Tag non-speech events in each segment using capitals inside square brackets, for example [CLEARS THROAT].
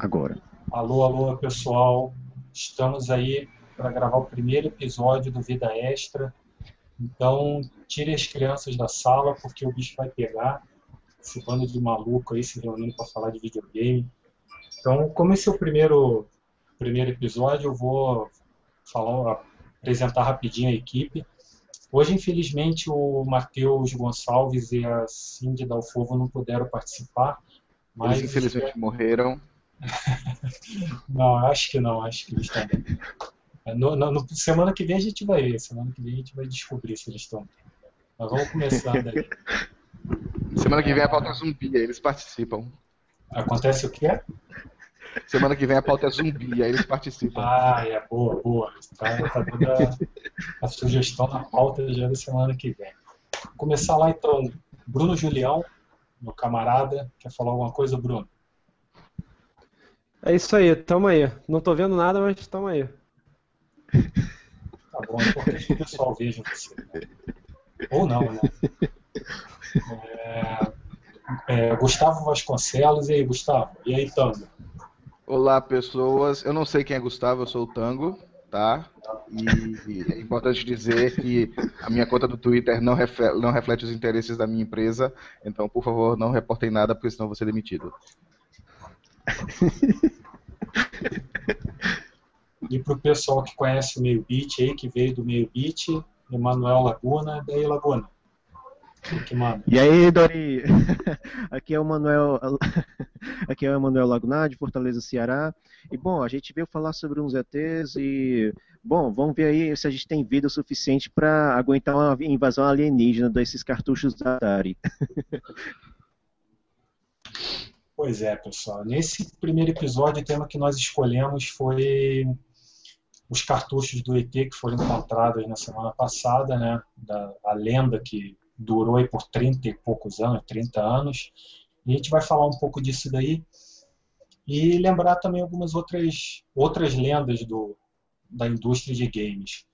agora. Alô, alô, pessoal. Estamos aí para gravar o primeiro episódio do Vida Extra. Então, tire as crianças da sala, porque o bicho vai pegar. Esse bando de maluco aí se reunindo para falar de videogame. Então, como esse é o primeiro, primeiro episódio, eu vou falar, apresentar rapidinho a equipe. Hoje, infelizmente, o Matheus Gonçalves e a Cindy Dalfovo não puderam participar. Mas eles infelizmente morreram. [LAUGHS] não, acho que não, acho que eles estão bem. No, no, no, semana que vem a gente vai ver, semana que vem a gente vai descobrir se eles estão bem. Mas vamos começar daí. Semana que vem a pauta é zumbi, aí eles participam. Acontece o quê? Semana que vem a pauta é zumbi, aí eles participam. Ah, é boa, boa. Tá, tá dando a, a, sugestão na pauta já da semana que vem. Vou começar lá então. Bruno Julião, meu camarada, quer falar alguma coisa, Bruno? É isso aí, tamo aí. Não tô vendo nada, mas tamo aí. Tá bom, é importante que o pessoal veja você. Né? Ou não, né? É, é, Gustavo Vasconcelos, e aí, Gustavo? E aí, Tango? Olá, pessoas. Eu não sei quem é Gustavo, eu sou o Tango, tá? E é importante dizer que a minha conta do Twitter não reflete, não reflete os interesses da minha empresa, então, por favor, não reportem nada, porque senão vou ser demitido. E para o pessoal que conhece o Meio Beat aí, que veio do Meio Beat, Emanuel Laguna, daí Laguna. E aí, Dori? [LAUGHS] Aqui é o Manuel, [LAUGHS] aqui é o Manuel Lagunar, de Fortaleza, Ceará. E bom, a gente veio falar sobre uns ETs e bom, vamos ver aí se a gente tem vida suficiente para aguentar uma invasão alienígena desses cartuchos da Atari. [LAUGHS] Pois é, pessoal. Nesse primeiro episódio, o tema que nós escolhemos foi os cartuchos do ET que foram encontrados na semana passada, né? Da, a lenda que durou aí por 30 e poucos anos, 30 anos. E a gente vai falar um pouco disso daí e lembrar também algumas outras, outras lendas do, da indústria de games.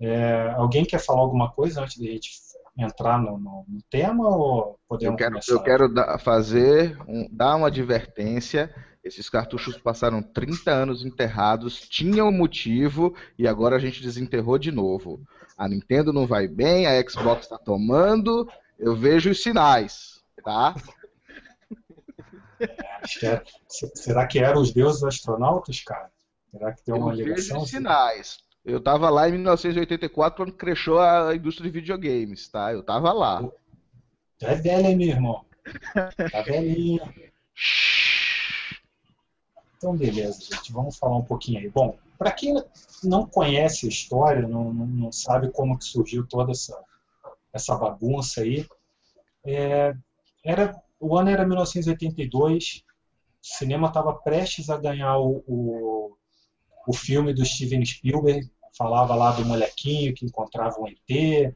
É, alguém quer falar alguma coisa antes de a gente entrar no, no, no tema ou podemos eu quero, começar? Eu quero fazer, um, dar uma advertência. Esses cartuchos passaram 30 anos enterrados, tinham motivo e agora a gente desenterrou de novo. A Nintendo não vai bem, a Xbox está tomando, eu vejo os sinais, tá? É, será que eram os deuses astronautas, cara? Será que tem uma eu ligação? Vejo sinais. Eu tava lá em 1984 quando cresceu a indústria de videogames, tá? Eu tava lá. Tu é velho, hein, meu irmão? Tá velhinho. Então, beleza, gente. Vamos falar um pouquinho aí. Bom, para quem não conhece a história, não, não, não, sabe como que surgiu toda essa, essa bagunça aí, é, era, o ano era 1982, o cinema estava prestes a ganhar o, o, o filme do Steven Spielberg, falava lá do molequinho que encontrava um ET,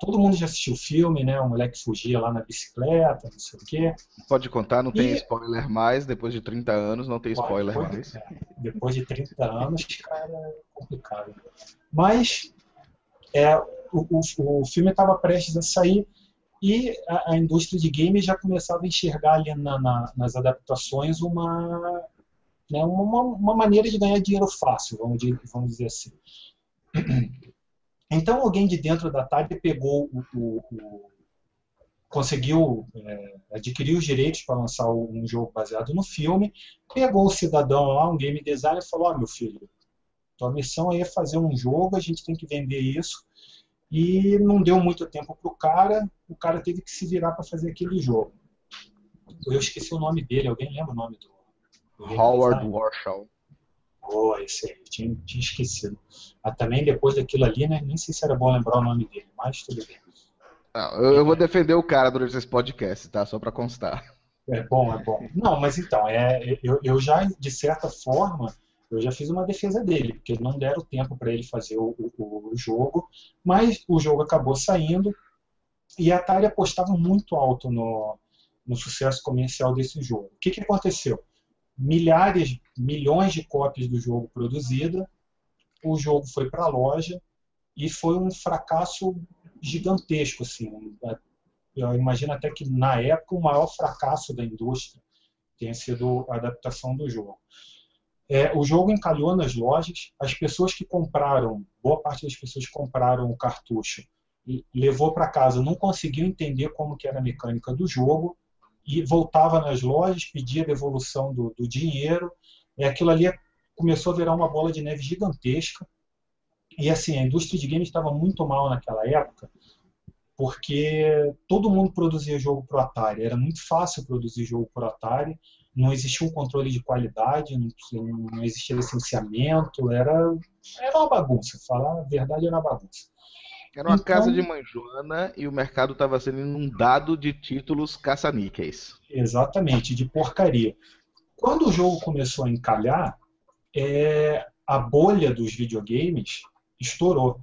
todo mundo já assistiu o filme, né? O moleque fugia lá na bicicleta, não sei o quê. Pode contar, não e... tem spoiler mais, depois de 30 anos não tem spoiler depois, mais. É, depois de 30 anos, cara, é complicado. Mas é, o, o, o filme estava prestes a sair e a, a, indústria de games já começava a enxergar ali na, na, nas adaptações uma, né, uma, uma maneira de ganhar dinheiro fácil, vamos vamos dizer assim. [CLEARS THROAT] Então alguém de dentro da Atari pegou o, o, o conseguiu é, adquirir os direitos para lançar um jogo baseado no filme, pegou o cidadão lá, um game designer, e falou: "Ó, oh, meu filho, tua missão aí é fazer um jogo, a gente tem que vender isso". E não deu muito tempo para o cara, o cara teve que se virar para fazer aquele jogo. Eu esqueci o nome dele, alguém lembra o nome do? do Howard Warshaw. Boa, esse aí, tinha, tinha esquecido. Mas também depois daquilo ali, né, nem sei se era bom lembrar o nome dele, mas tudo bem. Não, eu, eu vou defender o cara durante esse podcast, tá? Só para constar. É bom, é bom. Não, mas então, é, eu, eu já, de certa forma, eu já fiz uma defesa dele, porque não deram tempo para ele fazer o, o, o, jogo, mas o jogo acabou saindo e a Atari apostava muito alto no, no sucesso comercial desse jogo. O que, que aconteceu? Milhares, milhões de cópias do jogo produzida, o jogo foi para a loja e foi um fracasso gigantesco, assim. Eu imagino até que na época o maior fracasso da indústria. tenha sido a adaptação do jogo. É, o jogo encalhou nas lojas, as pessoas que compraram, boa parte das pessoas que compraram o cartucho, levou para casa, não conseguiu entender como que era a mecânica do jogo, e voltava nas lojas, pedia devolução do, do dinheiro, e aquilo ali começou a virar uma bola de neve gigantesca, e assim, a indústria de games estava muito mal naquela época, porque todo mundo produzia jogo para o Atari. Era muito fácil produzir jogo para o Atari, não existia um controle de qualidade, não, existia licenciamento, era, era uma bagunça. Falar a verdade era uma bagunça. Era uma então, casa de manjoana e o mercado estava sendo inundado de títulos caça-níqueis. Exatamente, de porcaria. Quando o jogo começou a encalhar, é, a bolha dos videogames estourou.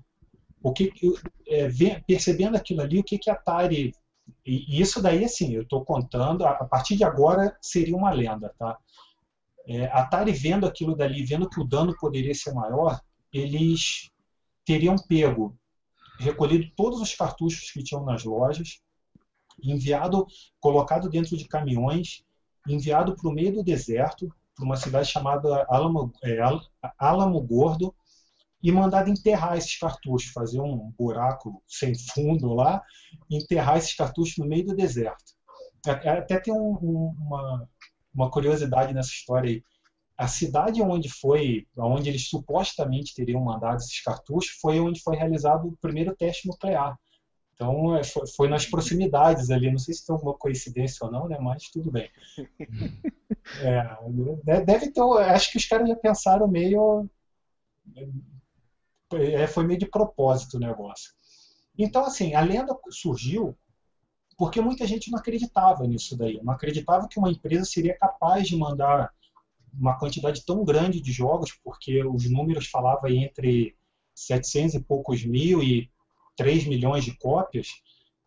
O que, é, percebendo aquilo ali, o que, que a Atari. E, isso daí, assim, eu estou contando, a, a, partir de agora seria uma lenda, tá? É, a Atari vendo aquilo dali, vendo que o dano poderia ser maior, eles teriam pego, recolhido todos os cartuchos que tinham nas lojas, enviado, colocado dentro de caminhões, enviado para o meio do deserto, para uma cidade chamada Alamo, é, Alamo Gordo, e mandado enterrar esses cartuchos, fazer um buraco sem fundo lá, enterrar esses cartuchos no meio do deserto. Até tem um, uma, uma curiosidade nessa história aí. A cidade onde foi, onde eles supostamente teriam mandado esses cartuchos, foi onde foi realizado o primeiro teste nuclear. Então, é, foi, nas proximidades ali. Não sei se tem alguma coincidência ou não, né? Mas tudo bem. [LAUGHS] É, deve ter. Acho que os caras já pensaram meio é, foi meio de propósito o negócio. Então, assim, a lenda surgiu porque muita gente não acreditava nisso daí. Não acreditava que uma empresa seria capaz de mandar uma quantidade tão grande de jogos, porque os números falavam entre 700 e poucos mil e 3 milhões de cópias.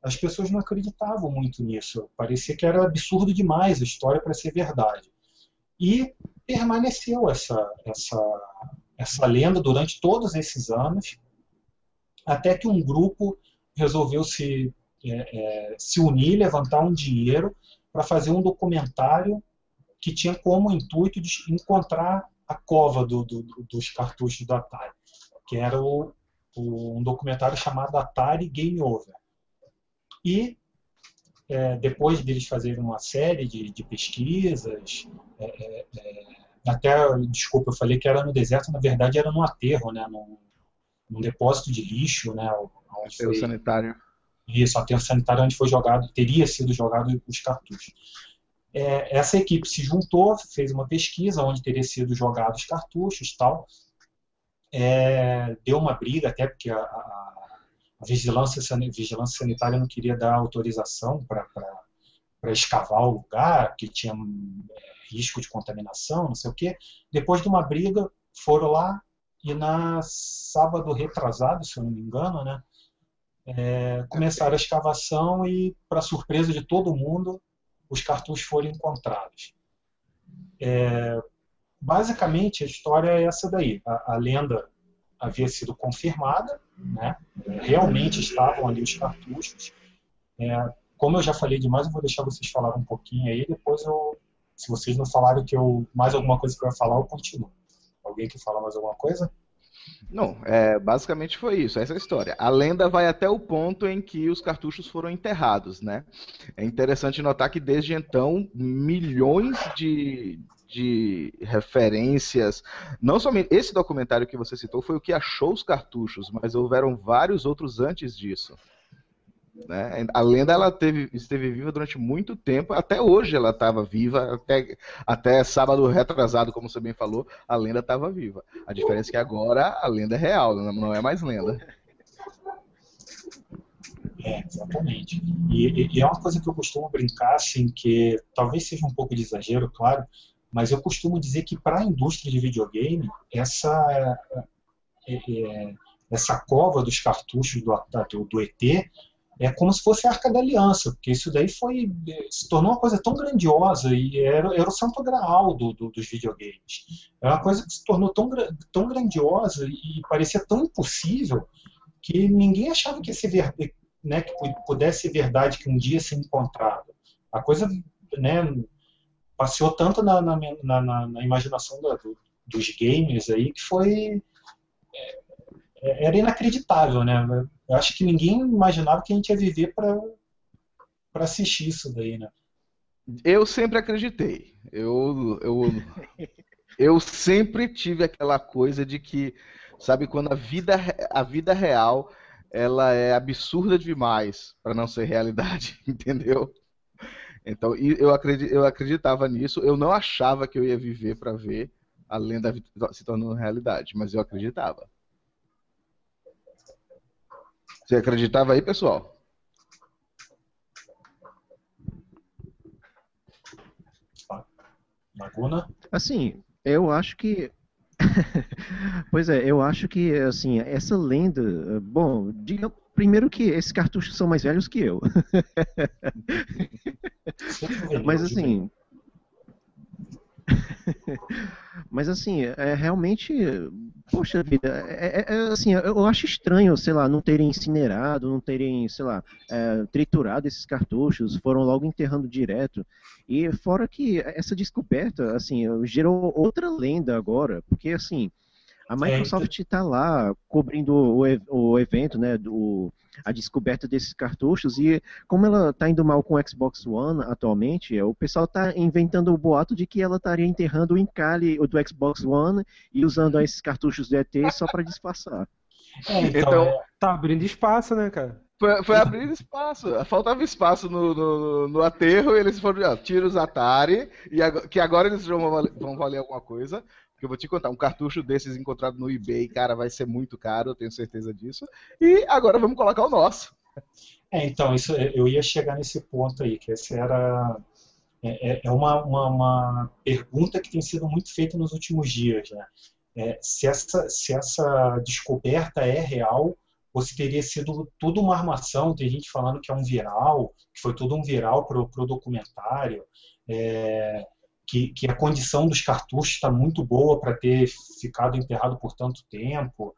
As pessoas não acreditavam muito nisso. Parecia que era absurdo demais a história para ser verdade. E permaneceu essa, essa essa lenda durante todos esses anos, até que um grupo resolveu se, é, é, se unir, levantar um dinheiro para fazer um documentário que tinha como intuito de encontrar a cova do, do, dos cartuchos do Atari, que era o, o, um documentário chamado Atari Game Over. E é, depois deles fazerem uma série de, de pesquisas, é, é, é até, desculpa, eu falei que era no deserto, na verdade era no aterro, né? Num, num depósito de lixo, né? Onde aterro foi, sanitário. Isso, aterro sanitário onde foi jogado, teria sido jogado os cartuchos. É, essa equipe se juntou, fez uma pesquisa onde teria sido jogados os cartuchos tal. É, deu uma briga até porque a, a, a vigilância, vigilância sanitária não queria dar autorização para escavar o lugar, que tinha é, risco de contaminação, não sei o quê. Depois de uma briga, foram lá e na sábado retrasado, se eu não me engano, né, é, começaram a escavação e, para surpresa de todo mundo, os cartuchos foram encontrados. É, basicamente, a história é essa daí. A, a lenda havia sido confirmada, né? realmente estavam ali os cartuchos. É, como eu já falei demais, eu vou deixar vocês falar um pouquinho aí, depois eu se vocês não falarem que eu mais alguma coisa que eu ia falar, eu continuo. Alguém que fala mais alguma coisa? Não, é, basicamente foi isso, essa é a história. A lenda vai até o ponto em que os cartuchos foram enterrados, né? É interessante notar que desde então milhões de, de referências, não somente esse documentário que você citou foi o que achou os cartuchos, mas houveram vários outros antes disso. Né? A lenda ela teve, esteve viva durante muito tempo, até hoje ela estava viva, até, até sábado retrasado, como você bem falou, a lenda estava viva. A diferença é que agora a lenda é real, não é mais lenda. É, exatamente. E, e, é uma coisa que eu costumo brincar, assim, que talvez seja um pouco de exagero, claro, mas eu costumo dizer que para a indústria de videogame, essa, é, é, essa cova dos cartuchos do, do, do ET é como se fosse a Arca da Aliança, porque isso daí foi se tornou uma coisa tão grandiosa e era, era o santo graal do, do, dos videogames. É uma coisa que se tornou tão, tão grandiosa e parecia tão impossível que ninguém achava que, esse, né, que pudesse ser verdade que um dia ser encontrado. A coisa, né, passeou tanto na, na, na, na imaginação do, dos gamers aí que foi era inacreditável, né? Eu acho que ninguém imaginava que a gente ia viver para para assistir isso daí, né? Eu sempre acreditei. Eu, eu, eu sempre tive aquela coisa de que, sabe, quando a vida, a vida real ela é absurda demais para não ser realidade, [LAUGHS] entendeu? Então, eu, acredit, eu acreditava nisso. Eu não achava que eu ia viver para ver a lenda se tornando realidade, mas eu acreditava. Você acreditava aí, pessoal? Laguna? Assim, eu acho que [LAUGHS] pois é, eu acho que assim essa lenda, bom, diga primeiro que esses cartuchos são mais velhos que eu. [LAUGHS] Mas assim, [LAUGHS] Mas assim, é realmente, poxa vida, é, é, é, assim, eu acho estranho, sei lá, não terem incinerado, não terem, sei lá, é, triturado esses cartuchos, foram logo enterrando direto. E fora que essa descoberta, assim, gerou outra lenda agora, porque assim, a Microsoft está lá cobrindo o, o evento, né, do, a descoberta desses cartuchos e como ela está indo mal com o Xbox One atualmente, o pessoal está inventando o boato de que ela estaria enterrando o encalhe do Xbox One e usando esses cartuchos do ET só para disfarçar. É, então, então, é, tá abrindo espaço, né, cara? Foi, foi abrir espaço. Faltava espaço no, no, no aterro e eles foram, ó, tira os Atari, e agora, que agora eles vão valer, vão valer alguma coisa. Porque eu vou te contar, um cartucho desses encontrado no eBay, cara, vai ser muito caro, eu tenho certeza disso. E agora vamos colocar o nosso. É, então, isso, eu ia chegar nesse ponto aí, que essa era. É, é, é uma, uma, uma, pergunta que tem sido muito feita nos últimos dias, né? É, se, essa, se essa descoberta é real ou se teria sido tudo uma armação, tem gente falando que é um viral, que foi tudo um viral para o documentário. É, que, que a condição dos cartuchos está muito boa para ter ficado enterrado por tanto tempo.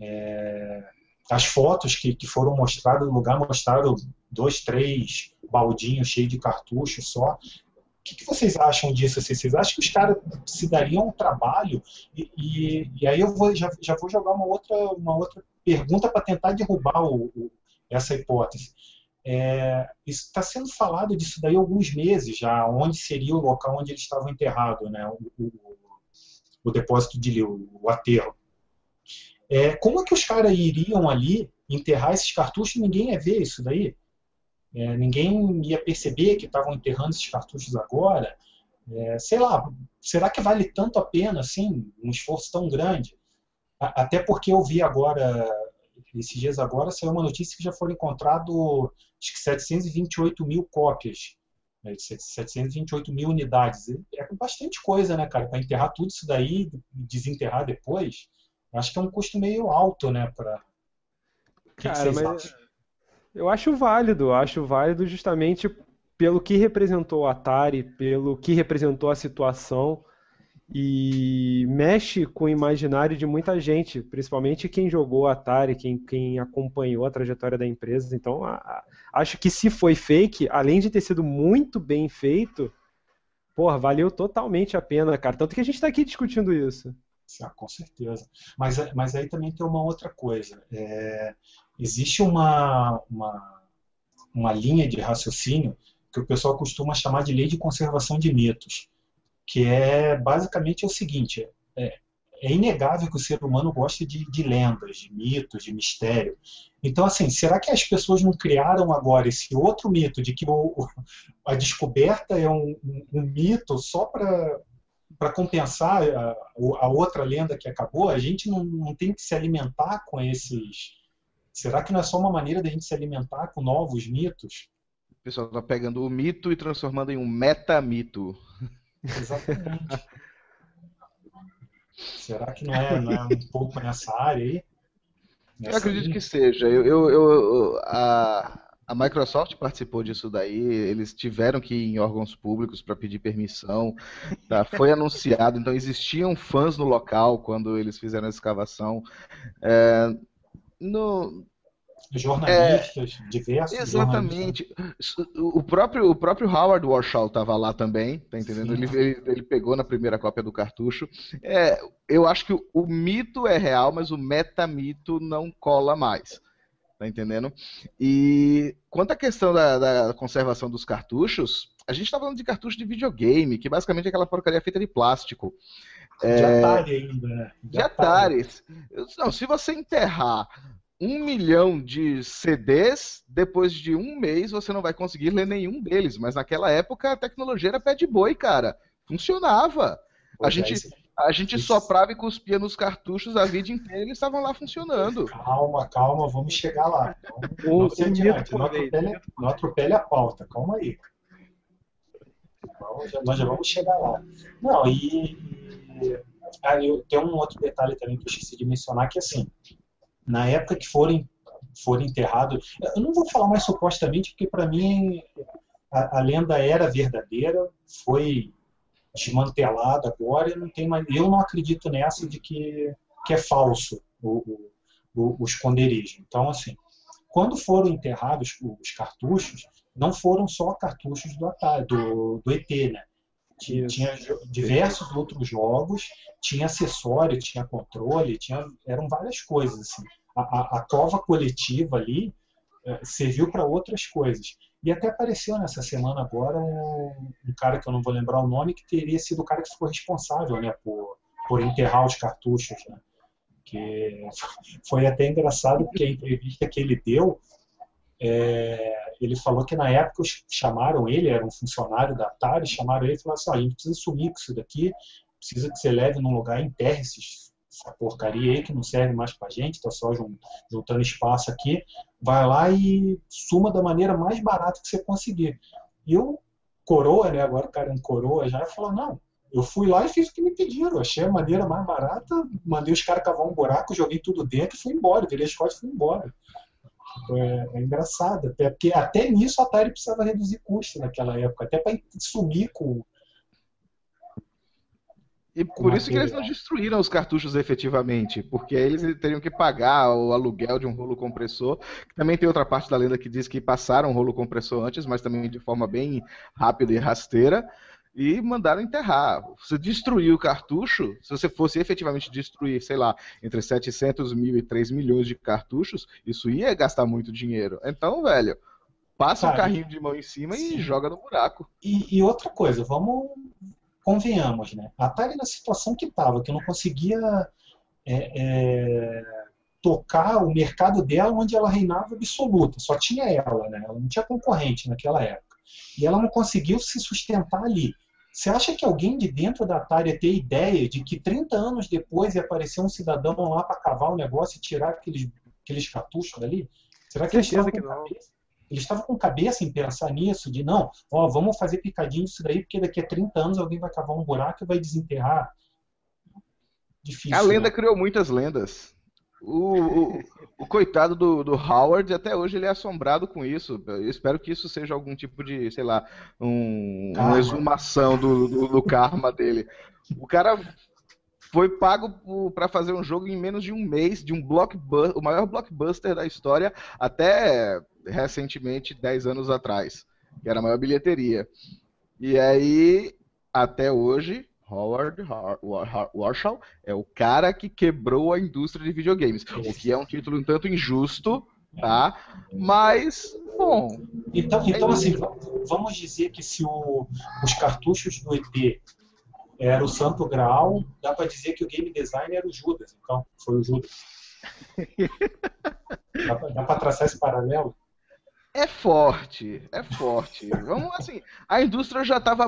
É, as fotos que, que foram mostradas no lugar mostraram dois, três baldinhos cheios de cartucho só. O que, que, vocês acham disso? Assim? Vocês acham que os caras se dariam um trabalho? E, e, e, aí eu vou, já, já vou jogar uma outra, uma outra pergunta para tentar derrubar o, o, essa hipótese. É, está sendo falado disso daí há alguns meses já, onde seria o local onde eles estavam enterrados, né, o, o, o depósito de o, o aterro. É, como é que os caras iriam ali enterrar esses cartuchos ninguém ia ver isso daí? É, ninguém ia perceber que estavam enterrando esses cartuchos agora? É, sei lá, será que vale tanto a pena assim, um esforço tão grande? A, até porque eu vi agora esses dias agora saiu uma notícia que já foram encontrados acho que 728 mil cópias, né, 728 mil unidades. É bastante coisa, né, cara? Para enterrar tudo isso daí e desenterrar depois, acho que é um custo meio alto, né? Pra... Cara, que mas eu acho válido, acho válido justamente pelo que representou o Atari, pelo que representou a situação e mexe com o imaginário de muita gente, principalmente quem jogou Atari, quem, quem acompanhou a trajetória da empresa. Então, a, a, acho que se foi fake, além de ter sido muito bem feito, porra, valeu totalmente a pena, cara. Tanto que a gente está aqui discutindo isso. Ah, com certeza. Mas, mas aí também tem uma outra coisa. É, existe uma, uma, uma linha de raciocínio que o pessoal costuma chamar de lei de conservação de mitos que é basicamente é o seguinte: é, é inegável que o ser humano gosta de, de, lendas, de mitos, de mistério. Então, assim, será que as pessoas não criaram agora esse outro mito de que o, a descoberta é um, um, um mito só para para compensar a, a, outra lenda que acabou? A gente não, não tem que se alimentar com esses. Será que não é só uma maneira da gente se alimentar com novos mitos? O pessoal está pegando o mito e transformando em um metamito. Exatamente. [LAUGHS] Será que não é, não é um pouco nessa área aí? Nessa eu acredito linha? que seja. Eu, eu, eu, a, a Microsoft participou disso daí, eles tiveram que ir em órgãos públicos para pedir permissão. Tá? Foi [LAUGHS] anunciado, então existiam fãs no local quando eles fizeram a escavação. É, no, jornalistas, é, diversos. Exatamente. Jornalistas. O próprio, o próprio Howard Warshaw estava lá também, tá entendendo? Ele, ele, ele, pegou na primeira cópia do cartucho. É, eu acho que o, o mito é real, mas o metamito não cola mais. Tá entendendo? E quanto à questão da, da conservação dos cartuchos, a gente está falando de cartucho de videogame, que basicamente é aquela porcaria feita de plástico. De é... Atari ainda, né? De, de Atari. Atari. Não, se você enterrar um milhão de CDs, depois de um mês você não vai conseguir ler nenhum deles. Mas naquela época a tecnologia era pé de boi, cara. Funcionava. a gente, a gente soprava e cuspia nos cartuchos a vida inteira e eles estavam lá funcionando. Calma, calma, vamos chegar lá. Não, não, adiante, não, atropele, não atropele a pauta, calma aí. Nós já, nós já vamos chegar lá. Não, e, e ah, eu, tem um outro detalhe também que eu esqueci de mencionar, que assim, na época que forem, forem enterrados. Eu não vou falar mais supostamente, porque para mim a, a, lenda era verdadeira, foi desmantelada agora, não tem mais, eu não acredito nessa de que, que é falso o, o, o esconderijo. Então, assim, quando foram enterrados os cartuchos, não foram só cartuchos do, do, do ET, né? Tinha, tinha, diversos outros jogos, tinha acessório, tinha controle, tinha, eram várias coisas. Assim. A, a, a cova coletiva ali é, serviu para outras coisas. E até apareceu nessa semana agora um, um, cara que eu não vou lembrar o nome, que teria sido o cara que ficou responsável né, por, por enterrar os cartuchos. Né? Que [LAUGHS] foi até engraçado, porque a entrevista que ele deu, é, ele falou que na época chamaram ele, era um funcionário da Atari, chamaram ele e falaram assim, ah, a gente precisa sumir com isso daqui, precisa que você leve num lugar e esses, essa porcaria aí que não serve mais pra gente, tá só juntando espaço aqui, vai lá e suma da maneira mais barata que você conseguir. E o coroa, né, agora o cara é um coroa já, falou, não, eu fui lá e fiz o que me pediram, achei a maneira mais barata, mandei os caras cavar um buraco, joguei tudo dentro e fui embora, virei as costas e fui embora. É, é, engraçado, até porque até nisso a Atari precisava reduzir custo naquela época, até para sumir com. E por isso que eles não destruíram os cartuchos efetivamente, porque eles teriam que pagar o aluguel de um rolo compressor. Também tem outra parte da lenda que diz que passaram o rolo compressor antes, mas também de forma bem rápida e rasteira e mandaram enterrar. Você destruiu o cartucho, se você fosse efetivamente destruir, sei lá, entre 700 mil e 3 milhões de cartuchos, isso ia gastar muito dinheiro. Então, velho, passa Cara, um carrinho de mão em cima sim. e joga no buraco. E, e, outra coisa, vamos, convenhamos, né? A Atari na situação que estava, que não conseguia é, é, tocar o mercado dela onde ela reinava absoluta, só tinha ela, né? Ela não tinha concorrente naquela época. E ela não conseguiu se sustentar ali. Você acha que alguém de dentro da Atari ia ter ideia de que 30 anos depois ia aparecer um cidadão lá para cavar o negócio e tirar aqueles, aqueles cartuchos dali? Será que eles estavam com cabeça? Eles estavam com cabeça em pensar nisso, de não, ó, vamos fazer picadinho disso daí, porque daqui a 30 anos alguém vai cavar um buraco e vai desenterrar. Difícil. A lenda né? criou muitas lendas. O, o, o, coitado do, do, Howard, até hoje, ele é assombrado com isso. Eu espero que isso seja algum tipo de, sei lá, um, uma exumação do, do, do, karma dele. O cara foi pago para fazer um jogo em menos de um mês, de um blockbuster, o maior blockbuster da história, até recentemente, 10 anos atrás, que era a maior bilheteria. E aí, até hoje, Howard Warshaw é o cara que quebrou a indústria de videogames, o que é um título um tanto injusto, tá? Mas, bom. Então, então é assim, vamos dizer que se o, os cartuchos do ET era o Santo Graal, dá para dizer que o game design era o Judas, então, foi o Judas. [LAUGHS] dá para traçar esse paralelo? É forte, é forte. Vamos assim, a indústria já estava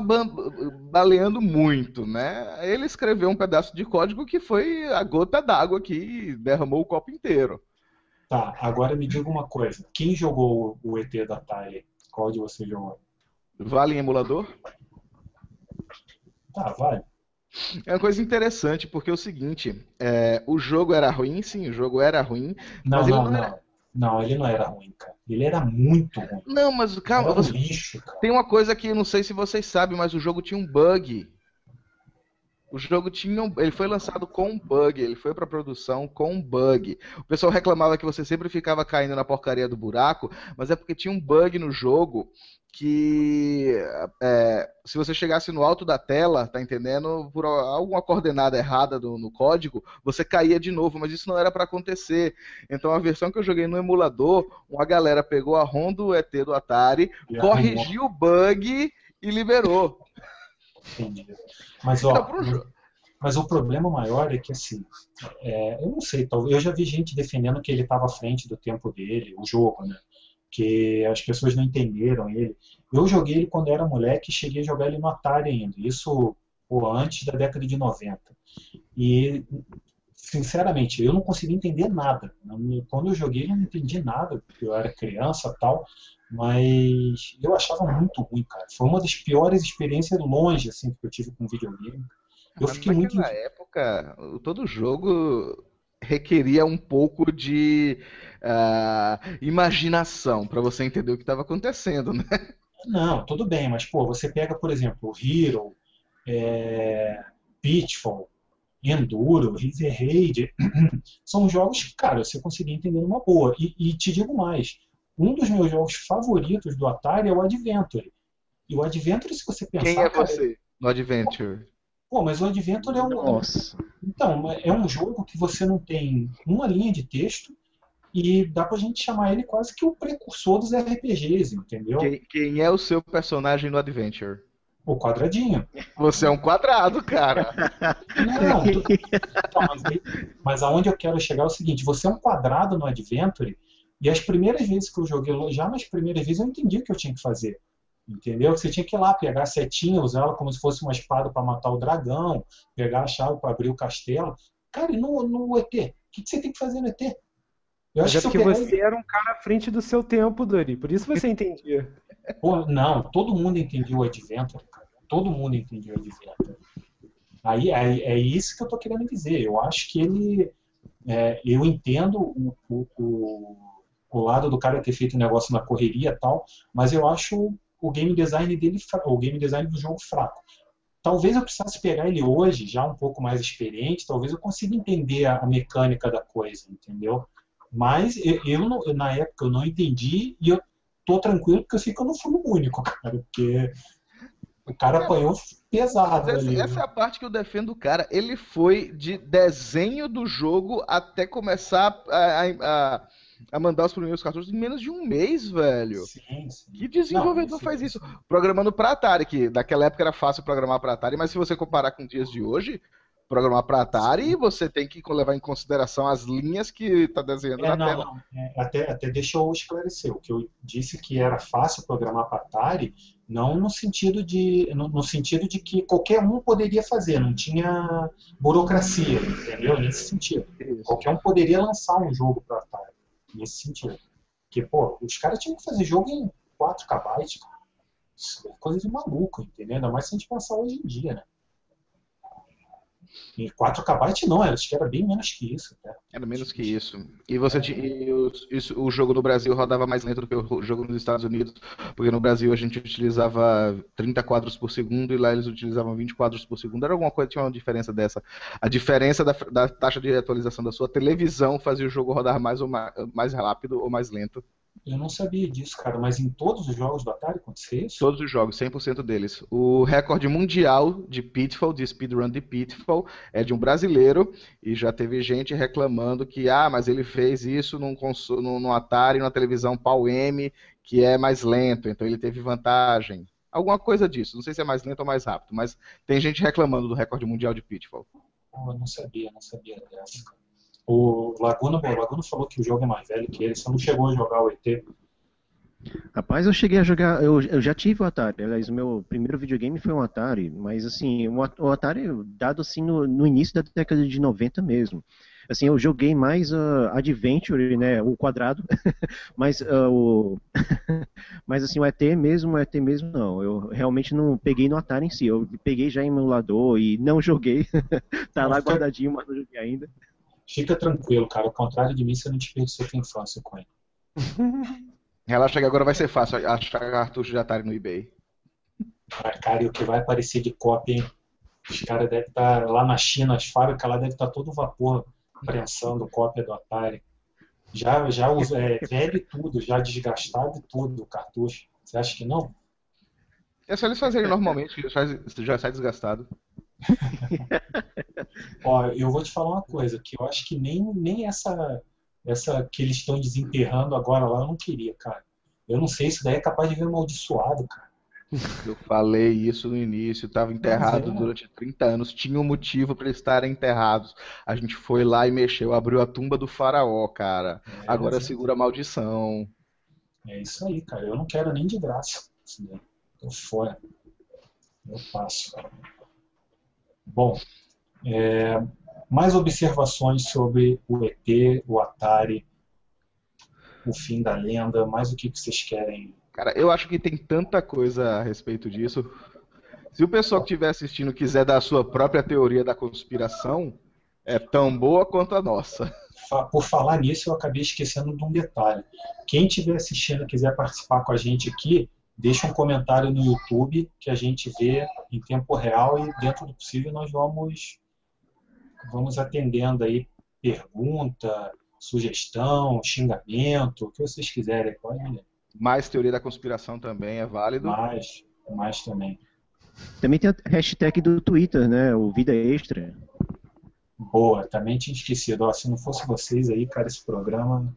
baleando muito, né? Ele escreveu um pedaço de código que foi a gota d'água que derramou o copo inteiro. Tá, agora me diga uma coisa. Quem jogou o ET da Atari? Qual de vocês jogou? Vale em emulador? Tá, vale. É uma coisa interessante, porque é o seguinte, é, o jogo era ruim, sim, o jogo era ruim, não, mas não, ele não, não. Era... Não, ele não era ruim, cara. Ele era muito ruim. Não, mas calma, era um lixo, cara. tem uma coisa que não sei se vocês sabem, mas o jogo tinha um bug. O jogo tinha um, ele foi lançado com um bug, ele foi para produção com um bug. O pessoal reclamava que você sempre ficava caindo na porcaria do buraco, mas é porque tinha um bug no jogo que é, se você chegasse no alto da tela, tá entendendo, por alguma coordenada errada do, no código, você caía de novo, mas isso não era para acontecer. Então a versão que eu joguei no emulador, uma galera pegou a ROM do ET do Atari, e corrigiu o bug e liberou. Entendi. Mas ó, então, mas o problema maior é que assim, é, eu não sei, talvez eu já vi gente defendendo que ele estava à frente do tempo dele, o jogo, né? Que as pessoas não entenderam ele. Eu joguei ele quando era moleque e cheguei a jogar ele no Atari ainda, isso pô, antes da década de 90. E, sinceramente, eu não consegui entender nada. Quando eu joguei, eu não entendi nada, porque eu era criança tal, mas eu achava muito ruim, cara. Foi uma das piores experiências longe assim, que eu tive com videogame. Eu fiquei muito. Na época, todo jogo requeria um pouco de uh, imaginação para você entender o que estava acontecendo, né? Não, tudo bem, mas pô, você pega, por exemplo, Hero, é, Pitfall, Enduro, River Raid, [CLEARS THROAT] são jogos que, cara, você conseguia entender numa boa. E, e, te digo mais, um dos meus jogos favoritos do Atari é o Adventure. E o Adventure, se você pensar... Quem é você cara, no Adventure? Pô, mas o Adventure é um. Nossa. Então, é um jogo que você não tem uma linha de texto e dá pra gente chamar ele quase que o precursor dos RPGs, entendeu? Quem, quem é o seu personagem no Adventure? O quadradinho. Você é um quadrado, cara. Não, tu... então, mas, mas aonde eu quero chegar é o seguinte: você é um quadrado no Adventure, e as primeiras vezes que eu joguei, já nas primeiras vezes eu entendi o que eu tinha que fazer. Entendeu? Você tinha que ir lá pegar a setinha, usar ela como se fosse uma espada para matar o dragão, pegar a chave para abrir o castelo. Cara, e no, no ET? O que, você tem que fazer no ET? Eu acho que, que você era um cara à frente do seu tempo, Dori. Por isso você entendia. [LAUGHS] Pô, não, todo mundo entendia o Adventure, cara. Todo mundo entendia o Adventure. Aí é, é isso que eu tô querendo dizer. Eu acho que ele. É, eu entendo o, o, o, o, lado do cara ter feito um negócio na correria e tal, mas eu acho o game design dele, o game design do jogo fraco. Talvez eu precisasse pegar ele hoje, já um pouco mais experiente, talvez eu consiga entender a, mecânica da coisa, entendeu? Mas eu, eu, na época eu não entendi e eu tô tranquilo porque eu sei que eu não fui o único, [LAUGHS] cara, porque o cara apanhou pesado essa, ali. Essa é a parte que eu defendo o cara. Ele foi de desenho do jogo até começar a, a, a a mandar os primeiros cartuchos em menos de um mês, velho. Sim, sim. Que desenvolvedor Não, faz isso? Programando para Atari, que naquela época era fácil programar para Atari, mas se você comparar com dias de hoje, programar para Atari, sim. você tem que levar em consideração as linhas que está desenhando é, na não, tela. Não. É, até, até deixa eu esclarecer. O que eu disse que era fácil programar para Atari, não no sentido de no, no, sentido de que qualquer um poderia fazer, não tinha burocracia, entendeu? Nesse sentido. Isso. Qualquer um poderia lançar um jogo para Atari nesse sentido. Porque, pô, os caras tinham que fazer jogo em 4 KB, cara. Isso é coisa de maluco, entendeu? Ainda mais se a gente pensar hoje em dia, né? Em 4 KB não, acho que era bem menos que isso. Até. Era menos que isso. E você é. o, isso, o jogo no Brasil rodava mais lento do que o jogo nos Estados Unidos, porque no Brasil a gente utilizava 30 quadros por segundo e lá eles utilizavam 20 quadros por segundo. Era alguma coisa, tinha uma diferença dessa. A diferença da, da taxa de atualização da sua televisão fazia o jogo rodar mais, ou mais, mais rápido ou mais lento. Eu não sabia disso, cara, mas em todos os jogos do Atari acontecia isso? Todos os jogos, 100% deles. O recorde mundial de Pitfall, de speedrun de Pitfall, é de um brasileiro e já teve gente reclamando que, ah, mas ele fez isso num, console, num Atari, numa televisão PAL-M, que é mais lento, então ele teve vantagem. Alguma coisa disso, não sei se é mais lento ou mais rápido, mas tem gente reclamando do recorde mundial de Pitfall. Eu não sabia, não sabia dessa. O Laguna, bom, o Laguna falou que o jogo é mais velho que ele, você não chegou a jogar o ET. Rapaz, eu cheguei a jogar, eu, eu já tive o Atari, aliás, o meu primeiro videogame foi um Atari, mas assim, o, o Atari dado assim no, no, início da década de 90 mesmo. Assim, eu joguei mais uh, Adventure, né, o quadrado, [LAUGHS] mas uh, o [LAUGHS] mas assim, o ET mesmo, o ET mesmo não, eu realmente não peguei no Atari em si, eu peguei já em emulador e não joguei, [LAUGHS] tá lá guardadinho, mas não joguei ainda. Fica tranquilo, cara. Ao contrário de mim, você não desperdiçou sua infância com ele. [LAUGHS] Relaxa que agora vai ser fácil achar cartucho de Atari no eBay. Ah, cara, e o que vai aparecer de cópia, hein? Os caras devem estar lá na China, as fábricas lá devem estar todo vapor prensando cópia do Atari. Já, já é, velho tudo, já desgastado tudo o cartucho. Você acha que não? É só eles fazerem normalmente, já sai desgastado. [LAUGHS] Ó, eu vou te falar uma coisa, que eu acho que nem, nem essa, essa que eles estão desenterrando agora lá, eu não queria, cara. Eu não sei, isso daí é capaz de vir amaldiçoado, cara. Eu falei isso no início, estava enterrado é. durante 30 anos, tinha um motivo para estarem enterrados. A gente foi lá e mexeu, abriu a tumba do faraó, cara. É, Agora segura a maldição. É isso aí, cara. Eu não quero nem de graça. Tô fora. Eu passo. Bom, é, mais observações sobre o ET, o Atari, o fim da lenda, mais o que vocês querem? Cara, eu acho que tem tanta coisa a respeito disso. Se o pessoal que estiver assistindo quiser dar a sua própria teoria da conspiração, é tão boa quanto a nossa. Por falar nisso, eu acabei esquecendo de um detalhe. Quem estiver assistindo e quiser participar com a gente aqui, deixa um comentário no YouTube que a gente vê em tempo real e dentro do possível nós vamos vamos atendendo aí pergunta, sugestão, xingamento, o que vocês quiserem, pode. Mais teoria da conspiração também é válido. Mais, mais também. Também tem a hashtag do Twitter, né? O Vida Extra. Boa, também tinha esquecido. Ó, se não fosse vocês aí, cara, esse programa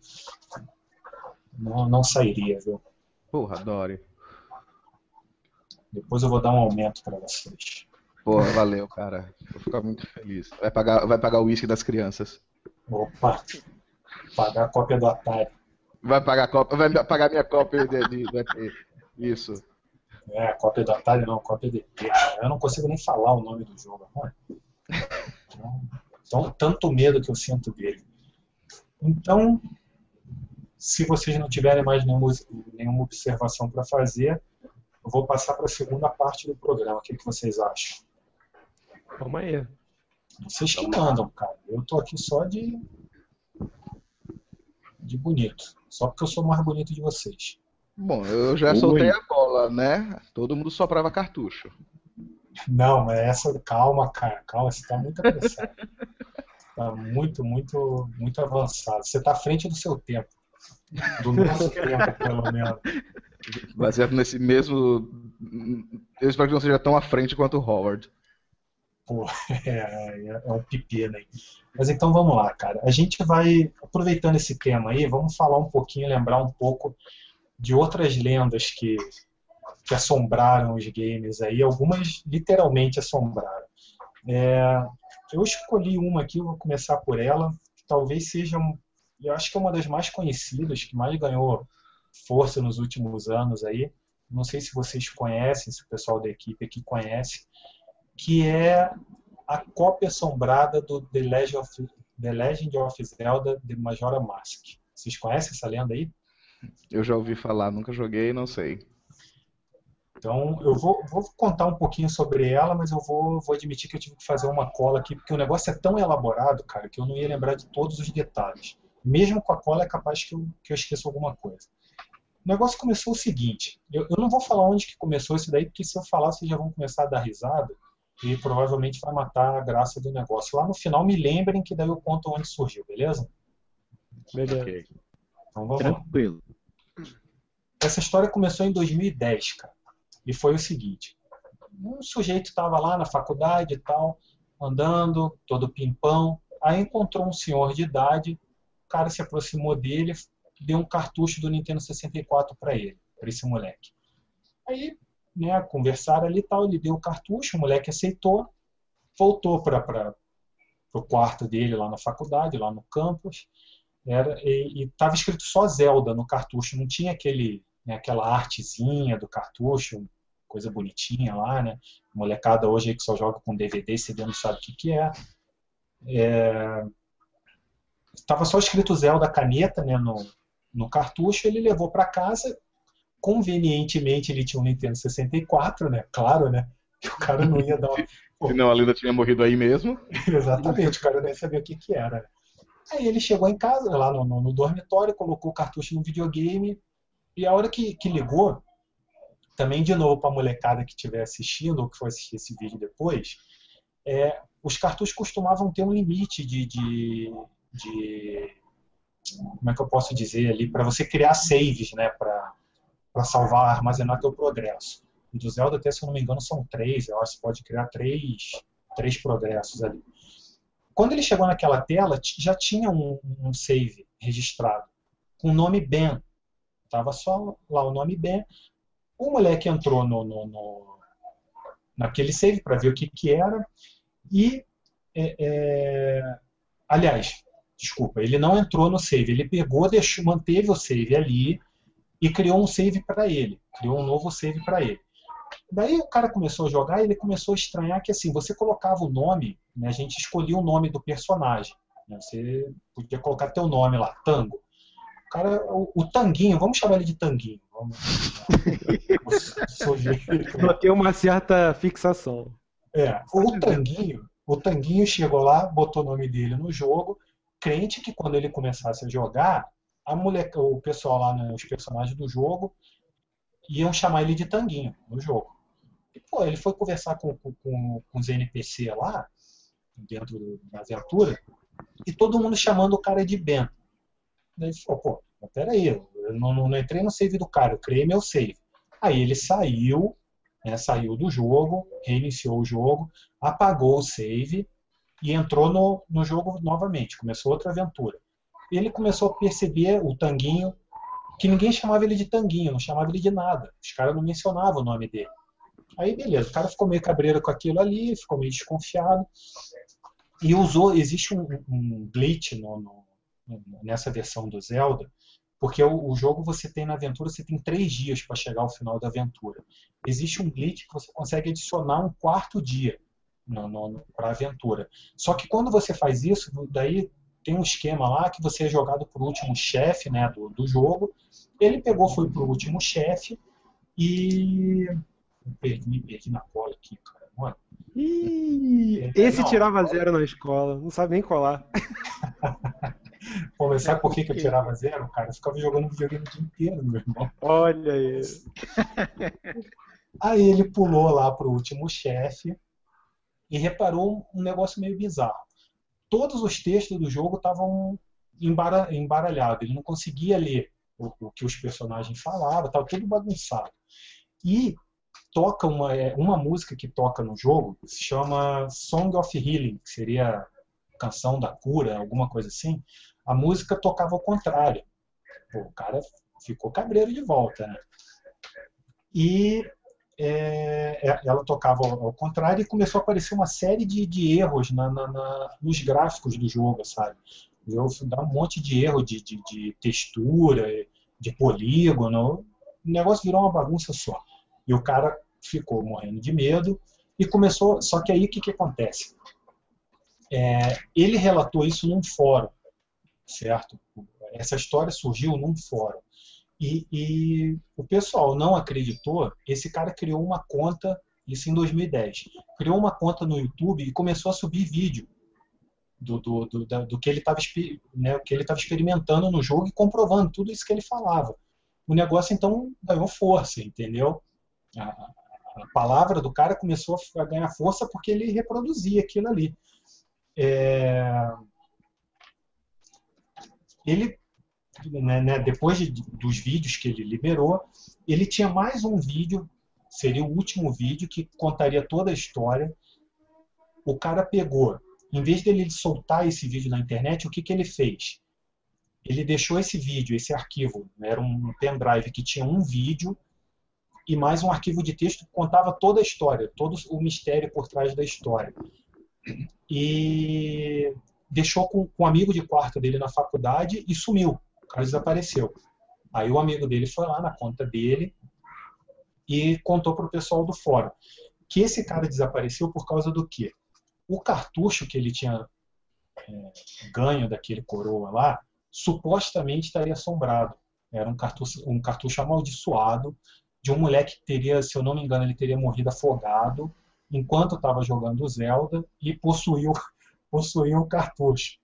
não, não sairia, viu? Porra, Dori. Depois eu vou dar um aumento para vocês. Porra, valeu, cara. Vou ficar muito feliz. Vai pagar, vai pagar o uísque das crianças. Opa! Pagar a cópia do Atari. Vai pagar, cópia, vai pagar minha cópia de, de, de, Isso. É, cópia do Atari não, cópia de Eu não consigo nem falar o nome do jogo. Então, então, tanto medo que eu sinto dele. Então, se vocês não tiverem mais nenhuma, nenhuma observação para fazer, eu vou passar para a segunda parte do programa. O que, que vocês acham? Vamos aí. Vocês que mandam, cara. Eu tô aqui só de. de bonito. Só porque eu sou mais bonito de vocês. Bom, eu já soltei a bola, né? Todo mundo soprava cartucho. Não, mas essa. Calma, cara. Calma, você tá muito apressado. tá muito, muito, muito avançado. Você tá à frente do seu tempo. Do nosso tempo, pelo menos. Baseado nesse mesmo. Eu espero que não seja tão à frente quanto o Howard. Pô, [LAUGHS] é, é, um pepino aí. Mas então vamos lá, cara. A gente vai, aproveitando esse tema aí, vamos falar um pouquinho, lembrar um pouco de outras lendas que, que assombraram os games aí. Algumas literalmente assombraram. É, eu escolhi uma aqui, vou começar por ela, que talvez seja, eu acho que é uma das mais conhecidas, que mais ganhou força nos últimos anos aí. Não sei se vocês conhecem, se o pessoal da equipe aqui conhece, que é a cópia assombrada do The Legend of, The Legend of Zelda de Majora Mask. Vocês conhecem essa lenda aí? Eu já ouvi falar, nunca joguei, não sei. Então, eu vou, vou, contar um pouquinho sobre ela, mas eu vou, vou, admitir que eu tive que fazer uma cola aqui, porque o negócio é tão elaborado, cara, que eu não ia lembrar de todos os detalhes. Mesmo com a cola, é capaz que eu, que eu esqueça alguma coisa. O negócio começou o seguinte: eu, eu, não vou falar onde que começou isso daí, porque se eu falar, vocês já vão começar a dar risada e provavelmente vai matar a graça do negócio. Lá no final, me lembrem que daí eu conto onde surgiu, beleza? Beleza. Então vamos Tranquilo. Lá. Essa história começou em 2010, cara. E foi o seguinte: um sujeito estava lá na faculdade e tal, andando, todo pimpão. Aí encontrou um senhor de idade, o cara se aproximou dele, deu um cartucho do Nintendo 64 para ele, para esse moleque. Aí, né, conversaram ali e tal, ele deu o cartucho, o moleque aceitou, voltou para o quarto dele lá na faculdade, lá no campus, era, e estava escrito só Zelda no cartucho, não tinha aquele, né, aquela artezinha do cartucho, coisa bonitinha lá, né? Molecada hoje aí que só joga com DVD, CD não sabe o que, que é. é estava só escrito Zelda caneta né, no, no cartucho, ele levou para casa. Convenientemente, ele tinha um Nintendo 64, né? Claro, né? Que o cara não ia dar uma... [LAUGHS] Senão a lenda tinha morrido aí mesmo. [LAUGHS] Exatamente, o cara nem sabia o que, que era. Aí ele chegou em casa, lá no, no, no dormitório, colocou o cartucho no videogame, e a hora que, que ligou, também de novo para a molecada que estiver assistindo ou que for assistir esse vídeo depois, é, os cartuchos costumavam ter um limite de, de, de como é que eu posso dizer ali, para você criar saves, né, para salvar, armazenar teu progresso. E do Zelda, até se eu não me engano, são três, eu acho que você pode criar três, três progressos ali. Quando ele chegou naquela tela, já tinha um, um save registrado, com o nome Ben. Tava só lá o nome Ben. O moleque entrou no, no, no naquele save para ver o que, que era e é, é, aliás, desculpa, ele não entrou no save, ele pegou, deixou, manteve o save ali e criou um save para ele, criou um novo save para ele. Daí o cara começou a jogar e ele começou a estranhar que assim, você colocava o nome, né, a gente escolhia o nome do personagem. Né, você podia colocar teu nome lá, Tango. O cara, o, o Tanguinho, vamos chamar ele de Tanguinho. Vamos, [LAUGHS] Ter uma certa fixação. É, o Tanguinho, o Tanguinho chegou lá, botou o nome dele no jogo, crente que quando ele começasse a jogar, a mulher, o pessoal lá, né, os personagens do jogo, iam chamar ele de Tanguinho no jogo. E, pô, ele foi conversar com, com, com os NPC lá, dentro da aventura, e todo mundo chamando o cara de Ben. Daí ele falou, pô, mas peraí, eu não, não, não entrei no save do cara, eu criei meu save. Aí ele saiu, né, saiu do jogo, reiniciou o jogo, apagou o save e entrou no, no jogo novamente, começou outra aventura. Ele começou a perceber o Tanguinho, que ninguém chamava ele de Tanguinho, não chamava ele de nada. Os caras não mencionavam o nome dele. Aí beleza, o cara ficou meio cabreiro com aquilo ali, ficou meio desconfiado. E usou, existe um, um glitch no, no, nessa versão do Zelda, porque o, o, jogo você tem na aventura, você tem três dias para chegar ao final da aventura. Existe um glitch que você consegue adicionar um quarto dia para a aventura. Só que quando você faz isso, daí tem um esquema lá que você é jogado para o último chefe né, do, do jogo. Ele pegou, foi para o último chefe e. Me perdi, me perdi na cola aqui, cara. Mano. Ih, esse não, tirava zero na escola, não sabe nem colar. [LAUGHS] Pô, mas sabe por que, que eu [LAUGHS] tirava zero, cara? Eu ficava jogando videogame o dia inteiro, meu irmão. Olha aí. [LAUGHS] Aí ele pulou lá pro último chefe e reparou um negócio meio bizarro. Todos os textos do jogo estavam embaralhados, ele não conseguia ler o, o que os personagens falavam, estava tudo bagunçado. E toca uma, é, uma música que toca no jogo, que se chama Song of Healing, que seria canção da cura, alguma coisa assim. A música tocava ao contrário. Pô, o cara ficou cabreiro de volta, né? E é, é, ela tocava ao, contrário e começou a aparecer uma série de, de erros na, na, na, nos gráficos do jogo, sabe? Dá um monte de erro de, de, de textura, de polígono, o negócio virou uma bagunça só. E o cara ficou morrendo de medo e começou. Só que aí o que, que acontece? É, ele relatou isso num fórum, certo? Essa história surgiu num fórum. E, e, o pessoal não acreditou. Esse cara criou uma conta, isso em 2010, criou uma conta no YouTube e começou a subir vídeo do, do, do, do que ele estava né, experimentando no jogo e comprovando tudo isso que ele falava. O negócio então ganhou força, entendeu? A, a palavra do cara começou a ganhar força porque ele reproduzia aquilo ali. É... Ele né, né, depois de, dos vídeos que ele liberou, ele tinha mais um vídeo, seria o último vídeo, que contaria toda a história. O cara pegou, em vez dele soltar esse vídeo na internet, o que, que ele fez? Ele deixou esse vídeo, esse arquivo, né, era um pendrive que tinha um vídeo e mais um arquivo de texto que contava toda a história, todo o mistério por trás da história. E deixou com, com um amigo de quarto dele na faculdade e sumiu. O cara desapareceu. Aí o amigo dele foi lá na conta dele e contou para o pessoal do fórum que esse cara desapareceu por causa do quê? O cartucho que ele tinha é, ganho daquele coroa lá, supostamente estaria assombrado. Era um cartucho, um cartucho amaldiçoado de um moleque que teria, se eu não me engano, ele teria morrido afogado enquanto estava jogando Zelda e possuiu, [LAUGHS] possuiu o cartucho.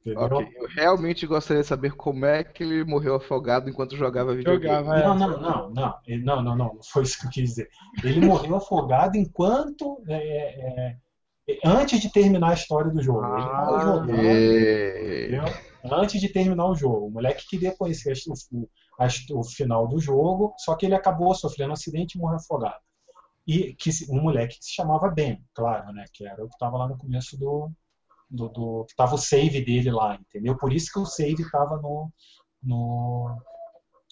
Okay. Eu realmente gostaria de saber como é que ele morreu afogado enquanto jogava videogame. Jogava, é. Não, não, não, não, não, não, não, não foi isso que eu quis dizer. Ele morreu afogado enquanto é, é, antes de terminar a história do jogo. ele tava ah, jogando, é. antes de terminar o jogo. O moleque queria conhecer o, o, o, final do jogo, só que ele acabou sofrendo um acidente e morreu afogado. E que um moleque que se chamava Ben, claro, né? Que era o que estava lá no começo do, do, do que tava o save dele lá, entendeu? Por isso que o save estava no, no,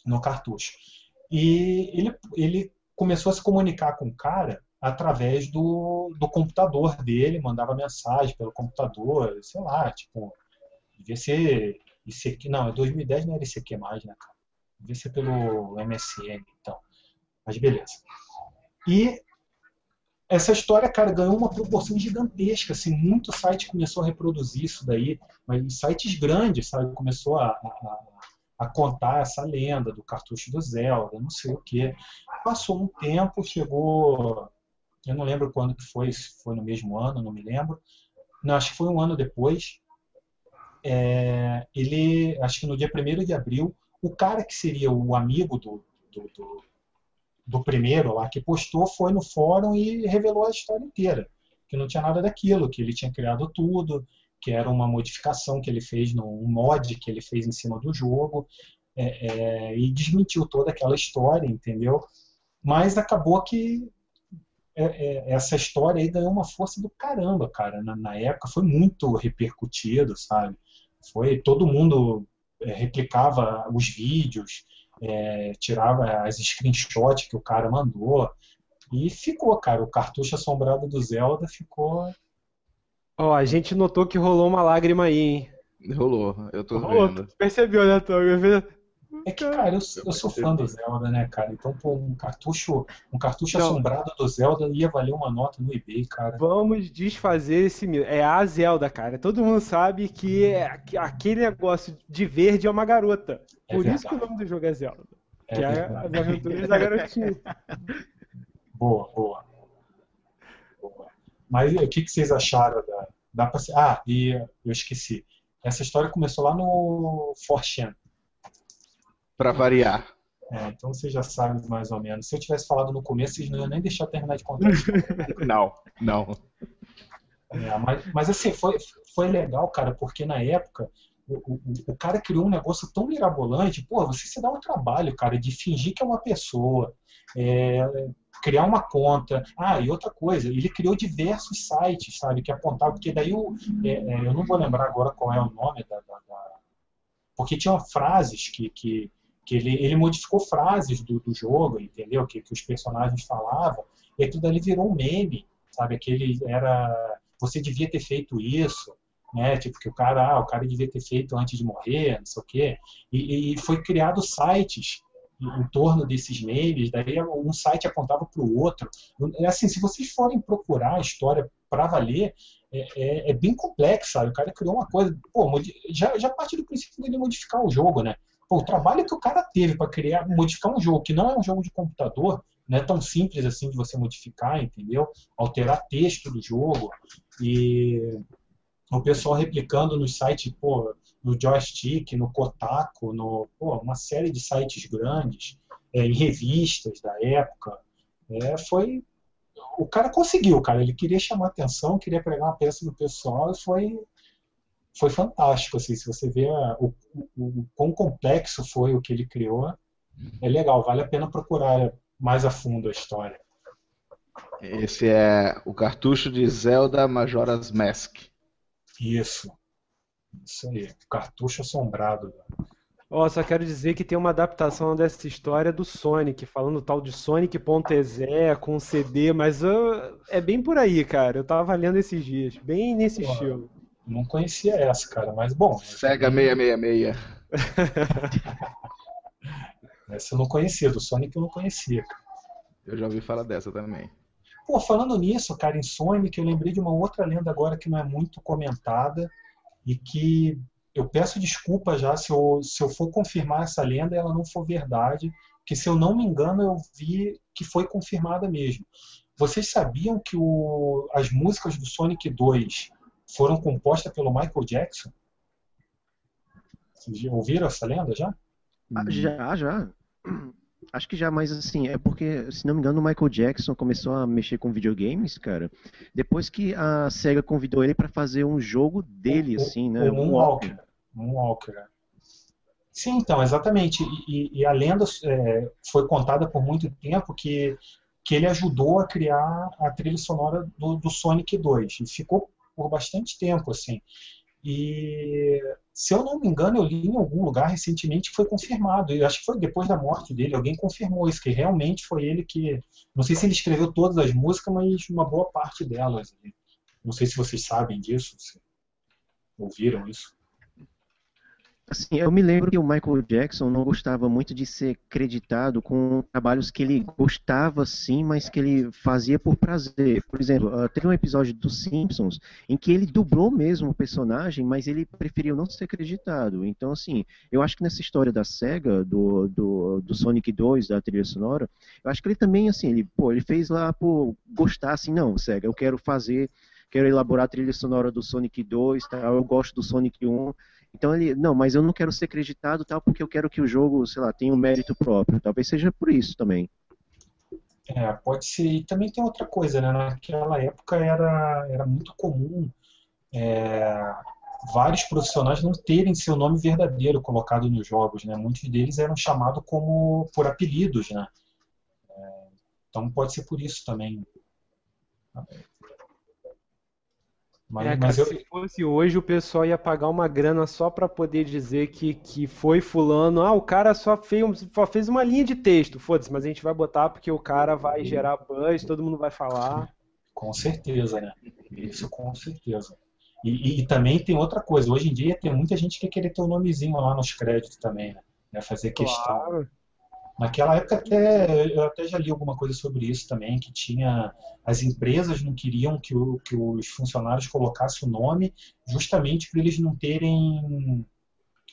no cartucho. E ele, ele começou a se comunicar com o cara através do, do computador dele, mandava mensagem pelo computador, sei lá, tipo, devia ser ICQ, não, 2010 não era ICQ mais, né, cara? Devia ser pelo MSN, então. Mas beleza. E essa história, cara, ganhou uma proporção gigantesca, assim, muito site começou a reproduzir isso daí, mas sites grandes, sabe, começou a, a, a contar essa lenda do cartucho do Zelda, não sei o que. Passou um tempo, chegou eu não lembro quando que foi, se foi no mesmo ano, não me lembro. Não, acho que foi um ano depois. É, ele, acho que no dia 1 de abril, o cara que seria o amigo do, do, do, do primeiro lá que postou foi no fórum e revelou a história inteira. Que não tinha nada daquilo, que ele tinha criado tudo, que era uma modificação que ele fez, um mod que ele fez em cima do jogo, é, é, e desmentiu toda aquela história, entendeu? Mas acabou que é, é, essa história aí ganhou uma força do caramba, cara. Na, na, época foi muito repercutido, sabe? Foi todo mundo é, replicava os vídeos, é, tirava as screenshots que o cara mandou e ficou, cara. O cartucho assombrado do Zelda ficou. Ó, oh, a gente notou que rolou uma lágrima aí, hein? Rolou, eu tô rolou, vendo. Percebeu, né, Tom? É que, cara, eu, eu sou fã do Zelda, né, cara? Então, pô, um cartucho, um cartucho Não. assombrado do Zelda ia valer uma nota no eBay, cara. Vamos desfazer esse mito. É a Zelda, cara. Todo mundo sabe que é aquele negócio de verde é uma garota. É Por verdade. isso que o nome do jogo é Zelda. É que é as aventuras da garotinha. [LAUGHS] Boa, boa. boa. Mas o que, que vocês acharam da. Dá pra... Ah, e eu esqueci. Essa história começou lá no Forchan para variar. É, então você já sabe mais ou menos. Se eu tivesse falado no começo, vocês não iam nem deixar terminar de contar. [LAUGHS] não, não. É, mas, mas assim, foi, foi legal, cara, porque na época o, o, o, cara criou um negócio tão mirabolante, pô, você se dá um trabalho, cara, de fingir que é uma pessoa, é, criar uma conta. Ah, e outra coisa, ele criou diversos sites, sabe, que apontavam, porque daí eu, é, é, eu não vou lembrar agora qual é o nome da, da, da porque tinham frases que, que que ele, ele modificou frases do, do jogo, entendeu? Que, que os personagens falavam, e aquilo ali virou um meme, sabe? Aquele era, você devia ter feito isso, né? Tipo, que o cara, ah, o cara devia ter feito antes de morrer, não sei o quê. E, e foi criado sites em, em torno desses memes, daí um site apontava para o outro. Assim, se vocês forem procurar a história para valer, é, é, é, bem complexo, sabe? O cara criou uma coisa, pô, já, já parte do princípio dele modificar o jogo, né? Pô, o trabalho que o cara teve para criar, modificar um jogo que não é um jogo de computador, não é tão simples assim de você modificar, entendeu? Alterar texto do jogo e o pessoal replicando nos sites, pô, no Joystick, no Kotaku, no, pô, uma série de sites grandes, é, em revistas da época. É, foi o cara conseguiu, cara. Ele queria chamar atenção, queria pregar uma peça no pessoal e foi foi fantástico. Assim, se você vê a, o, o, o quão complexo foi o que ele criou, é legal, vale a pena procurar mais a fundo a história. Esse é o cartucho de Zelda Majora's Mask. Isso. Isso aí, cartucho assombrado. Ó, oh, só quero dizer que tem uma adaptação dessa história do Sonic, falando tal de Sonic.exe com CD, mas uh, é bem por aí, cara. Eu tava lendo esses dias, bem nesse Pô, estilo. Não conhecia essa, cara, mas bom. Sega 666. [LAUGHS] essa eu não conhecia, do Sonic eu não conhecia. Eu já ouvi falar dessa também. Pô, falando nisso, cara, em Sonic, eu lembrei de uma outra lenda agora que não é muito comentada e que eu peço desculpa já se eu, se eu for confirmar essa lenda e ela não for verdade, que se eu não me engano eu vi que foi confirmada mesmo. Vocês sabiam que o, as músicas do Sonic 2 foram compostas pelo Michael Jackson. Vocês ouviram essa lenda já? Ah, já, já. Acho que já, mas assim, é porque, se não me engano, o Michael Jackson começou a mexer com videogames, cara, depois que a SEGA convidou ele para fazer um jogo dele, o, assim, né? O Moonwalker. Moonwalker. É. Sim, então, exatamente. E, e a lenda é, foi contada por muito tempo que, que ele ajudou a criar a trilha sonora do, do Sonic 2. E ficou por bastante tempo, assim. E se eu não me engano, eu li em algum lugar recentemente que foi confirmado. Eu acho que foi depois da morte dele, alguém confirmou isso, que realmente foi ele que. Não sei se ele escreveu todas as músicas, mas uma boa parte delas. Não sei se vocês sabem disso, se ouviram isso. Assim, eu me lembro que o Michael Jackson não gostava muito de ser creditado com trabalhos que ele gostava sim, mas que ele fazia por prazer. Por exemplo, uh, teve um episódio dos Simpsons em que ele dublou mesmo o personagem, mas ele preferiu não ser creditado. Então, assim, eu acho que nessa história da SEGA, do, do, do Sonic 2, da trilha sonora, eu acho que ele também, assim, ele, pô, ele fez lá por gostar, assim, não, SEGA, eu quero fazer, quero elaborar a trilha sonora do Sonic 2, tá? eu gosto do Sonic 1, então ele, não, mas eu não quero ser acreditado tal porque eu quero que o jogo, sei lá, tenha um mérito próprio. Talvez seja por isso também. É, pode ser. E também tem outra coisa, né? Naquela época era, era muito comum é, vários profissionais não terem seu nome verdadeiro colocado nos jogos, né? Muitos deles eram chamados como por apelidos, né? É, então pode ser por isso também. Mas, é, mas eu... se fosse hoje, o pessoal ia pagar uma grana só para poder dizer que, que foi fulano. Ah, o cara só fez, só fez uma linha de texto. Foda-se, mas a gente vai botar porque o cara vai gerar buzz, todo mundo vai falar. Com certeza, né? Isso com certeza. E, e, e, também tem outra coisa. Hoje em dia tem muita gente que quer querer ter o um nomezinho lá nos créditos também, né? Fazer questão. Claro. Naquela época até eu até já li alguma coisa sobre isso também, que tinha as empresas não queriam que, o, que os funcionários colocassem o nome, justamente para eles não terem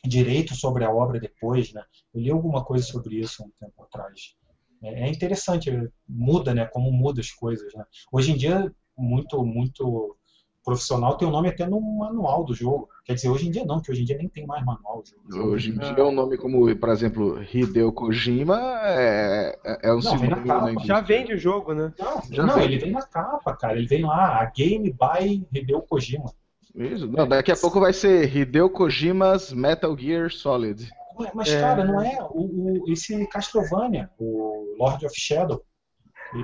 direito sobre a obra depois, né? Eu li alguma coisa sobre isso um tempo atrás. É, é interessante, muda, né? Como muda as coisas, né? Hoje em dia muito muito profissional tem o um nome até no manual do jogo. Quer dizer, hoje em dia não, que hoje em dia nem tem mais manual. Jogo. Hoje em dia é um nome como, por exemplo, Hideo Kojima é, é, é um sinônimo. Já vende o jogo, né? Não, Já não ele vem na capa, cara. Ele vem lá, a Game by Hideo Kojima. Isso, não, daqui a pouco vai ser Hideo Kojima's Metal Gear Solid. Mas, é... cara, não é o, o, esse Castlevania, o Lord of Shadow,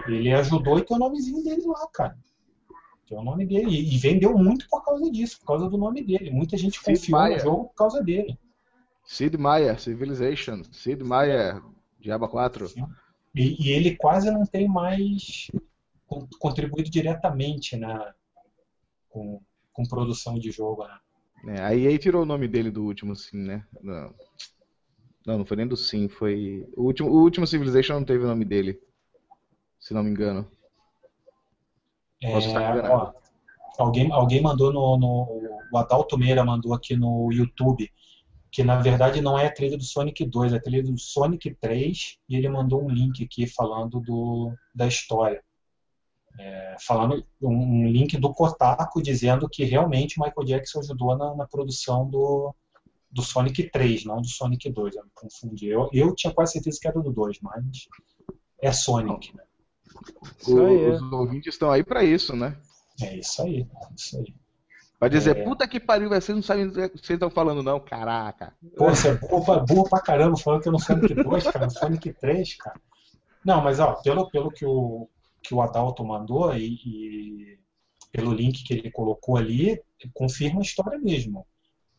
ele ajudou e tem o nomezinho dele lá, cara que é o nome dele. E, vendeu muito por causa disso, por causa do nome dele. Muita gente Sid confiou no jogo por causa dele. Sid Meier, Civilization. Sid Meier, Diaba 4. E, e, ele quase não tem mais contribuído diretamente na, com, com produção de jogo. Né? É, aí, aí tirou o nome dele do último, sim, né? Não. Não, não foi nem do Sim, foi. O último, o último Civilization não teve o nome dele. Se não me engano. É, ó, alguém, alguém mandou no, no. O Adalto Meira mandou aqui no YouTube que na verdade não é a trilha do Sonic 2, é a trilha do Sonic 3, e ele mandou um link aqui falando do, da história. É, falando um link do Kotaku dizendo que realmente o Michael Jackson ajudou na, na, produção do, do Sonic 3, não do Sonic 2, eu me confundi. Eu, eu tinha quase certeza que era do 2, mas é Sonic, né? O, aí, os ouvintes estão aí para isso, né? É isso aí, é isso aí. Vai dizer, é... puta que pariu, vocês não sabem o que vocês estão falando, não, caraca. Pô, você é burro, burro pra caramba falando que eu não Sonic 2, cara, no Sonic 3, cara. Não, mas ó, pelo, pelo que, o, que o Adalto mandou e, e pelo link que ele colocou ali, confirma a história mesmo.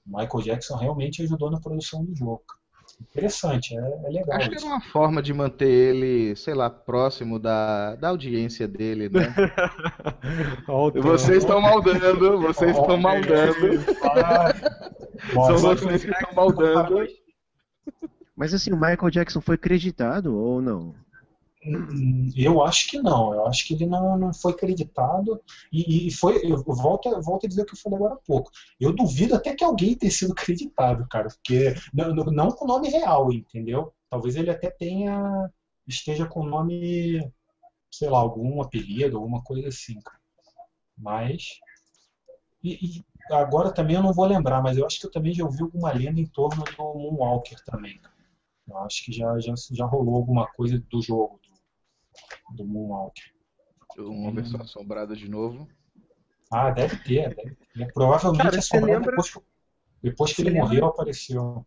Michael Jackson realmente ajudou na produção do jogo interessante, é, é legal. Acho isso. que era uma forma de manter ele, sei lá, próximo da, da audiência dele, né? [LAUGHS] vocês estão maldando, vocês estão maldando. [LAUGHS] São vocês que estão maldando. Mas assim, o Michael Jackson foi acreditado ou não? Eu acho que não, eu acho que ele não, não foi acreditado e, e foi, eu volto, volto a dizer o que eu falei agora há pouco. Eu duvido até que alguém tenha sido acreditado, cara, porque não, não com o nome real, entendeu? Talvez ele até tenha, esteja com o nome, sei lá, algum apelido, alguma coisa assim, cara. Mas, e, e agora também eu não vou lembrar, mas eu acho que eu também já ouvi alguma lenda em torno do Moonwalker também, cara. Eu acho que já, já, já rolou alguma coisa do jogo, do, Moonwalker. Uma versão assombrada de novo. Ah, deve ter, deve ter. Provavelmente Cara, assombrada lembra... depois, depois que ele lembra... morreu apareceu.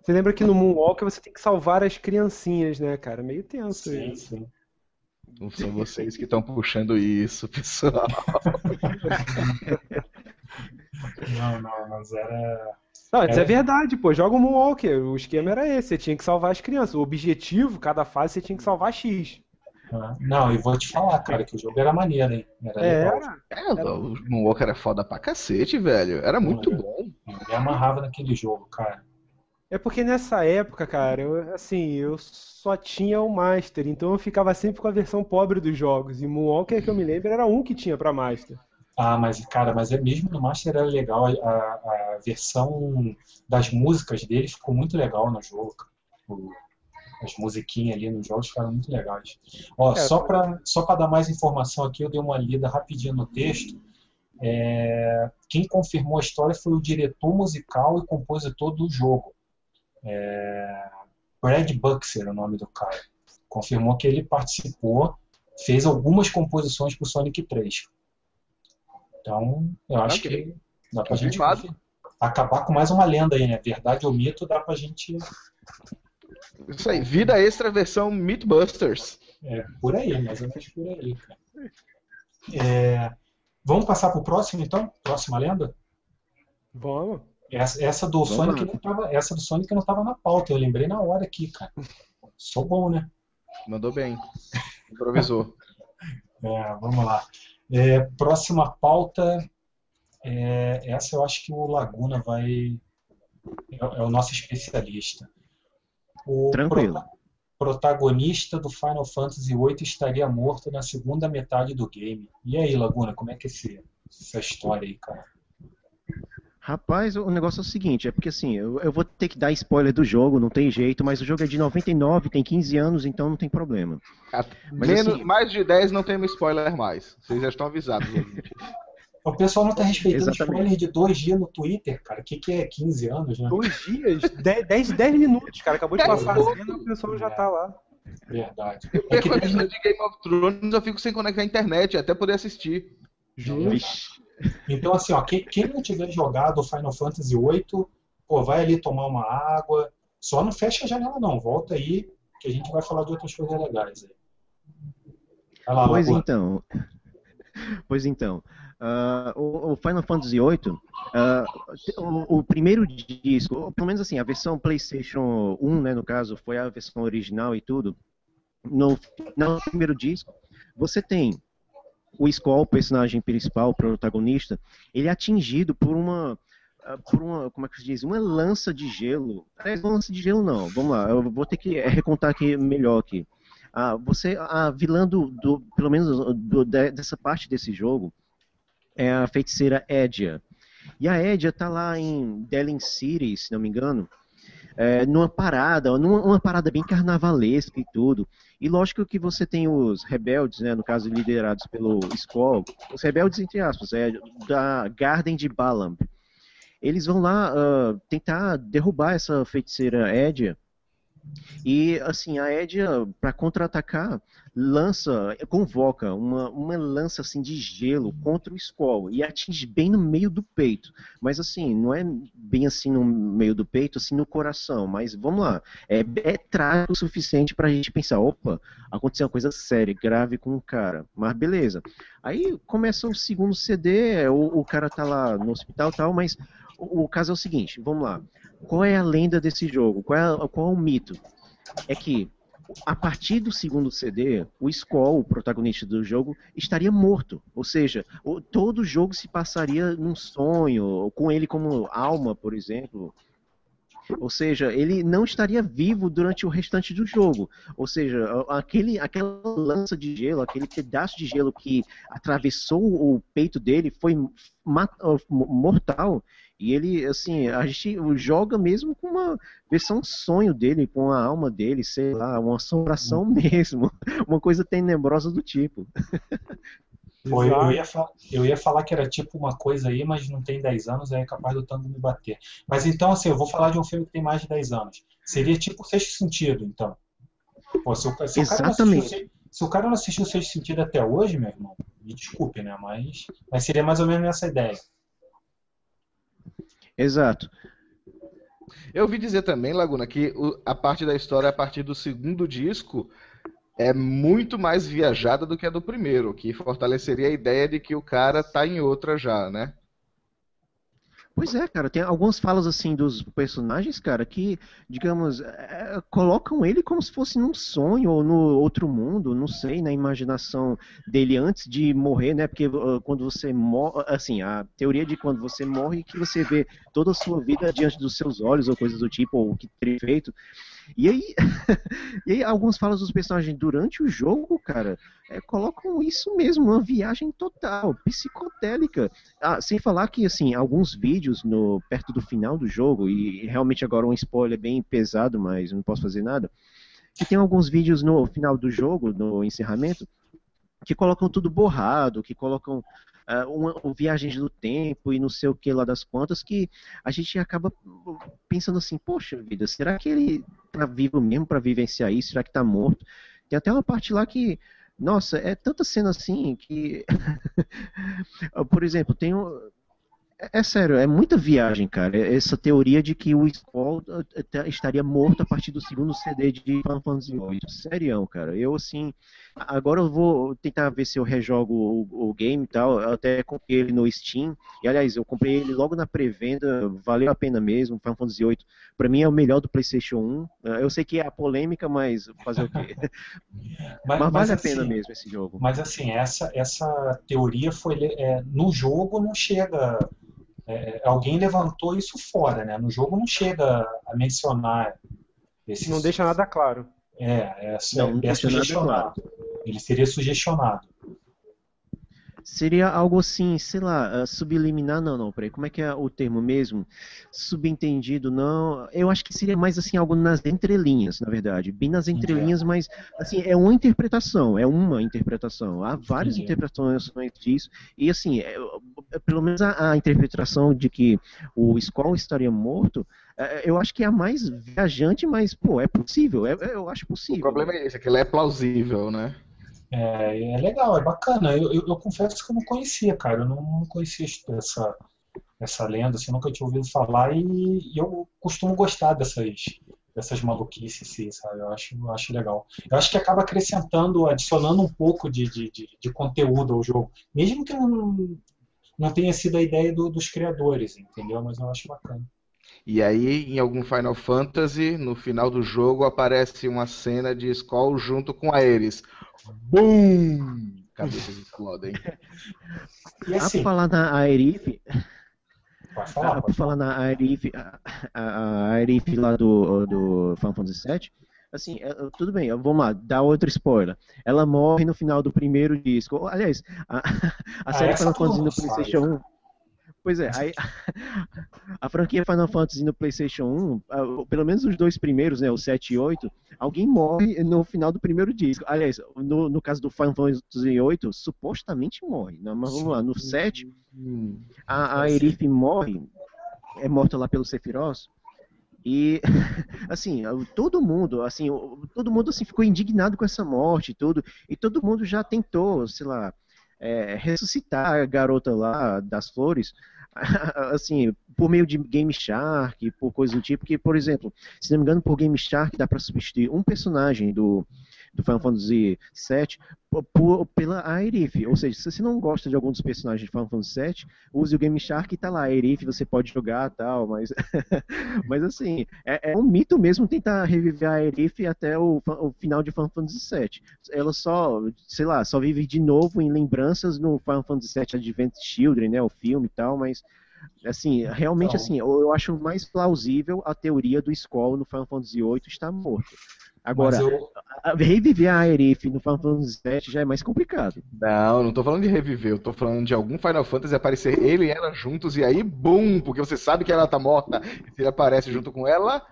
Você lembra que no Moonwalker você tem que salvar as criancinhas, né, cara? Meio tenso sim, isso. Sim. Não são vocês que estão puxando isso, pessoal. [LAUGHS] não, não, mas era. Não, isso é verdade, pô. Joga o Moonwalker. O esquema era esse. Você tinha que salvar as crianças. O objetivo, cada fase, você tinha que salvar X. Ah, não, e vou te falar, cara, que o jogo era maneiro, hein? Era é, legal. É, o Moonwalker era foda pra cacete, velho. Era muito eu, bom. Eu me amarrava naquele jogo, cara. É porque nessa época, cara, eu, assim, eu só tinha o Master, então eu ficava sempre com a versão pobre dos jogos. E Moonwalker, que eu me lembro, era um que tinha pra Master. Ah, mas, cara, mas é mesmo no Master era legal. A, a versão das músicas dele ficou muito legal no jogo. O, as musiquinhas ali nos jogos ficaram muito legais. Ó, é, só para só dar mais informação aqui, eu dei uma lida rapidinho no texto. É, quem confirmou a história foi o diretor musical e compositor do jogo. É, Brad Buxer, o nome do cara. Confirmou que ele participou, fez algumas composições para o Sonic 3. Então, eu acho okay. que dá pra gente acabar com mais uma lenda aí, né? Verdade ou mito, dá pra gente. Isso aí, vida extra versão Mythbusters. É, por aí, mais ou menos por aí, cara. É, vamos passar pro próximo, então? Próxima lenda? Vamos. Essa, essa do Vamos Sonic não tava, essa do Sonic não tava na pauta, eu lembrei na hora aqui, cara. Sou bom, né? Mandou bem. Improvisou. [LAUGHS] é, vamos lá. É, próxima pauta. É, essa eu acho que o Laguna vai. É, é o nosso especialista. O Tranquilo. Pro, protagonista do Final Fantasy VIII estaria morto na segunda metade do game. E aí, Laguna, como é que é esse, essa história aí, cara? Rapaz, o negócio é o seguinte, é porque assim, eu, eu, vou ter que dar spoiler do jogo, não tem jeito, mas o jogo é de 99, tem 15 anos, então não tem problema. Mas, Menos, assim, mais de 10 não tem spoiler mais. Vocês já estão avisados. [LAUGHS] o pessoal não tá respeitando Exatamente. spoiler de dois dias no Twitter, cara. O que, que é 15 anos, né? Dois dias? 10, 10 minutos, cara. Acabou de passar a cena, o pessoal já tá lá. Verdade. Eu é que de Game of Thrones, eu fico sem conectar a internet, até poder assistir. Justo. Então, assim, ó, quem, quem não tiver jogado Final Fantasy VIII, pô, vai ali tomar uma água. Só não fecha a janela, não. Volta aí, que a gente vai falar de outras coisas legais aí. Lá, pois então. Pois então. Uh, o, o, Final Fantasy VIII, uh, o, o, primeiro disco, pelo menos assim, a versão PlayStation 1, né, no caso, foi a versão original e tudo. No, no primeiro disco, você tem o Skull, personagem principal, protagonista, ele é atingido por uma ah, por uma, como é que se diz, uma lança de gelo. É, uma lança de gelo não, vamos lá, eu vou ter que recontar aqui melhor aqui. Ah, você, a vilã do, do pelo menos do, dessa parte desse jogo, é a feiticeira Edia. E a Edia está lá em Dellen City, se não me engano, é, numa parada, numa parada bem carnavalesca e tudo. E lógico que você tem os rebeldes, né, no caso liderados pelo Skoll, os rebeldes entre aspas, é da Garden de Balamb. Eles vão lá uh, tentar derrubar essa feiticeira Edia e assim, a Edia, para contra-atacar, lança, convoca uma, uma lança assim de gelo contra o Skoll e atinge bem no meio do peito. Mas assim, não é bem assim no meio do peito, assim no coração. Mas vamos lá, é, é trágico o suficiente para a gente pensar, opa, aconteceu uma coisa séria, grave com o cara. Mas beleza. Aí começa o segundo CD, o, o cara tá lá no hospital e tal, mas o, o caso é o seguinte, vamos lá. Qual é a lenda desse jogo? Qual é, qual é o mito? É que a partir do segundo CD, o Skoll, o protagonista do jogo, estaria morto. Ou seja, o, todo o jogo se passaria num sonho, com ele como alma, por exemplo. Ou seja, ele não estaria vivo durante o restante do jogo. Ou seja, aquele, aquela lança de gelo, aquele pedaço de gelo que atravessou o peito dele foi mortal e ele, assim, a gente joga mesmo com uma versão sonho dele, com a alma dele, sei lá, uma assombração mesmo. [LAUGHS] Uma coisa tenebrosa do tipo. Foi, eu, ia eu ia falar que era tipo uma coisa aí, mas não tem 10 anos, aí é capaz do tanto me bater. Mas então, assim, eu vou falar de um filme que tem mais de 10 anos. Seria tipo o Sexto Sentido, então. Pô, se, o, se Exatamente. O assistiu, se o cara não assistiu o Sexto Sentido até hoje, meu irmão, me desculpe, né? Mas, mas seria mais ou menos essa ideia. Exato. Eu ouvi dizer também, Laguna, que a parte da história a partir do segundo disco é muito mais viajada do que a do primeiro, que fortaleceria a ideia de que o cara tá em outra já, né? Pois é, cara, tem algumas falas assim dos personagens, cara, que, digamos, é, colocam ele como se fosse num sonho ou no outro mundo, não sei, na imaginação dele antes de morrer, né? Porque uh, quando você morre, assim, a teoria de quando você morre que você vê toda a sua vida diante dos seus olhos ou coisas do tipo, ou o que teria feito. E aí, [LAUGHS] e aí algumas falas dos personagens durante o jogo, cara, é, colocam isso mesmo, uma viagem total, psicotélica. Ah, sem falar que, assim, alguns vídeos no perto do final do jogo, e realmente agora um spoiler bem pesado, mas não posso fazer nada, que tem alguns vídeos no final do jogo, no encerramento, que colocam tudo borrado, que colocam uh, uma, viagens do tempo e não sei o que lá das contas, que a gente acaba pensando assim, poxa vida, será que ele tá vivo mesmo para vivenciar isso? Será que tá morto? Tem até uma parte lá que, nossa, é tanta cena assim que, [LAUGHS] por exemplo, tem um é, é sério, é muita viagem, cara. Essa teoria de que o Skull eh, estaria morto a partir do segundo CD de Final Fantasy VIII. Sério, cara. Eu, assim, agora eu vou tentar ver se eu rejogo o, o game e tal. Eu até comprei ele no Steam. E, aliás, eu comprei ele logo na pré-venda. Valeu a pena mesmo. Final Fantasy VIII, pra mim, é o melhor do PlayStation 1. Eu sei que é a polêmica, mas fazer o quê? [LAUGHS] mas, mas, vale mas, a pena assim, mesmo esse jogo. Mas, assim, essa, essa teoria foi. É, no jogo não chega é, alguém levantou isso fora, né? No jogo não chega a mencionar. Esses... Não deixa nada claro. É, é, não, é, é sugestionado. Claro. Ele seria sugestionado. Seria algo assim, sei lá, uh, subliminar, não, não, peraí, como é que é o termo mesmo? Subentendido, não. Eu acho que seria mais assim, algo nas entrelinhas, na verdade. Bem nas entrelinhas, mas assim, é uma interpretação, é uma interpretação. Há várias Entendi. interpretações disso. E assim, é, é, pelo menos a, a, interpretação de que o Skoll estaria morto, é, eu acho que é a mais viajante, mas, pô, é possível, é, eu acho possível. O problema é esse, é que ele é plausível, né? É, é legal, é bacana. Eu, eu, eu, confesso que eu não conhecia, cara. Eu não, não conhecia essa, essa lenda, assim, nunca tinha ouvido falar e, e eu costumo gostar dessas, dessas maluquices, assim, sabe? Eu acho, eu acho legal. Eu acho que acaba acrescentando, adicionando um pouco de, de, de, de conteúdo ao jogo. Mesmo que não, não tenha sido a ideia do, dos criadores, entendeu? Mas eu acho bacana. E aí, em algum Final Fantasy, no final do jogo, aparece uma cena de Skull junto com a Ares. Bum! Cabeças explodem. [LAUGHS] E assim, ah, por falar na Aerith. Pode falar, ah, por falar na Aerith, a, a Aerith lá do, do Final Fantasy VII, assim, é, tudo bem, vamos lá, dá outro spoiler. Ela morre no final do primeiro disco. Aliás, a, [LAUGHS] a ah, série Final Fantasy no PlayStation 1 Pois é, aí, [LAUGHS] a franquia Final Fantasy no PlayStation 1, pelo menos os dois primeiros, né, o 7 e 8, alguém morre no final do primeiro disco. Aliás, no, no caso do Final Fantasy 8, supostamente morre. Né? Mas vamos lá, no 7, a, a Erif morre, é morta lá pelo Sephiroth. E [LAUGHS] assim, todo mundo, assim, todo mundo assim ficou indignado com essa morte e tudo, e todo mundo já tentou, sei lá, é, ressuscitar a garota lá das flores, [LAUGHS] assim, por meio de Game Shark, por coisa do tipo, que, por exemplo, se não me engano, por Game Shark dá para substituir um personagem do, do Final Fantasy VII por, pela Aerith. Ou seja, se você não gosta de algum dos personagens de Final Fantasy VII, use o Game Shark e tá lá, Aerith, você pode jogar tal, mas, [LAUGHS] mas assim, é, é, um mito mesmo tentar reviver a Aerith até o, o, final de Final Fantasy VII. Ela só, sei lá, só vive de novo em lembranças no Final Fantasy VII Advent Children, né, o filme e tal, mas assim, realmente então... assim, eu, eu acho mais plausível a teoria do Skoll no Final Fantasy VIII estar morto. Agora, eu... reviver a Aerith no Final Fantasy VII já é mais complicado. Não, não tô falando de reviver, eu tô falando de algum Final Fantasy aparecer ele e ela juntos e aí, bum, porque você sabe que ela tá morta. E se ele aparece junto com ela.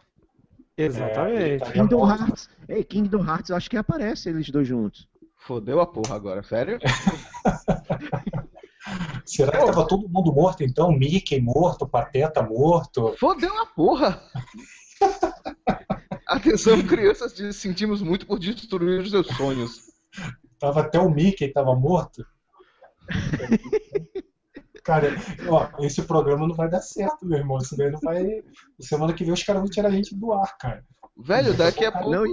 Exatamente. É, Kingdom Hearts. Ei, Kingdom Hearts, eu acho que aparece eles dois juntos. Fodeu a porra agora, sério? [LAUGHS] Será que tava todo mundo morto então? Mickey morto, Pateta morto? Fodeu a porra! [LAUGHS] Atenção, [LAUGHS] crianças, sentimos muito por destruir os seus sonhos. Tava até o Mickey tava morto. Cara, ó, esse programa não vai dar certo, meu irmão. Isso daí não vai. Semana que vem os caras vão tirar a gente do ar, cara. Velho, daqui a pouco. Não...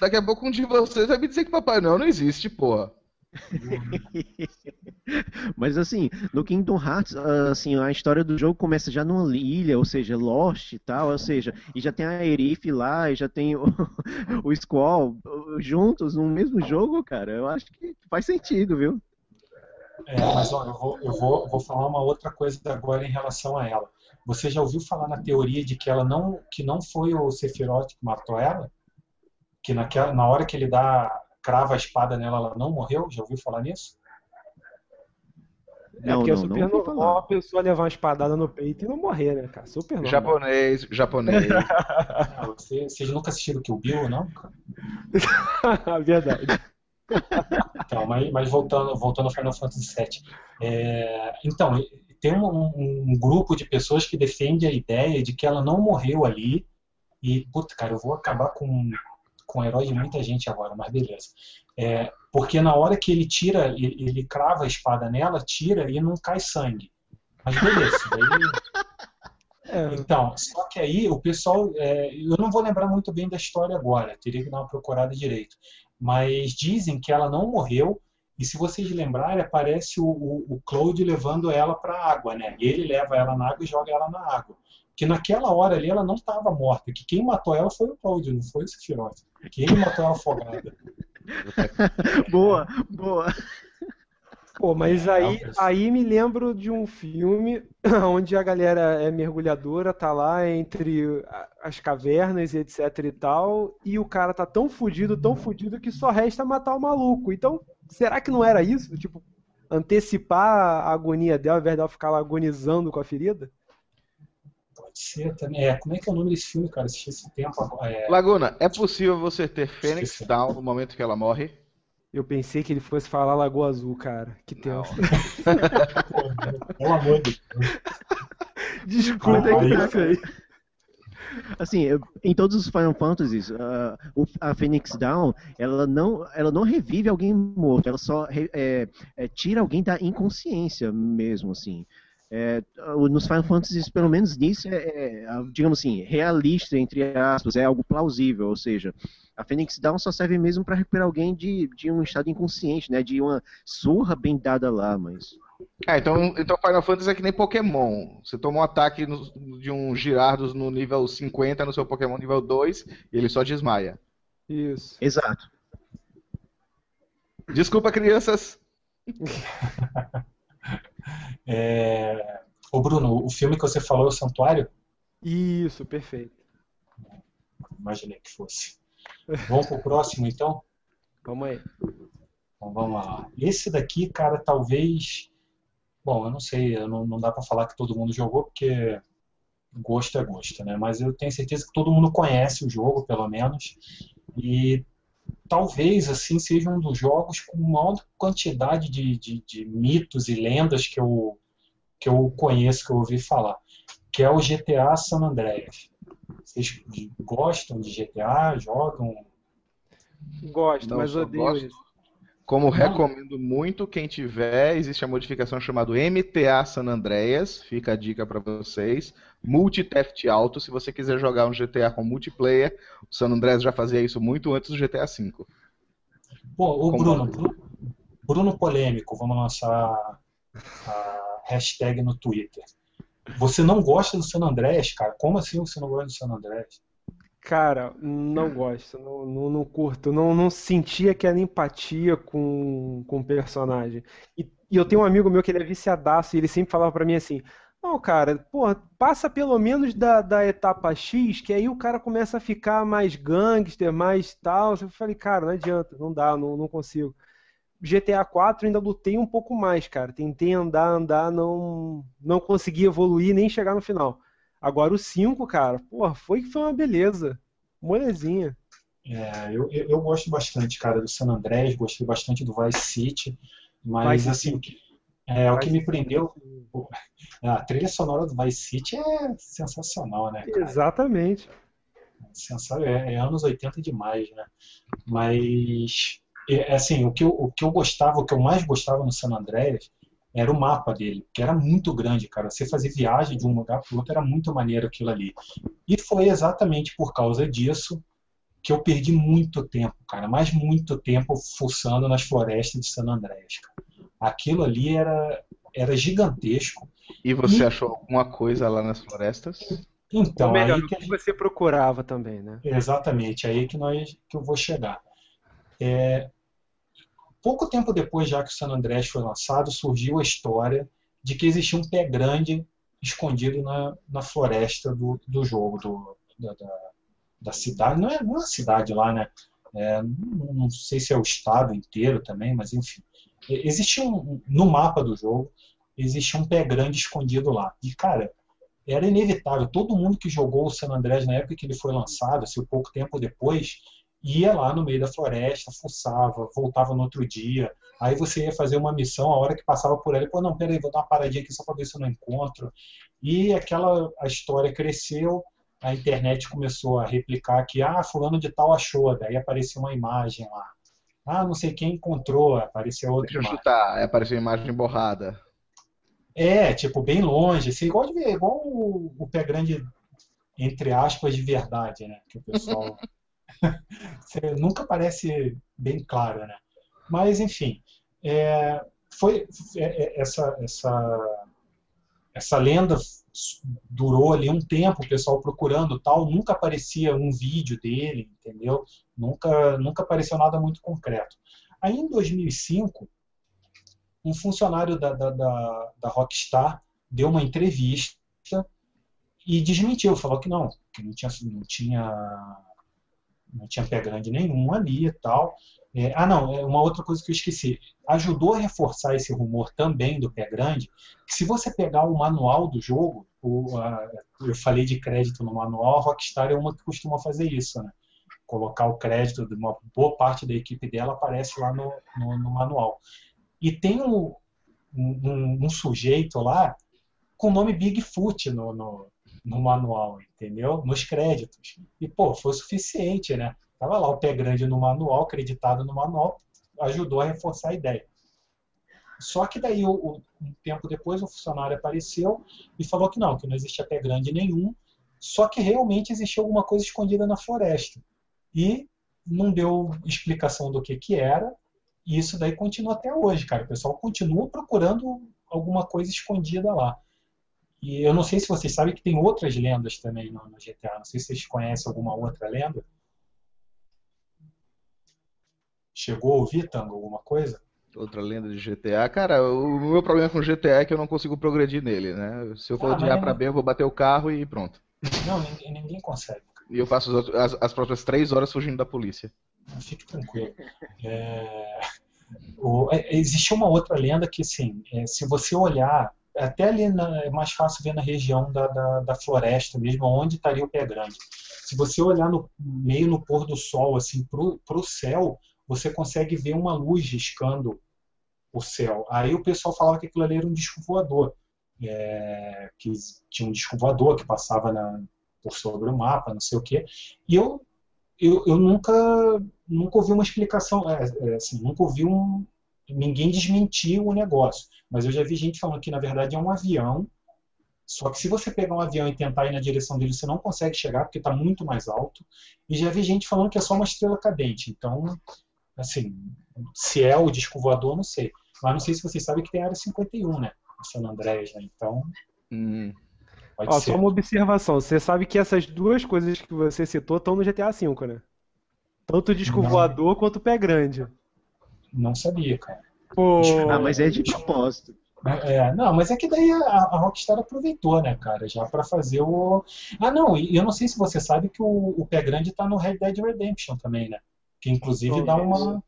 Daqui a pouco um de vocês vai me dizer que Papai Noel não existe, porra. [LAUGHS] Mas assim, no Kingdom Hearts, assim, a história do jogo começa já numa ilha, ou seja, Lost e tal, ou seja, e já tem a Erif lá, e já tem o, [LAUGHS] o Squall juntos no mesmo jogo, cara. Eu acho que faz sentido, viu? É, mas ó, eu, vou, eu vou, vou falar uma outra coisa agora em relação a ela. Você já ouviu falar na teoria de que ela não, que não foi o Sephiroth que matou ela? Que naquela, na hora que ele dá crava a espada nela, ela não morreu? Já ouviu falar nisso? É porque não, é super não normal a pessoa levar uma espadada no peito e não morrer, né, cara? Super normal. Japonês, japonês. Não, [LAUGHS] você, vocês nunca assistiram o Bill, não? [LAUGHS] Verdade. Então, mas, mas, voltando, voltando ao Final Fantasy VII. É, então, tem um, um, grupo de pessoas que defende a ideia de que ela não morreu ali. E, puta, cara, eu vou acabar com, com o herói de muita gente agora, mas beleza. É, porque na hora que ele tira, ele, ele, crava a espada nela, tira e não cai sangue. Mas beleza, daí... [LAUGHS] É. Então, só que aí o pessoal, é, eu não vou lembrar muito bem da história agora, teria que dar uma procurada direito. Mas dizem que ela não morreu, e se vocês lembrarem, aparece o, o, o Claude levando ela para a água, né? Ele leva ela na água e joga ela na água. Que naquela hora ali ela não estava morta, que quem matou ela foi o Claude, não foi o Sephiroth. Que ele matou ela afogada. [LAUGHS] boa, boa. Pô, mas aí, aí me lembro de um filme [CLEARS THROAT] onde a galera é mergulhadora, tá lá entre as cavernas e etc e tal, e o cara tá tão fudido, tão fudido que só resta matar o maluco. Então, será que não era isso? Tipo, antecipar a agonia dela, ao invés dela ficar lá agonizando com a ferida? Pode ser também. É, como é que é o nome desse filme, cara? Assisti esse tempo. É... Laguna, é possível você ter Fênix Down no momento que ela morre? Eu pensei que ele fosse falar Lagoa Azul, cara. Que tenso. [LAUGHS] Pelo amor de Deus. Desculpa ah, que pensei. Assim, em todos os Final Fantasies, uh, a Phoenix Down, ela não, ela não revive alguém morto, ela só é, é, tira alguém da inconsciência mesmo, assim. É, nos Final Fantasies, pelo menos nisso, é, é, digamos assim, realista, entre aspas, é algo plausível, ou seja, a Phoenix Down só serve mesmo para recuperar alguém de, de um estado inconsciente, né? De uma surra bem dada lá, mas. É, então, então Final Fantasy é que nem Pokémon. Você toma um ataque no, de um Girardos no nível 50 no seu Pokémon nível 2 e ele só desmaia. Isso. Exato. Desculpa, crianças. [LAUGHS] é... Ô Bruno, o filme que você falou é o Santuário? Isso, perfeito. Imaginei que fosse. Vamos pro próximo, então? Vamos aí. Então, vamos lá. Esse daqui, cara, talvez... Bom, eu não sei, não, não dá para falar que todo mundo jogou, porque gosto é gosto, né? Mas eu tenho certeza que todo mundo conhece o jogo, pelo menos. E talvez, assim, seja um dos jogos com maior quantidade de, de, de mitos e lendas que eu, que eu conheço, que eu ouvi falar. Que é o GTA San Andreas. Vocês gostam de GTA? Jogam? Gosto, Não, mas odeio gosto. isso. Como recomendo muito, quem tiver, existe a modificação chamada MTA San Andreas, fica a dica para vocês. Multi-Theft Auto, se você quiser jogar um GTA com multiplayer, o San Andreas já fazia isso muito antes do GTA V. Bom, o Bruno, Bruno, Bruno Polêmico, vamos lançar a hashtag no Twitter. Você não gosta do San Andreas, cara? Como assim você não gosta do San Andreas? Cara, não gosto, não, não, não curto, não, não senti aquela empatia com, com o personagem. E, e, eu tenho um amigo meu que ele é viciadaço e ele sempre falava para mim assim: Não, cara, porra, passa pelo menos da, da etapa X, que aí o cara começa a ficar mais gangster, mais tal. Eu falei, cara, não adianta, não dá, não, não consigo. GTA 4 ainda lutei um pouco mais, cara. Tentei andar, andar, não não consegui evoluir nem chegar no final. Agora o 5, cara, porra, foi que foi uma beleza. Molezinha. É, eu, eu gosto bastante, cara, do San Andrés, gostei bastante do Vice City, mas Vice assim, City. É, o que me prendeu. [LAUGHS] A trilha sonora do Vice City é sensacional, né? Cara? Exatamente. Sensacional. É, é, anos 80 demais, né? Mas, é, assim, o que, eu, o que eu gostava, o que eu mais gostava no San Andreas era o mapa dele, que era muito grande, cara. Você fazer viagem de um lugar para o outro era muito maneiro aquilo ali. E foi exatamente por causa disso que eu perdi muito tempo, cara, mas muito tempo fuçando nas florestas de San Andrés, cara. Aquilo ali era, era gigantesco. E você e... achou alguma coisa lá nas florestas? Então, melhor, aí que, que você procurava também, né? Exatamente, aí que nós que eu vou chegar. É, pouco tempo depois, já que o San Andrés foi lançado, surgiu a história de que existia um pé grande escondido na, na floresta do, do jogo, do, da, da, da cidade. Não é, não é a cidade lá, né? É, não, sei se é o estado inteiro também, mas enfim. Existe um, no mapa do jogo, existe um pé grande escondido lá. E, cara, era inevitável. Todo mundo que jogou o San Andreas na época que ele foi lançado, assim, pouco tempo depois, ia lá no meio da floresta, fuçava, voltava no outro dia. Aí você ia fazer uma missão, a hora que passava por ela, pô, não, peraí, vou dar uma paradinha aqui só para ver se eu não encontro. E aquela a história cresceu, a internet começou a replicar que, ah, fulano de tal achou, daí apareceu uma imagem lá. Ah, não sei quem encontrou, apareceu outra Deixa eu imagem. chutar, apareceu imagem borrada. É, tipo, bem longe, assim, igual, de igual o, o pé grande, entre aspas, de verdade, né? Que o pessoal [LAUGHS] [LAUGHS] nunca parece bem claro, né? Mas, enfim, é, foi é, é, essa, essa, essa lenda durou ali um tempo, o pessoal procurando tal, nunca aparecia um vídeo dele, entendeu? Nunca, nunca apareceu nada muito concreto. Aí em 2005, um funcionário da, da, da, da Rockstar deu uma entrevista e desmentiu, falou que não, que não tinha, não tinha, não tinha pé grande nenhum ali e tal. É, ah, não, é uma outra coisa que eu esqueci. Ajudou a reforçar esse rumor também do pé grande, que se você pegar o manual do jogo, o, a, eu falei de crédito no manual, a Rockstar é uma que costuma fazer isso, né? Colocar o crédito de uma boa parte da equipe dela aparece lá no, no, no manual. E tem um, um, um, sujeito lá com o nome Bigfoot no, no, no manual, entendeu? Nos créditos. E, pô, foi suficiente, né? Estava lá o pé grande no manual, acreditado no manual, ajudou a reforçar a ideia. Só que daí, um tempo depois, o funcionário apareceu e falou que não, que não existia pé grande nenhum, só que realmente existia alguma coisa escondida na floresta. E não deu explicação do que, que era, e isso daí continua até hoje, cara. O pessoal continua procurando alguma coisa escondida lá. E eu não sei se vocês sabem que tem outras lendas também no, no GTA. Não sei se vocês conhecem alguma outra lenda. Chegou a ouvir, Tango, alguma coisa? Outra lenda de GTA. Cara, o meu problema com GTA é que eu não consigo progredir nele, né? Se eu for ah, de A pra B, eu vou bater o carro e pronto. Não, ninguém, ninguém consegue. E eu passo as, as, as, próprias três horas fugindo da polícia. Fique tranquilo. É... O, é, existe uma outra lenda que, assim, é, se você olhar, até ali na, é mais fácil ver na região da, da, da floresta mesmo, onde estaria o pé grande. Se você olhar no meio no pôr do sol, assim, pro, pro céu, você consegue ver uma luz riscando o céu. Aí o pessoal falava que aquilo ali era um disco voador, é, que tinha um disco voador que passava na, por sobre o mapa, não sei o quê. E eu, eu, eu nunca, nunca ouvi uma explicação, é, é, assim, nunca ouvi um, ninguém desmentiu o negócio. Mas eu já vi gente falando que na verdade é um avião. Só que se você pegar um avião e tentar ir na direção dele, você não consegue chegar porque está muito mais alto. E já vi gente falando que é só uma estrela cadente. Então, Assim, se é o disco voador, não sei. Mas não sei se vocês sabem que tem a área 51, né? No San Andrés, né? Então. Hum. Ó, só uma observação. Você sabe que essas duas coisas que você citou estão no GTA V, né? Tanto o disco não. voador quanto o pé grande. Não sabia, cara. Pô... [LAUGHS] Ah, mas é de propósito. É, não, mas é que daí a, a, Rockstar aproveitou, né, cara, já para fazer o. Ah, não, e eu não sei se você sabe que o, o Pé Grande tá no Red Dead Redemption também, né? Que inclusive dá uma.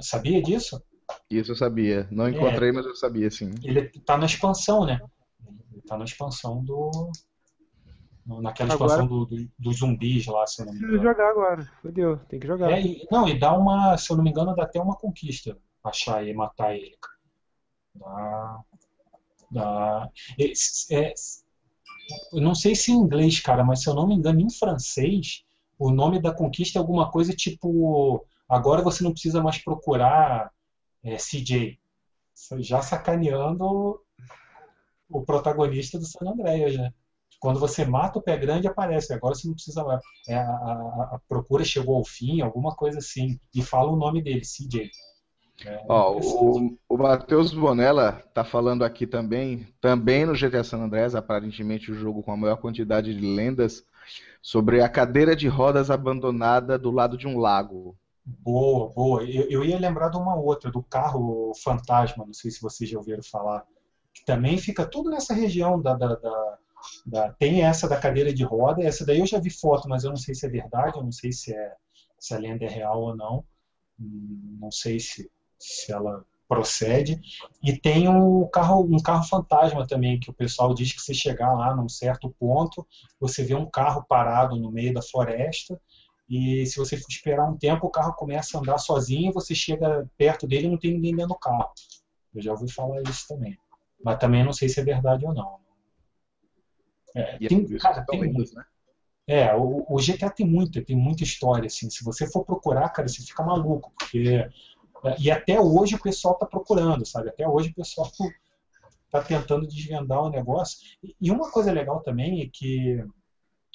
Sabia disso? Isso eu sabia. Não encontrei, é, mas eu sabia, sim. Ele está na expansão, né? Ele tá na expansão do. Naquela agora, expansão do, do, dos zumbis lá, se eu não me engano. jogar agora. Fodeu, tem que jogar. É, e, não, e dá uma, se eu não me engano, dá até uma conquista achar e matar ele. Dá. Dá. É, é, eu não sei se em inglês, cara, mas se eu não me engano, em francês, o nome da conquista é alguma coisa tipo. Agora você não precisa mais procurar é, CJ. Já sacaneando o protagonista do San Andreas, né? Quando você mata o pé grande, aparece. Agora você não precisa. É, a, a, a, procura chegou ao fim, alguma coisa assim. E fala o nome dele, CJ. É Ó, o, o Matheus Bonella tá falando aqui também, também no GTA San Andreas, aparentemente o jogo com a maior quantidade de lendas, sobre a cadeira de rodas abandonada do lado de um lago. Boa, boa. Eu, eu ia lembrar de uma outra, do carro fantasma, não sei se vocês já ouviram falar, que também fica tudo nessa região da, da, da, da tem essa da cadeira de roda, essa daí eu já vi foto, mas eu não sei se é verdade, eu não sei se, é, se a lenda é real ou não. Hum, não sei se se ela procede. E tem um carro, um carro fantasma também, que o pessoal diz que se chegar lá num certo ponto, você vê um carro parado no meio da floresta, e se você esperar um tempo, o carro começa a andar sozinho, você chega perto dele e não tem ninguém dentro do carro. Eu já ouvi falar isso também. Mas também não sei se é verdade ou não. É, é tem, cara, tem muito. Né? É, o, o GTA tem muita, tem muita história, assim. Se você for procurar, cara, você fica maluco, porque e até hoje o pessoal está procurando, sabe? Até hoje o pessoal está [LAUGHS] tentando desvendar o negócio. E uma coisa legal também é que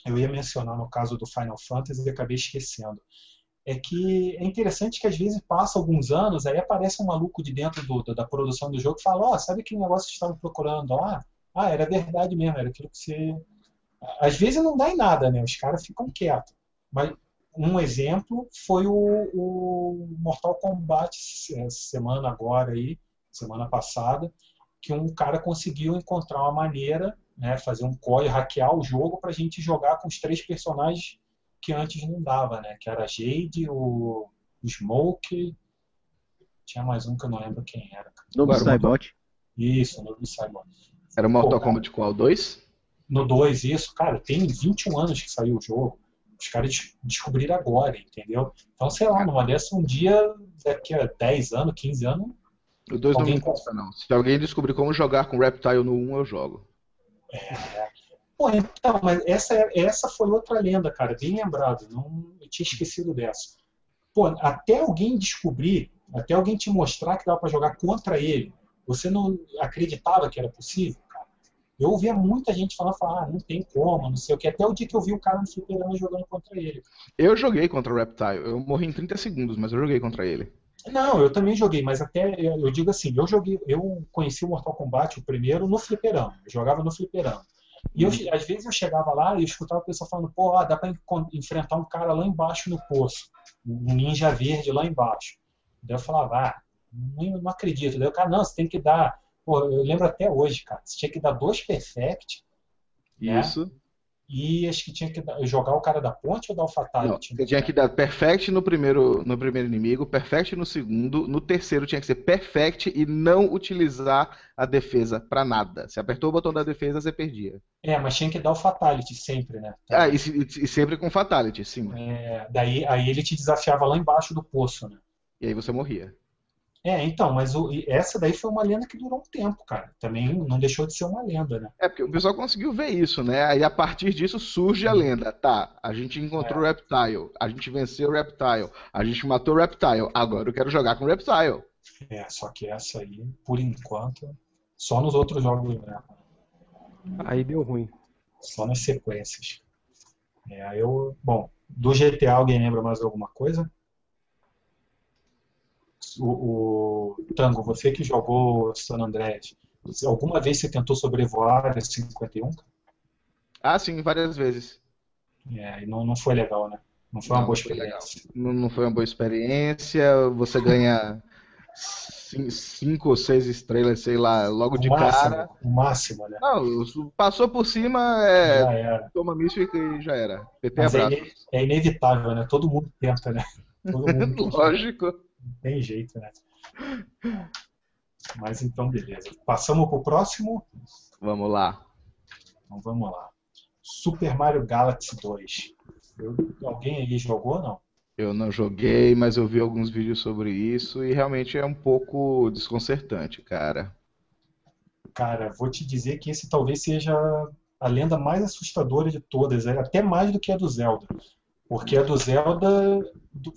eu ia mencionar no caso do Final Fantasy e acabei esquecendo. É que é interessante que às vezes passa alguns anos, aí aparece um maluco de dentro do, da produção do jogo e fala, ó, oh, sabe que negócio que estavam procurando lá? Ah, era verdade mesmo, era aquilo que você. Às vezes não dá em nada, né? Os caras ficam quietos. Mas um exemplo foi o, o Mortal Kombat semana agora aí, semana passada, que um cara conseguiu encontrar uma maneira, né, fazer um código, hackear o jogo para a gente jogar com os três personagens que antes não dava, né? Que era a Jade, o, o Smoke, tinha mais um que eu não lembro quem era. Novo Cybot. Isso, Novo Cybot. Era o Mortal Pô, Kombat qual? 2? No 2, isso. Cara, tem 21 anos que saiu o jogo os caras descobriram agora, entendeu? Então, sei lá, numa dessa, um dia, daqui a 10 anos, 15 anos. O 2 não me interessa, não. Se alguém descobrir como jogar com Reptile no 1, eu jogo. É. Pô, então, mas essa, essa foi outra lenda, cara, bem lembrado. Não, eu tinha esquecido dessa. Pô, até alguém descobrir, até alguém te mostrar que dava para jogar contra ele, você não acreditava que era possível? Eu ouvia muita gente falando, falar, ah, não tem como, não sei o que. Até o dia que eu vi o cara no fliperama jogando contra ele. Eu joguei contra o Reptile. Eu morri em 30 segundos, mas eu joguei contra ele. Não, eu também joguei, mas até eu digo assim, eu joguei, eu conheci o Mortal Kombat o primeiro no fliperama. Eu jogava no fliperama. E eu, uhum. às vezes eu chegava lá e escutava o pessoal falando, pô, dá pra enfrentar um cara lá embaixo no poço. Um ninja verde lá embaixo. Daí eu falava, ah, não, não acredito. Daí o cara, não, você tem que dar Pô, eu lembro até hoje, cara. Você tinha que dar dois perfect. Né? Isso. Né? E acho que tinha que dar, jogar o cara da ponte ou dar o fatality? Não, você tinha que dar perfect no primeiro, no primeiro inimigo, perfect no segundo, no terceiro tinha que ser perfect e não utilizar a defesa para nada. Se apertou o botão da defesa, você perdia. É, mas tinha que dar o fatality sempre, né? Ah, e, e sempre com fatality, sim. É, daí aí ele te desafiava lá embaixo do poço, né? E aí você morria. É, então, mas o, essa daí foi uma lenda que durou um tempo, cara. Também não deixou de ser uma lenda, né? É, porque o pessoal conseguiu ver isso, né? Aí a partir disso surge a lenda. Tá, a gente encontrou é. o Reptile, a gente venceu o Reptile, a gente matou o Reptile, agora eu quero jogar com o Reptile. É, só que essa aí, por enquanto, só nos outros jogos, né? Aí deu ruim. Só nas sequências. É, eu, bom, do GTA alguém lembra mais alguma coisa? O, o Tango, você que jogou San Andreas, alguma vez você tentou sobrevoar a 51? Ah, sim, várias vezes. É, e não, não foi legal, né? Não foi uma não, boa experiência. Não, não, foi uma boa experiência. Você ganha cinco ou seis estrelas, sei lá, logo o de máximo, cara. O máximo, né? Não, passou por cima, é, toma míssil e já era. Mas é, é, inevitável, né? Todo mundo tenta, né? [LAUGHS] Todo mundo Lógico. Não tem jeito, né? Mas então, beleza. Passamos pro próximo? Vamos lá. Então vamos lá. Super Mario Galaxy 2. Eu, alguém aí jogou ou não? Eu não joguei, mas eu vi alguns vídeos sobre isso e realmente é um pouco desconcertante, cara. Cara, vou te dizer que esse talvez seja a lenda mais assustadora de todas, é até mais do que a do Zelda. Porque a do Zelda, do,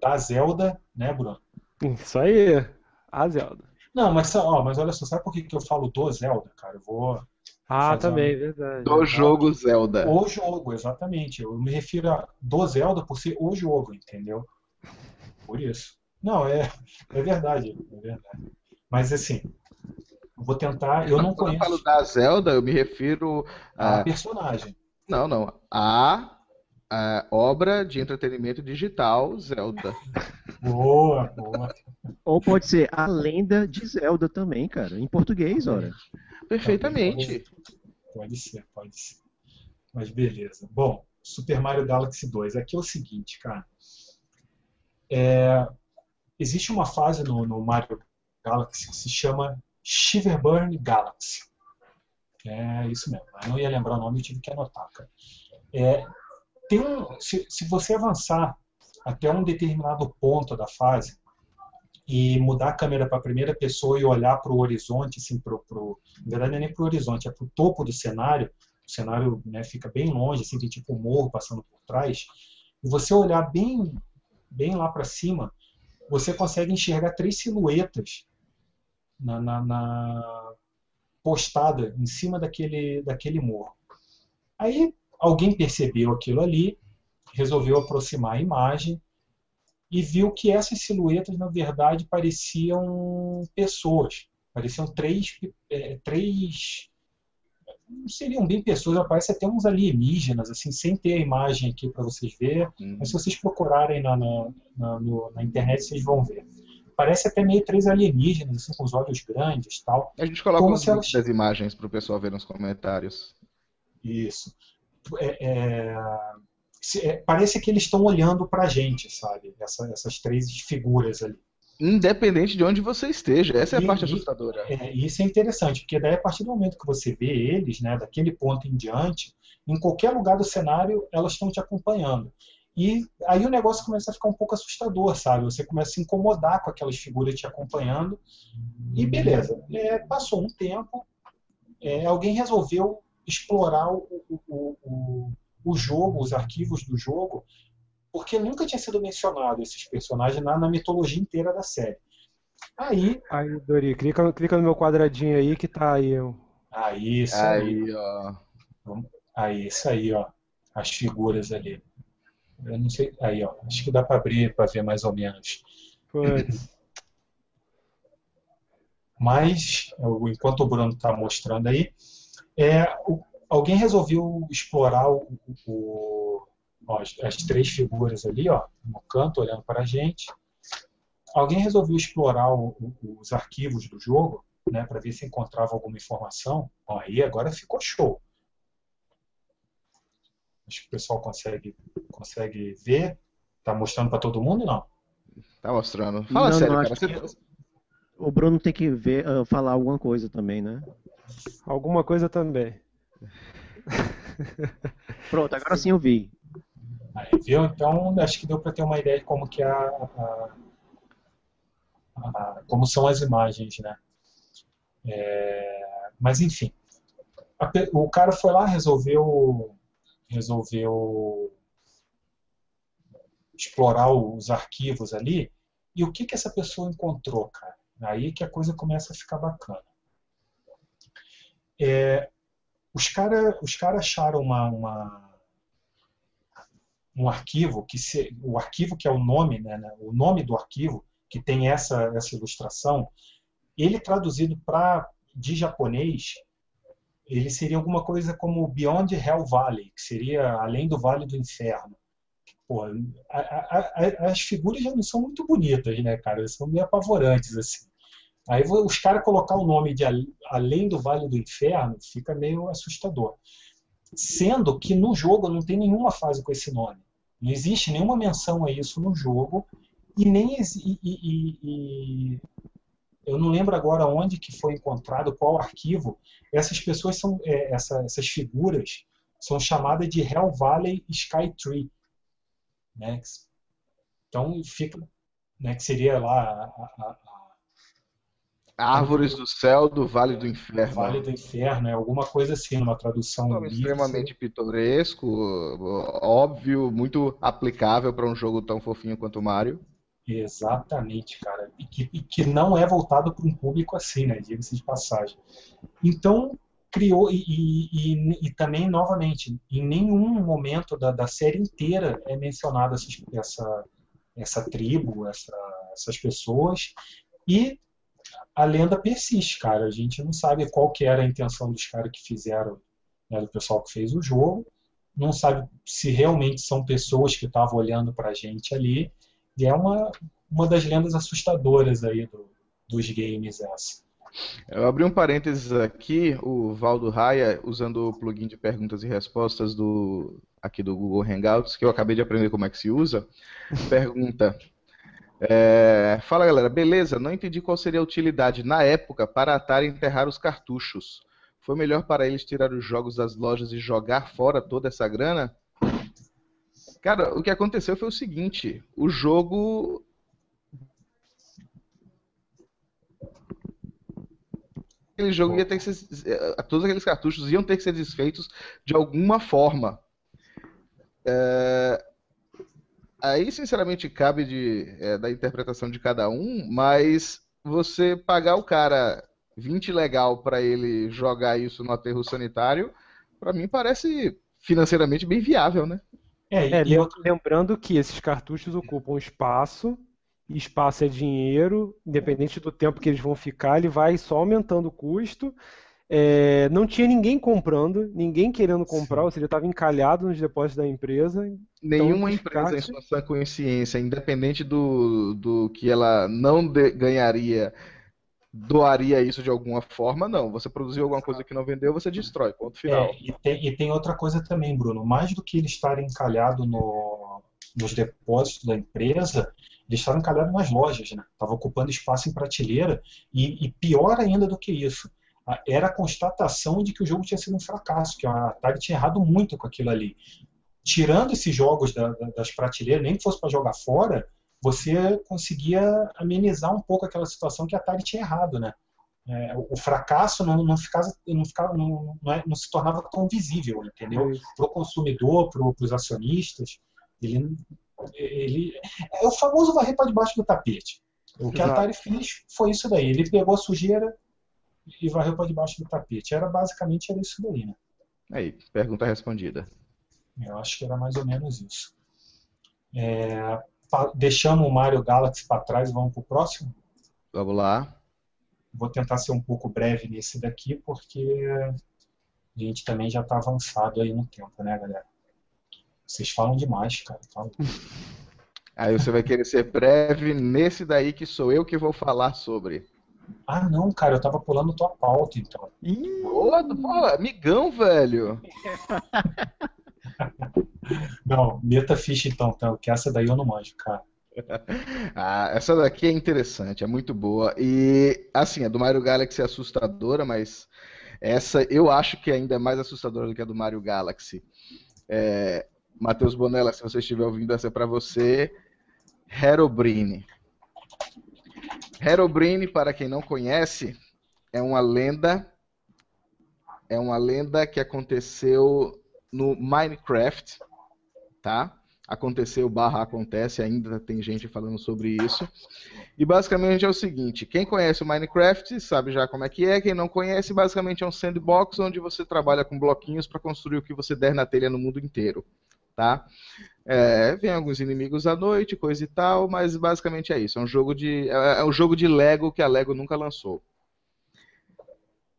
da Zelda, né, Bruno? Isso aí, a Zelda. Não, mas, ó, mas olha só, sabe por que, que eu falo do Zelda, cara? Eu vou. Ah, também, uma... verdade. Do jogo Zelda. O jogo, exatamente. Eu me refiro a do Zelda por ser o jogo, entendeu? Por isso. Não, é, é verdade, é verdade. Mas assim, vou tentar. Eu não Quando conheço. Quando eu falo da Zelda, eu me refiro a. a personagem. Não, não. A a obra de entretenimento digital Zelda. [LAUGHS] Boa, boa. Ou pode ser a lenda de Zelda também, cara, em português, ora. Perfeitamente. Pode ser, pode ser. Mas beleza. Bom, Super Mario Galaxy 2. Aqui é o seguinte, cara. É, existe uma fase no, no Mario Galaxy que se chama Shiverburn Galaxy. É isso mesmo. Eu não ia lembrar o nome, eu tive que anotar, cara. É, tem um, se, se você avançar até um determinado ponto da fase e mudar a câmera para a primeira pessoa e olhar para o horizonte, assim, pro, pro, na verdade não é nem para o horizonte, é para o topo do cenário, o cenário né, fica bem longe, assim, tem tipo um morro passando por trás, e você olhar bem, bem lá para cima, você consegue enxergar três silhuetas na, na, na postada em cima daquele, daquele morro. Aí Alguém percebeu aquilo ali, resolveu aproximar a imagem e viu que essas silhuetas, na verdade, pareciam pessoas. Pareciam três, é, três não seriam bem pessoas, parece até uns alienígenas, assim, sem ter a imagem aqui para vocês verem. Uhum. Mas se vocês procurarem na, na, na, no, na, internet, vocês vão ver. Parece até meio três alienígenas, assim, com os olhos grandes tal. A gente coloca os elas... das imagens para o pessoal ver nos comentários. Isso. É, é, é, parece que eles estão olhando para a gente, sabe? Essa, essas três figuras ali. Independente de onde você esteja, essa é a parte assustadora. É, isso é interessante, porque daí a partir do momento que você vê eles, né, daquele ponto em diante, em qualquer lugar do cenário, elas estão te acompanhando. E aí o negócio começa a ficar um pouco assustador, sabe? Você começa a se incomodar com aquelas figuras te acompanhando. E beleza, é, passou um tempo, é, alguém resolveu explorar o, o, o, o jogo, os arquivos do jogo, porque nunca tinha sido mencionado esses personagens na, na mitologia inteira da série. Aí. Aí, Dori, clica, clica no meu quadradinho aí que tá aí. Aí, isso aí. aí ó. Aí, isso aí, ó. As figuras ali. Eu não sei. Aí, ó. Acho que dá para abrir para ver mais ou menos. [LAUGHS] Mas, enquanto o Bruno está mostrando aí, é, o, alguém resolveu explorar o, o, ó, as, as, três figuras ali, ó, no canto, olhando para a gente. Alguém resolveu explorar o, os arquivos do jogo, né, para ver se encontrava alguma informação. Ó, aí agora ficou show. Acho que o pessoal consegue, consegue ver. Tá mostrando para todo mundo, não? Tá mostrando. Fala não, sério, não, cara. Que... O Bruno tem que ver, uh, falar alguma coisa também, né? Alguma coisa também. [LAUGHS] Pronto, agora sim eu vi. Aí, viu? Então, acho que deu para ter uma ideia de como que a, a, a, como são as imagens, né? É, mas enfim, o cara foi lá, resolveu, resolveu explorar os arquivos ali. E o que que essa pessoa encontrou, cara? Aí que a coisa começa a ficar bacana. É, os caras os cara acharam uma, uma, um arquivo, que se, o arquivo que é o nome, né, né, o nome do arquivo, que tem essa, essa ilustração, ele traduzido para de japonês, ele seria alguma coisa como Beyond Hell Valley, que seria além do Vale do Inferno. Pô, a, a, a, as figuras já não são muito bonitas, né, cara? São meio apavorantes, assim. Aí os caras colocar o nome de Além do Vale do Inferno fica meio assustador. Sendo que no jogo não tem nenhuma fase com esse nome. Não existe nenhuma menção a isso no jogo e nem e, e, e, eu não lembro agora onde que foi encontrado qual arquivo. Essas pessoas são é, essa, essas figuras são chamadas de Hell Valley Sky Tree, né? Então fica, né, que seria lá a, a, Árvores do Céu do Vale do Inferno. Vale do Inferno, é alguma coisa assim, numa tradução. Um extremamente pitoresco, óbvio, muito aplicável para um jogo tão fofinho quanto o Mario. Exatamente, cara. E que, e que não é voltado para um público assim, né? Diga-se de passagem. Então, criou, e, e, e, também, novamente, em nenhum momento da, da série inteira é mencionada essa, essa, essa tribo, essa, essas pessoas. E a lenda persiste, cara. A gente não sabe qual que era a intenção dos caras que fizeram, né, do pessoal que fez o jogo. Não sabe se realmente são pessoas que estavam olhando para a gente ali. E é uma, uma das lendas assustadoras aí do, dos games essa. Eu abri um parênteses aqui, o Valdo Raia, usando o plugin de perguntas e respostas do aqui do Google Hangouts, que eu acabei de aprender como é que se usa, pergunta é, fala galera, beleza? Não entendi qual seria a utilidade na época para a Atari enterrar os cartuchos. Foi melhor para eles tirar os jogos das lojas e jogar fora toda essa grana? Cara, o que aconteceu foi o seguinte: o jogo. Aquele jogo ia ter que ser. Eh, todos aqueles cartuchos iam ter que ser desfeitos de alguma forma. É, aí, sinceramente, cabe de, é, da interpretação de cada um, mas você pagar o cara 20 legal para ele jogar isso no aterro sanitário, para mim parece financeiramente bem viável, né? É, é e lembrando que esses cartuchos ocupam espaço, e espaço é dinheiro, independente do tempo que eles vão ficar, ele vai só aumentando o custo. É, não tinha ninguém comprando, ninguém querendo comprar, Sim. ou seja, estava encalhado nos depósitos da empresa. Então, Nenhuma então, empresa em sua consciência, independente do, do que ela não de, ganharia, doaria isso de alguma forma, não. Você produziu alguma coisa que não vendeu, você destrói, ponto final. É, e, tem, e, tem, outra coisa também, Bruno. Mais do que eles estarem encalhados no, nos depósitos da empresa, eles estavam encalhados nas lojas, né? Estavam ocupando espaço em prateleira. E, e pior ainda do que isso, era a constatação de que o jogo tinha sido um fracasso, que a Atari tinha errado muito com aquilo ali. Tirando esses jogos da, da, das prateleiras, nem que fosse para jogar fora, você conseguia amenizar um pouco aquela situação que a Atari tinha errado, né? É, o fracasso não, não, ficava, não, ficava, não, não, é, não se tornava tão visível, entendeu? Para o consumidor, para os acionistas, ele, ele é o famoso varrer para debaixo do tapete. O que a Atari fez foi isso daí. Ele pegou a sujeira, e varreu para debaixo do tapete. Era basicamente era isso daí, né? Aí, pergunta respondida. Eu acho que era mais ou menos isso. É, deixamos o Mario Galaxy para trás vamos para o próximo? Vamos lá. Vou tentar ser um pouco breve nesse daqui, porque a gente também já está avançado aí no tempo, né, galera? Vocês falam demais, cara. [LAUGHS] Aí você vai querer ser breve nesse daí que sou eu que vou falar sobre. Ah, não, cara, eu tava pulando tua pauta, então. Ih, pô, amigão, velho. [LAUGHS] não, meta ficha então, então, que essa daí eu não manjo, cara. [LAUGHS] ah, essa daqui é interessante, é muito boa. E, assim, a do Mario Galaxy é assustadora, mas essa eu acho que é ainda é mais assustadora do que a do Mario Galaxy. É, Matheus Bonella, se você estiver ouvindo, essa é pra você. Herobrine. Herobrine, para quem não conhece, é uma lenda. É uma lenda que aconteceu no Minecraft, tá? Aconteceu barra acontece, ainda tem gente falando sobre isso. E basicamente é o seguinte: quem conhece o Minecraft sabe já como é que é. Quem não conhece, basicamente é um sandbox onde você trabalha com bloquinhos para construir o que você der na telha no mundo inteiro tá? É, vem alguns inimigos à noite, coisa e tal, mas basicamente é isso. É um jogo de, é, é um jogo de Lego que a Lego nunca lançou.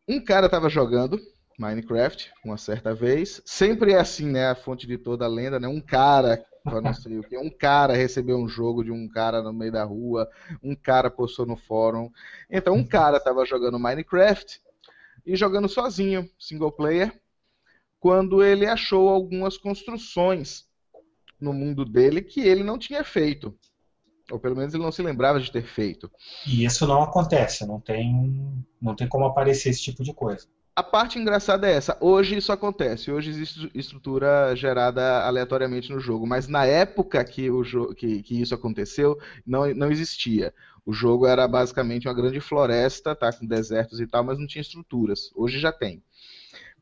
Um cara estava jogando Minecraft uma certa vez. Sempre é assim, né? A fonte de toda a lenda, né? Um cara, não sei o que, um cara recebeu um jogo de um cara no meio da rua, um cara postou no fórum. Então, um cara estava jogando Minecraft e jogando sozinho, single player quando ele achou algumas construções no mundo dele que ele não tinha feito. Ou pelo menos ele não se lembrava de ter feito. E isso não acontece, não tem, não tem como aparecer esse tipo de coisa. A parte engraçada é essa. Hoje isso acontece. Hoje existe estrutura gerada aleatoriamente no jogo. Mas na época que, o que, que isso aconteceu, não, não existia. O jogo era basicamente uma grande floresta, tá, com desertos e tal, mas não tinha estruturas. Hoje já tem.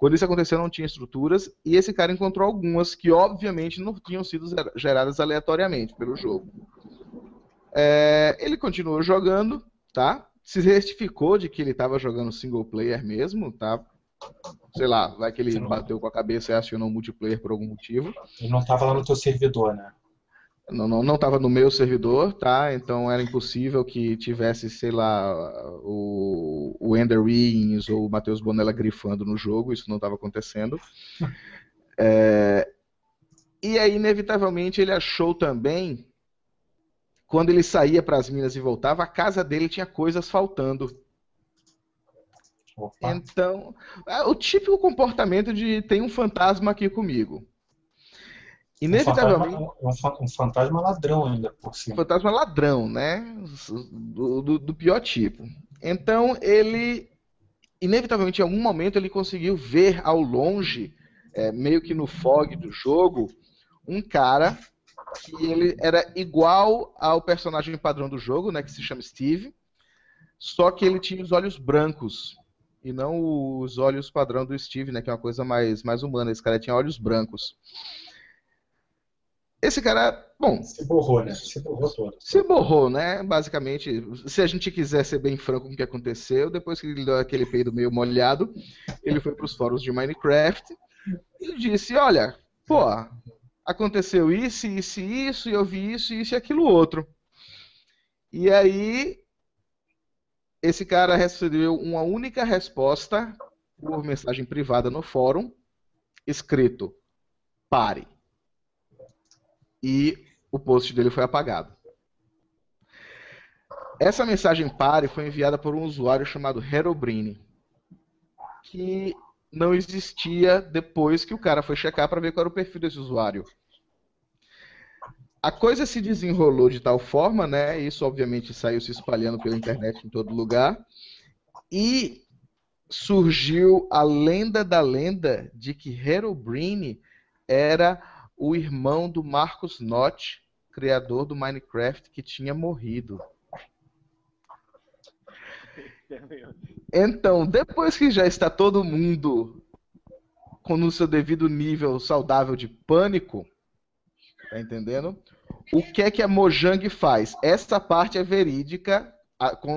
Quando isso aconteceu, não tinha estruturas, e esse cara encontrou algumas que, obviamente, não tinham sido geradas aleatoriamente pelo jogo. É, ele continuou jogando, tá? Se certificou de que ele estava jogando single player mesmo, tá? Sei lá, vai que ele bateu com a cabeça e acionou multiplayer por algum motivo. Ele não estava lá no teu servidor, né? Não, não, não estava no meu servidor, tá? Então era impossível que tivesse, sei lá, o, o Ender Rings ou o Matheus Bonella grifando no jogo, isso não estava acontecendo. É, e aí, inevitavelmente, ele achou também, quando ele saía para as minas e voltava, a casa dele tinha coisas faltando. Opa. Então, é o típico comportamento de tem um fantasma aqui comigo. Inevitavelmente. Um fantasma, um fantasma ladrão ainda por cima. Um fantasma ladrão, né? Do, do, do, pior tipo. Então ele. Inevitavelmente, em algum momento, ele conseguiu ver ao longe, é, meio que no fog do jogo, um cara que ele era igual ao personagem padrão do jogo, né? Que se chama Steve. Só que ele tinha os olhos brancos. E não os olhos padrão do Steve, né? Que é uma coisa mais, mais humana. Esse cara tinha olhos brancos. Esse cara, bom. Se borrou, né? Se borrou todo. Se borrou, né? Basicamente, se a gente quiser ser bem franco com o que aconteceu, depois que ele deu aquele peido meio molhado, ele foi para os fóruns de Minecraft e disse: Olha, pô, aconteceu isso, isso e isso, e eu vi isso, isso e aquilo outro. E aí, esse cara recebeu uma única resposta por mensagem privada no fórum, escrito: pare e o post dele foi apagado. Essa mensagem pare foi enviada por um usuário chamado Herobrine, que não existia depois que o cara foi checar para ver qual era o perfil desse usuário. A coisa se desenrolou de tal forma, né? Isso obviamente saiu se espalhando pela internet em todo lugar. E surgiu a lenda da lenda de que Herobrine era o irmão do Marcos Nott, criador do Minecraft, que tinha morrido. Então, depois que já está todo mundo com o seu devido nível saudável de pânico, tá entendendo? O que é que a Mojang faz? Essa parte é verídica,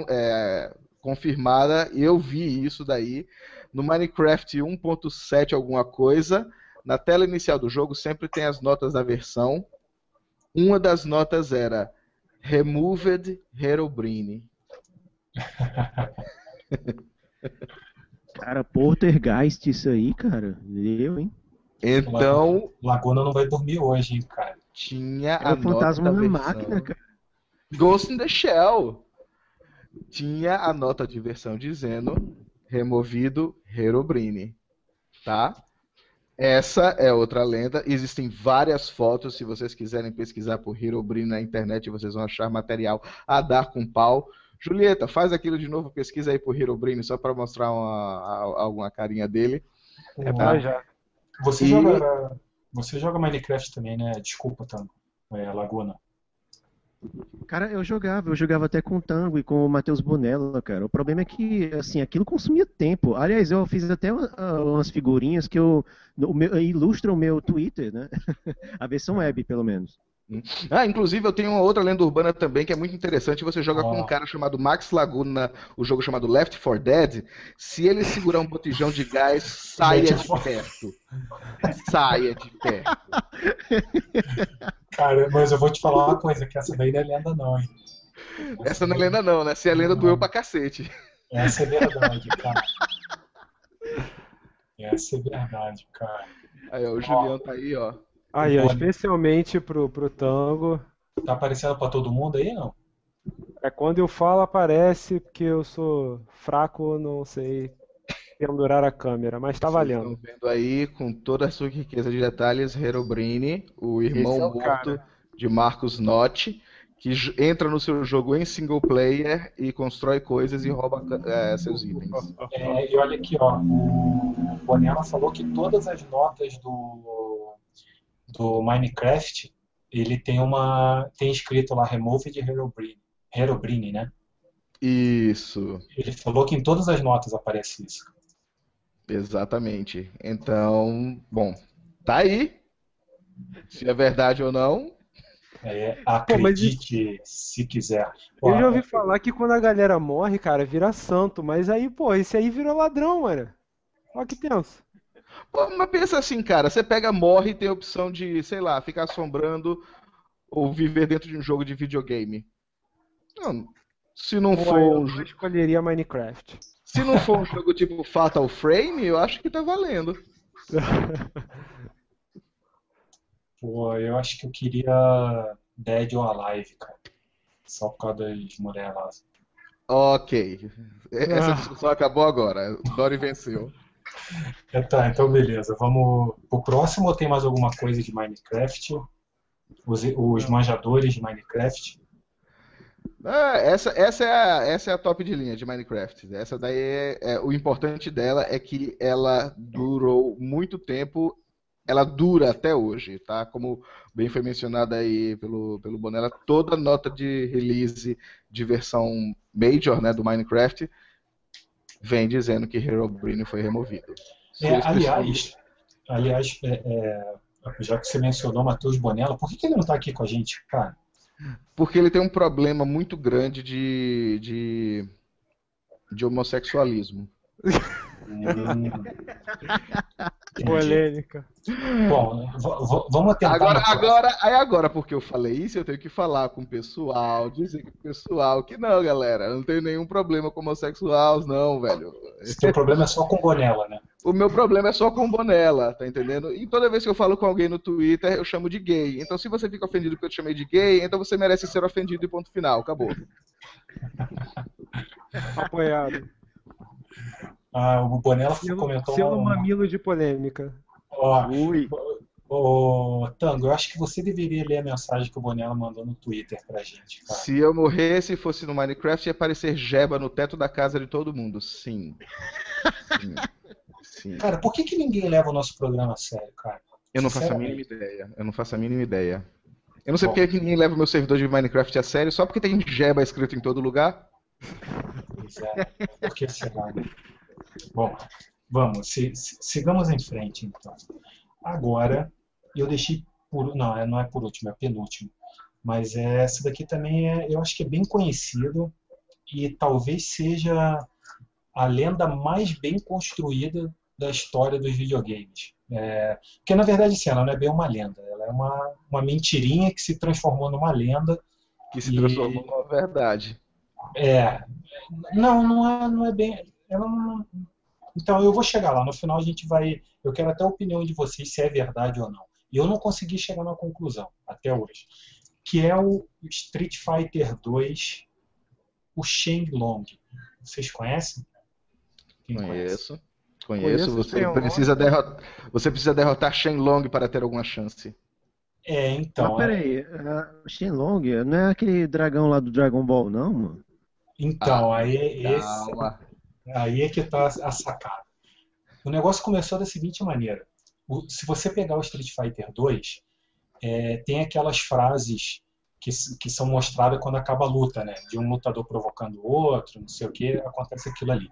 é, confirmada, eu vi isso daí no Minecraft 1.7 alguma coisa na tela inicial do jogo sempre tem as notas da versão. Uma das notas era Removed Herobrine. [LAUGHS] cara, Poltergeist isso aí, cara. Eu, hein? Então. Laguna não vai dormir hoje, hein, cara. Tinha é a o fantasma na máquina, cara. Ghost in the Shell. Tinha a nota de versão dizendo removido Herobrine. Tá? Essa é outra lenda. Existem várias fotos. Se vocês quiserem pesquisar por Herobrine na internet, vocês vão achar material a dar com pau. Julieta, faz aquilo de novo, pesquisa aí por Herobrine, só para mostrar uma, alguma carinha dele. É tá? já. Você, e... joga, você joga Minecraft também, né? Desculpa, Tango. É, Laguna. Cara, eu jogava, eu jogava até com o Tango e com o Matheus Bonella, cara. O problema é que, assim, aquilo consumia tempo. Aliás, eu fiz até umas figurinhas que eu, o ilustram o meu Twitter, né? [LAUGHS] A versão web, pelo menos. Ah, inclusive eu tenho uma outra lenda urbana também que é muito interessante. Você joga oh. com um cara chamado Max Laguna, o jogo chamado Left 4 Dead. Se ele segurar um botijão de gás, saia de perto. Saia de perto. Cara, mas eu vou te falar uma coisa, que essa daí não é lenda não, hein? Essa, essa não é lenda não, né? Se é lenda, doeu pra cacete. Essa é verdade, cara. Essa é verdade, cara. Aí, ó, o Julião tá aí, ó. Aí, ó, especialmente pro, pro tango. Tá aparecendo pra todo mundo aí, não? É quando eu falo aparece, porque eu sou fraco, não sei pendurar a câmera, mas tá valendo. Estão vendo aí com toda a sua riqueza de detalhes, Herobrine, o irmão é o morto cara. de Marcos Nott, que entra no seu jogo em single player e constrói coisas e rouba é, seus itens. É, e olha aqui, ó, o Bonella falou que todas as notas do do Minecraft, ele tem uma tem escrito lá Remove de Herobrine. Herobrine, né? Isso. Ele falou que em todas as notas aparece isso. Exatamente. Então, bom, tá aí. Se é verdade ou não. É, acredite pô, se quiser. Pô, eu já ouvi falar que quando a galera morre, cara, vira santo. Mas aí, pô, esse aí virou ladrão, mano. Olha que tenso. Pô, mas pensa assim, cara, você pega, morre e tem a opção de, sei lá, ficar assombrando ou viver dentro de um jogo de videogame. Não, se não Pô, for um jogo. escolheria Minecraft. Se não for um jogo tipo Fatal Frame, eu acho que tá valendo. [LAUGHS] Pô, eu acho que eu queria Dead or Alive, cara. Só por causa das mulheres lá. Ok. Essa ah. discussão acabou agora. Dory venceu. É, tá, então beleza. Vamos pro próximo ou tem mais alguma coisa de Minecraft? Os, os manjadores de Minecraft? Ah, essa, essa, é a, essa é a top de linha de Minecraft. Essa daí é, é, o importante dela é que ela durou muito tempo, ela dura até hoje, tá? Como bem foi mencionado aí pelo, pelo Bonella, toda nota de release de versão major né, do Minecraft vem dizendo que Herobrine foi removido. É, aliás, aliás é, é, já que você mencionou Matheus Bonella, por que, que ele não está aqui com a gente, cara? Porque ele tem um problema muito grande de, de, de homossexualismo. [LAUGHS] Hum. Polêmica. Bom, vamos tentar. Agora, agora, aí agora, porque eu falei isso, eu tenho que falar com o pessoal, dizer que o pessoal que não, galera, não tem nenhum problema com homossexuais, não, velho. O teu problema é só com Bonella, né? O meu problema é só com Bonella, tá entendendo? E toda vez que eu falo com alguém no Twitter, eu chamo de gay. Então, se você fica ofendido porque eu te chamei de gay, então você merece ser ofendido e ponto final. Acabou. Apoiado. Ah, o Bonella selo, comentou. Selo uma... mamilo de polêmica. Ó, Ui. Ô, Tango, eu acho que você deveria ler a mensagem que o Bonella mandou no Twitter pra gente. Cara. Se eu morresse e fosse no Minecraft, ia aparecer Jeba no teto da casa de todo mundo. Sim. Sim. Sim. Cara, por que, que ninguém leva o nosso programa a sério, cara? Eu não faço a mínima ideia. Eu não faço a mínima ideia. Eu não sei Bom. porque que ninguém leva o meu servidor de Minecraft a sério, só porque tem Jeba escrito em todo lugar. Pois é, por que será? Bom, vamos, se, se, sigamos em frente então. Agora, eu deixei por. Não, é, não é por último, é penúltimo. Mas é, essa daqui também é, eu acho que é bem conhecido e talvez seja a lenda mais bem construída da história dos videogames. É, porque na verdade sim, ela não é bem uma lenda, ela é uma, uma mentirinha que se transformou numa lenda. Que se transformou e, numa verdade. É. Não, não é, não é bem. Ela não, então eu vou chegar lá. No final a gente vai. Eu quero até a opinião de vocês se é verdade ou não. E eu não consegui chegar na conclusão até hoje. Que é o Street Fighter 2, o Shenlong. Vocês conhecem? Quem Conheço. Conheço. Conheço. Você, precisa derrotar, você precisa derrotar Shenlong para ter alguma chance. É, então. Mas peraí, uh, Shenlong não é aquele dragão lá do Dragon Ball, não, mano? Então, ah, aí esse. Aí é que está a sacada. O negócio começou da seguinte maneira. O, se você pegar o Street Fighter 2, é, tem aquelas frases que, que são mostradas quando acaba a luta, né? De um lutador provocando o outro, não sei o que, acontece aquilo ali.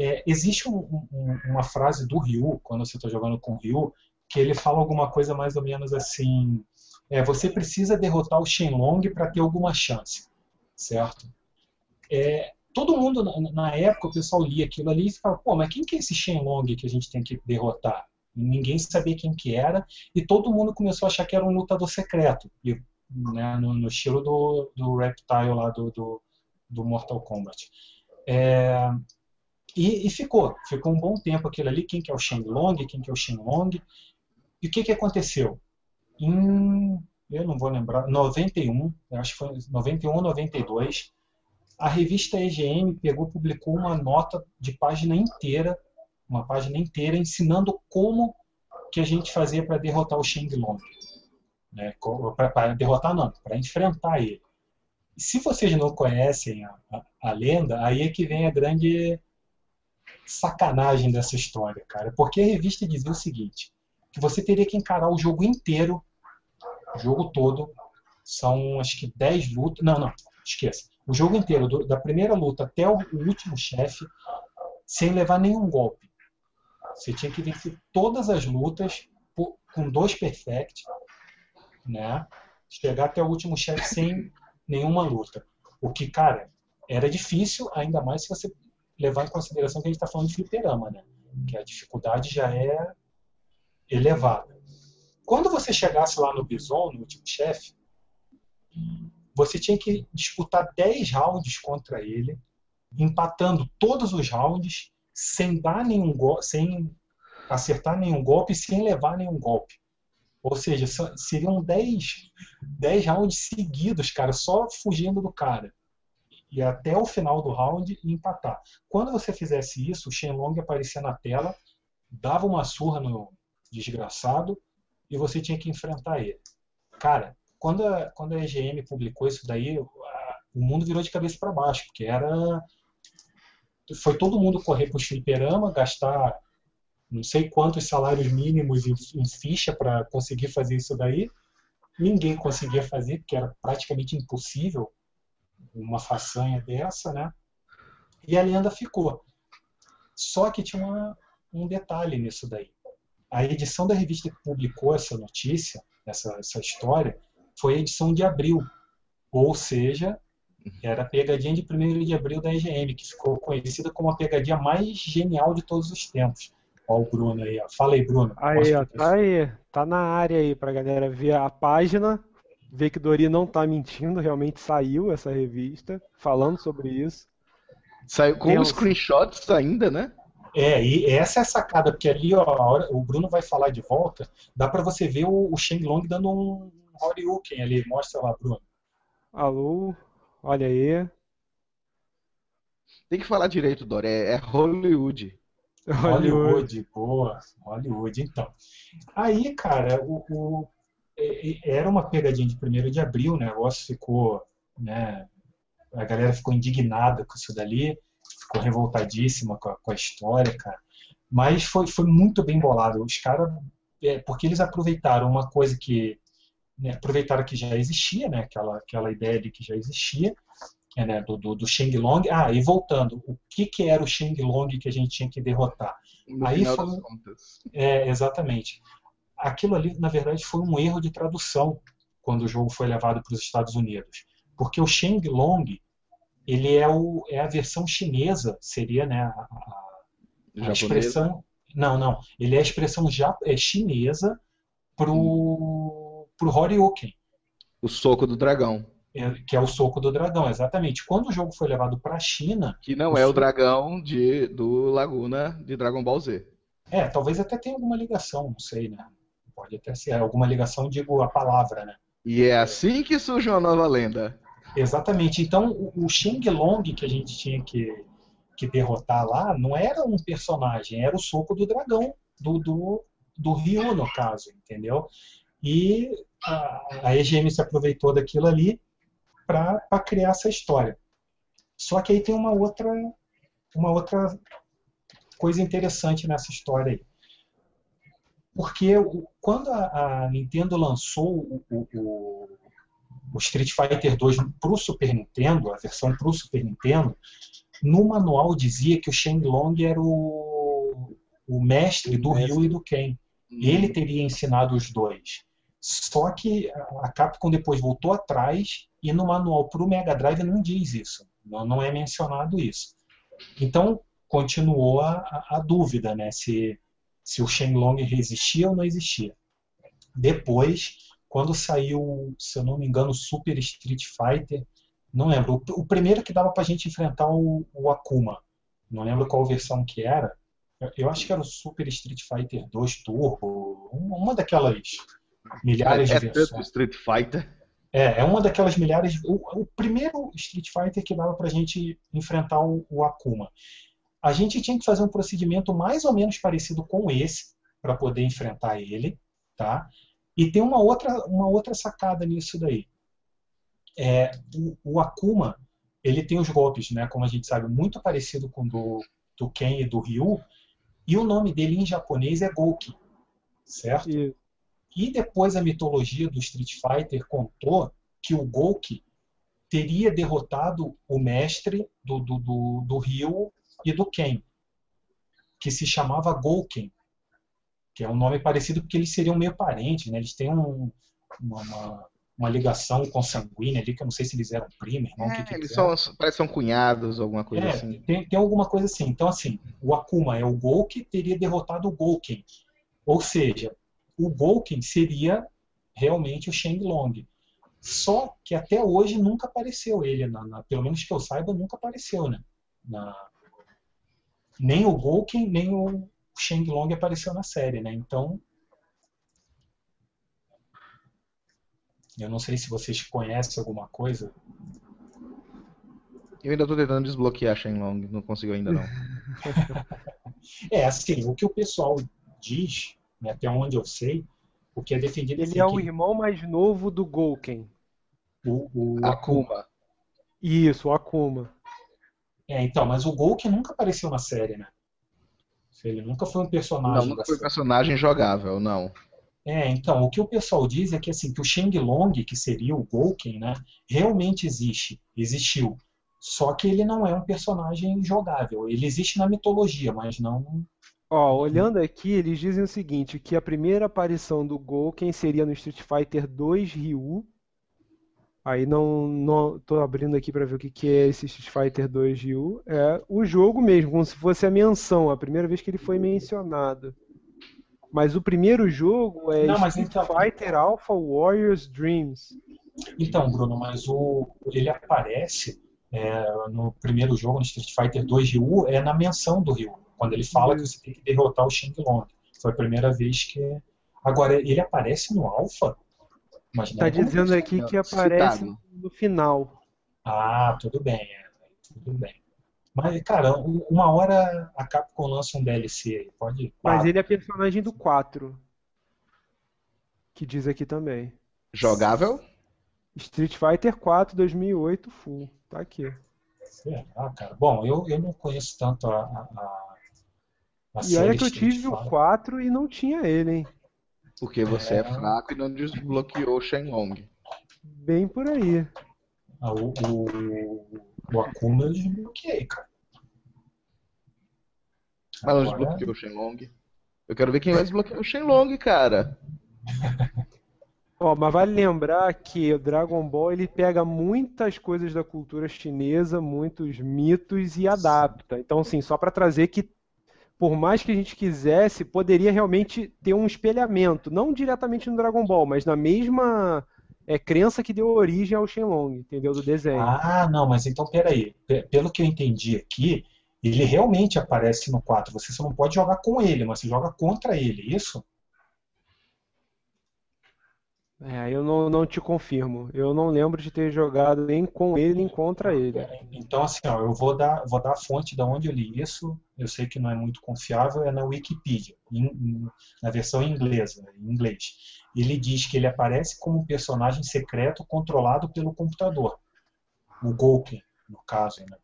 É, existe um, um, uma frase do Ryu, quando você está jogando com o Ryu, que ele fala alguma coisa mais ou menos assim: é, você precisa derrotar o Shenlong para ter alguma chance, certo? É, todo mundo, na, época, o pessoal lia aquilo ali e ficava, pô, mas quem que é esse Shenlong que a gente tem que derrotar? E ninguém sabia quem que era, e todo mundo começou a achar que era um lutador secreto, e, né, no, no, estilo do, do Reptile lá do, do, do Mortal Kombat. É, e, e, ficou, ficou um bom tempo aquilo ali, quem que é o Shenlong, quem que é o Shenlong, e o que que aconteceu? Em, eu não vou lembrar, 91, acho que foi 91 ou 92, a revista EGM pegou, publicou uma nota de página inteira, uma página inteira ensinando como que a gente fazia para derrotar o Shang Long. Né? Para derrotar não, para enfrentar ele. Se vocês não conhecem a, a, a, lenda, aí é que vem a grande sacanagem dessa história, cara. Porque a revista dizia o seguinte, que você teria que encarar o jogo inteiro, o jogo todo, são acho que 10 lutas, não, não, esqueça. O jogo inteiro, do, da primeira luta até o, o último chefe, sem levar nenhum golpe. Você tinha que vencer todas as lutas por, com dois perfect, né? Chegar até o último chefe sem nenhuma luta. O que, cara, era difícil, ainda mais se você levar em consideração que a gente está falando de fliperama, né? Que a dificuldade já é elevada. Quando você chegasse lá no Bison, no último chefe, você tinha que disputar 10 rounds contra ele, empatando todos os rounds, sem dar nenhum sem acertar nenhum golpe, sem levar nenhum golpe. Ou seja, seriam 10, 10 rounds seguidos, cara, só fugindo do cara. E até o final do round empatar. Quando você fizesse isso, o Shenlong aparecia na tela, dava uma surra no desgraçado e você tinha que enfrentar ele. Cara, quando a, quando a EGM publicou isso daí, o mundo virou de cabeça para baixo, porque era. Foi todo mundo correr para o fliperama, gastar não sei quantos salários mínimos em, em ficha para conseguir fazer isso daí. Ninguém conseguia fazer, porque era praticamente impossível uma façanha dessa, né? E a lenda ficou. Só que tinha uma, um detalhe nisso daí. A edição da revista que publicou essa notícia, essa, essa história, foi a edição de abril. Ou seja, era a pegadinha de 1 de abril da EGM, que ficou conhecida como a pegadinha mais genial de todos os tempos. Olha o Bruno aí, ó. Fala aí, Bruno. Aí, ó, tá aí, tá na área aí pra galera ver a página, ver que Dori não tá mentindo, realmente saiu essa revista falando sobre isso. Saiu com os screenshots ainda, né? É, e essa é a sacada, porque ali, ó, hora, o Bruno vai falar de volta, dá para você ver o, o Long dando um Horyuken ali, mostra lá, Bruno. Alô, olha aí. Tem que falar direito, Dori, é, é Hollywood. Hollywood, boa, Hollywood, então. Aí, cara, o, o, era uma pegadinha de 1 de abril, o negócio ficou, né, a galera ficou indignada com isso dali, ficou revoltadíssima com a, com a história, cara. Mas foi, foi muito bem bolado. Os caras, é, porque eles aproveitaram uma coisa que, né, aproveitaram que já existia, né, aquela, aquela ideia de que já existia, é, né, do, do, do Long. Ah, e voltando, o que, que era o Long que a gente tinha que derrotar? No Aí foi, é, exatamente. Aquilo ali, na verdade, foi um erro de tradução quando o jogo foi levado para os Estados Unidos. Porque o Long ele é, o, é a versão chinesa, seria né, a, a, a expressão. Não, não. Ele é a expressão já, é chinesa pro, hum. Pro Horyuken. O soco do dragão. É, que é o soco do dragão, exatamente. Quando o jogo foi levado para a China. Que não o é o dragão de, do Laguna de Dragon Ball Z. É, talvez até tenha alguma ligação, não sei, né? Pode até ser alguma ligação, digo a palavra, né? E é assim que surge uma nova lenda. Exatamente. Então, o, o Xing Long que a gente tinha que, que derrotar lá não era um personagem, era o soco do dragão, do, do, do Ryu, no caso, entendeu? E a, a EGM se aproveitou daquilo ali para criar essa história. Só que aí tem uma outra, uma outra coisa interessante nessa história aí. Porque quando a, a Nintendo lançou o, o, o, Street Fighter 2 para o Super Nintendo, a versão para o Super Nintendo, no manual dizia que o Shenlong era o, o mestre do Ryu e do Ken. Ele teria ensinado os dois. Só que a Capcom depois voltou atrás e no manual para o Mega Drive não diz isso, não, não é mencionado isso. Então continuou a, a, dúvida, né, se, se o Shenlong existia ou não existia. Depois, quando saiu, se eu não me engano, Super Street Fighter, não lembro, o, o primeiro que dava para a gente enfrentar o, o, Akuma, não lembro qual versão que era, eu, eu, acho que era o Super Street Fighter 2 Turbo, uma daquelas milhares é, de versões. Street Fighter. É, é uma daquelas milhares. O, o primeiro Street Fighter que dava pra gente enfrentar o, o, Akuma. A gente tinha que fazer um procedimento mais ou menos parecido com esse para poder enfrentar ele, tá? E tem uma outra, uma outra sacada nisso daí. É, o, o Akuma, ele tem os golpes, né, como a gente sabe, muito parecido com o do, do Ken e do Ryu, e o nome dele em japonês é Gouki, certo? E e depois a mitologia do Street Fighter contou que o Gouki teria derrotado o mestre do, do, do, do Ryu e do Ken, que se chamava Golken, que é um nome parecido porque eles seriam meio parentes, né? Eles têm um, uma, uma, uma, ligação consanguínea ali, que eu não sei se eles eram primos, irmão. É, que, que eles são, parecem são cunhados, alguma coisa é, assim. Tem, tem alguma coisa assim. Então, assim, o Akuma é o Gol que teria derrotado o Golken. Ou seja, o Golken seria realmente o Shenlong. Só que até hoje nunca apareceu ele, na, na, pelo menos que eu saiba, nunca apareceu, né? Na, nem o Golken, nem o, Shenlong apareceu na série, né? Então, eu não sei se vocês conhecem alguma coisa. Eu ainda estou tentando desbloquear Shenlong, não consigo ainda não. [LAUGHS] é, assim, o que o pessoal diz, né, até onde eu sei, o que é defendido... Ele é o irmão mais novo do Golken. O, o Akuma. Akuma. Isso, o Akuma. É, então, mas o Golken nunca apareceu na série, né? Ele nunca foi um personagem. Não, nunca foi um personagem jogável, não. É, então, o que o pessoal diz é que assim, que o Shenlong, que seria o Golken, né, realmente existe, existiu. Só que ele não é um personagem jogável. Ele existe na mitologia, mas não. Ó, olhando aqui, eles dizem o seguinte, que a primeira aparição do Golken seria no Street Fighter 2 Ryu, Aí não, não tô abrindo aqui para ver o que, que é esse Street Fighter 2 Ryu. É o jogo mesmo, como se fosse a menção, a primeira vez que ele foi mencionado. Mas o primeiro jogo é não, Street então... Fighter Alpha Warriors Dreams. Então, Bruno, mas o, ele aparece é, no primeiro jogo, no Street Fighter 2 Ryu, é na menção do Ryu. Quando ele fala que você tem que derrotar o Shang Long. Foi a primeira vez que. Agora, ele aparece no Alpha? Está dizendo aqui que aparece citado. no final. Ah, tudo bem, é, tudo bem. Mas, cara, uma hora a Capcom lança um DLC aí, pode. Mas ele é personagem do 4. Que diz aqui também. Jogável? Street Fighter 4 2008 full. Tá aqui. Ah, cara. Bom, eu, eu não conheço tanto a. a, a e olha que eu tive o 4 e não tinha ele, hein? Porque você é, é fraco e não desbloqueou o Shenlong. Bem por aí. Ah, o, o, o Akuma eu desbloqueei, cara. Mas não desbloqueou o Shenlong. Eu quero ver quem vai desbloquear o Shenlong, cara. [LAUGHS] Ó, mas vale lembrar que o Dragon Ball ele pega muitas coisas da cultura chinesa, muitos mitos e adapta. Então, assim, só para trazer que por mais que a gente quisesse, poderia realmente ter um espelhamento, não diretamente no Dragon Ball, mas na mesma é, crença que deu origem ao Shenlong, entendeu? Do desenho. Ah, não, mas então peraí. Pelo que eu entendi aqui, ele realmente aparece no 4. Você só não pode jogar com ele, mas você joga contra ele, isso? É, eu não, não te confirmo. Eu não lembro de ter jogado nem com ele nem contra ele. Então, assim, ó, eu vou dar, vou dar a fonte de onde eu li isso. Eu sei que não é muito confiável, é na Wikipedia, em, na versão inglesa, em inglês. Ele diz que ele aparece como um personagem secreto controlado pelo computador. O Golken, no caso, né?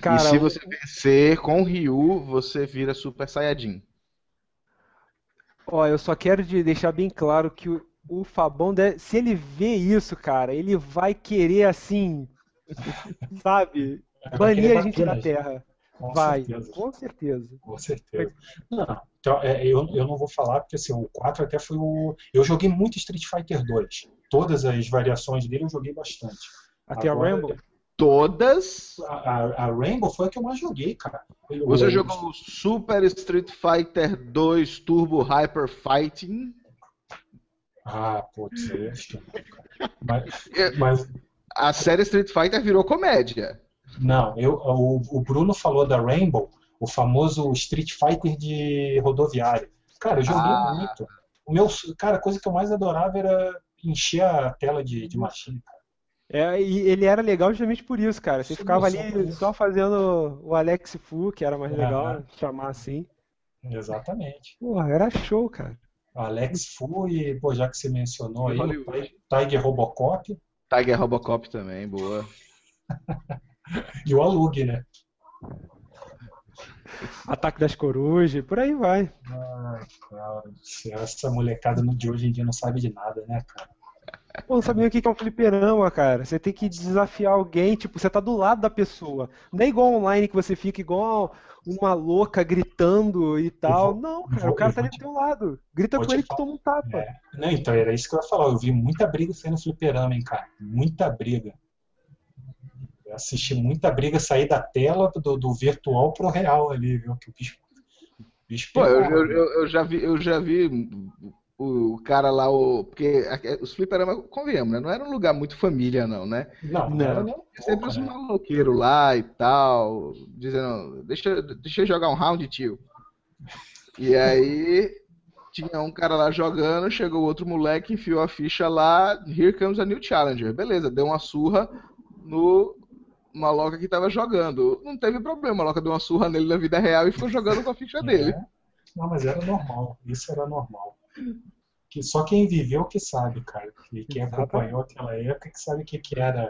Cara, e se você vencer com o Ryu, você vira Super Saiyajin. Ó, eu só quero deixar bem claro que o o Fabão, deve, se ele vê isso, cara, ele vai querer assim, [LAUGHS] sabe, banir a gente da Terra. Com vai, certeza. com certeza. Com certeza. Não, então, é, eu, eu não vou falar, porque assim, o 4 até foi o. Eu joguei muito Street Fighter 2. Todas as variações dele eu joguei bastante. Até Agora, a Rainbow? Todas. A, a, a, Rainbow foi a que eu mais joguei, cara. Você jogou o Super Street Fighter 2 Turbo Hyper Fighting? Ah, putz, aí é mas, [LAUGHS] mas, A série Street Fighter virou comédia. Não, eu, o, o Bruno falou da Rainbow, o famoso Street Fighter de rodoviária. Cara, eu joguei ah. muito. O meu, cara, a coisa que eu mais adorava era encher a tela de, de machine, É, e ele era legal justamente por isso, cara. Você Sim, ficava ali só fazendo o Alex Fu, que era mais legal, chamar assim. Exatamente. Porra, era show, cara. Alex Fu e, pô, já que você mencionou aí, Tiger Robocop. Tiger Robocop também, boa. [LAUGHS] e o Alug, né? Ataque das Corujas, por aí vai. Ai, cara, essa molecada de hoje em dia não sabe de nada, né, cara? Pô, não sabia o que é um fliperama, cara. Você tem que desafiar alguém, tipo, você tá do lado da pessoa. Não é igual online que você fica igual uma louca gritando e tal. Vou, não, cara, vou, o cara tá ali do teu lado. Grita com ele que toma um tapa. É. Não, então, era isso que eu ia falar. Eu vi muita briga saindo no fliperama, hein, cara. Muita briga. Eu assisti muita briga sair da tela do, do virtual pro real ali, viu? Que o bicho. bicho Pô, eu, eu, eu, já vi, eu já vi o cara lá, o. Porque os fliperama, convenhamos, né? Não era um lugar muito família, não, né? Não, não. Era não sempre os maloqueiros lá e tal, dizendo, deixa, deixa eu jogar um round, tio. E aí tinha um cara lá jogando, chegou outro moleque, enfiou a ficha lá, here comes a new challenger. Beleza, deu uma surra no maloca que tava jogando. Não teve problema, a maloca deu uma surra nele na vida real e ficou jogando com a ficha dele. É. Não, mas era normal, isso era normal que só quem viveu que sabe, cara. E quem acompanhou aquela época que sabe o que, que era.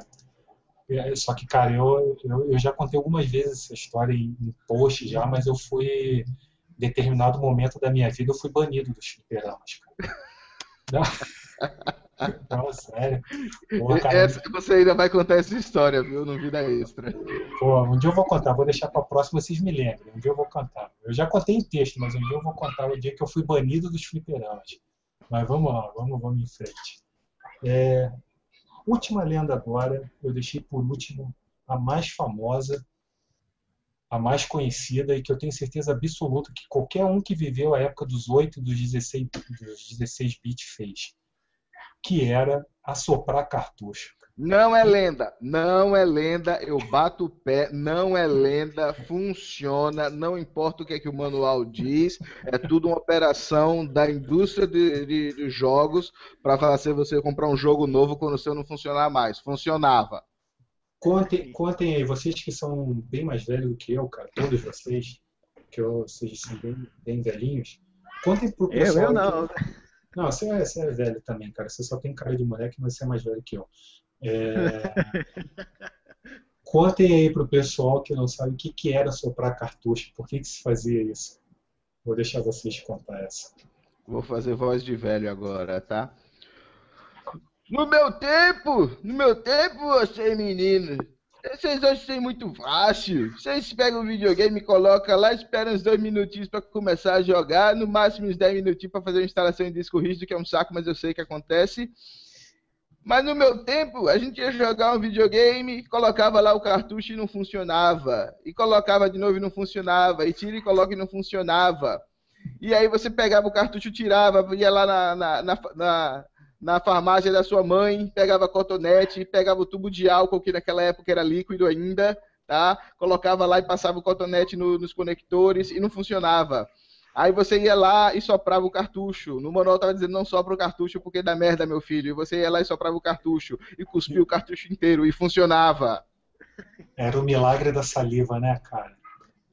É, só que, cara, eu, eu, eu, já contei algumas vezes essa história em, em post já, mas eu fui, em determinado momento da minha vida, eu fui banido dos fliperamas, cara. Não, [LAUGHS] não sério. Pô, cara, essa, você ainda vai contar essa história, viu, no Vida Extra. Pô, um dia eu vou contar, vou deixar pra próxima, vocês me lembrem. Um dia eu vou contar. Eu já contei em texto, mas um dia eu vou contar o dia que eu fui banido dos fliperamas. Mas vamos lá, vamos, vamos em frente. É, última lenda agora, eu deixei por último a mais famosa, a mais conhecida e que eu tenho certeza absoluta que qualquer um que viveu a época dos 8 dos 16, dos 16 bits fez, que era assoprar cartucho. Não é lenda, não é lenda, eu bato o pé, não é lenda, funciona, não importa o que, é que o manual diz, é tudo uma operação da indústria de, de, de jogos para fazer você comprar um jogo novo quando o seu não funcionar mais. Funcionava. Contem, contem aí, vocês que são bem mais velhos do que eu, cara, todos vocês, que eu, vocês são bem, bem velhinhos, contem pro pessoal. Eu, eu não. Que... Não, você é, você é velho também, cara. Você só tem cara de moleque, mas você é mais velho que eu. É... [LAUGHS] Contem aí para o pessoal que não sabe o que, que era soprar cartucho, por que, que se fazia isso. Vou deixar vocês contar essa. Vou fazer voz de velho agora, tá? No meu tempo, no meu tempo, você menino, vocês acham muito fácil. Vocês pegam o videogame, colocam lá, esperam uns dois minutinhos para começar a jogar, no máximo uns 10 minutinhos para fazer uma instalação em disco rígido, que é um saco, mas eu sei que acontece. Mas no meu tempo, a gente ia jogar um videogame, colocava lá o cartucho e não funcionava. E colocava de novo e não funcionava. E tira e coloca e não funcionava. E aí você pegava o cartucho, tirava, ia lá na, na, na, na, na farmácia da sua mãe, pegava cotonete, pegava o tubo de álcool, que naquela época era líquido ainda, tá? Colocava lá e passava o cotonete no, nos conectores e não funcionava. Aí você ia lá e soprava o cartucho. No manual tava dizendo não sopra o cartucho porque dá merda, meu filho. E você ia lá e soprava o cartucho e cuspia o cartucho inteiro e funcionava. Era o milagre da saliva, né, cara?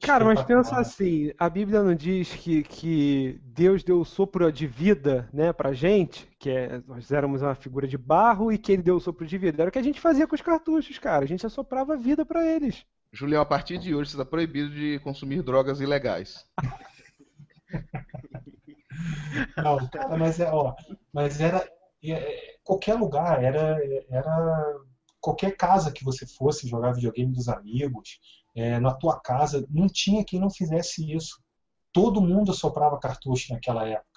Cara, mas pensa assim, a Bíblia não diz que, que Deus deu o sopro de vida, né, pra gente, que é, nós éramos uma figura de barro e que ele deu o sopro de vida. Era o que a gente fazia com os cartuchos, cara. A gente assoprava vida para eles. Julião, a partir de hoje você está proibido de consumir drogas ilegais. [LAUGHS] Não, cara, mas, é, ó, mas era é, qualquer lugar, era, era qualquer casa que você fosse jogar videogame dos amigos, é, na tua casa, não tinha quem não fizesse isso. Todo mundo soprava cartucho naquela época.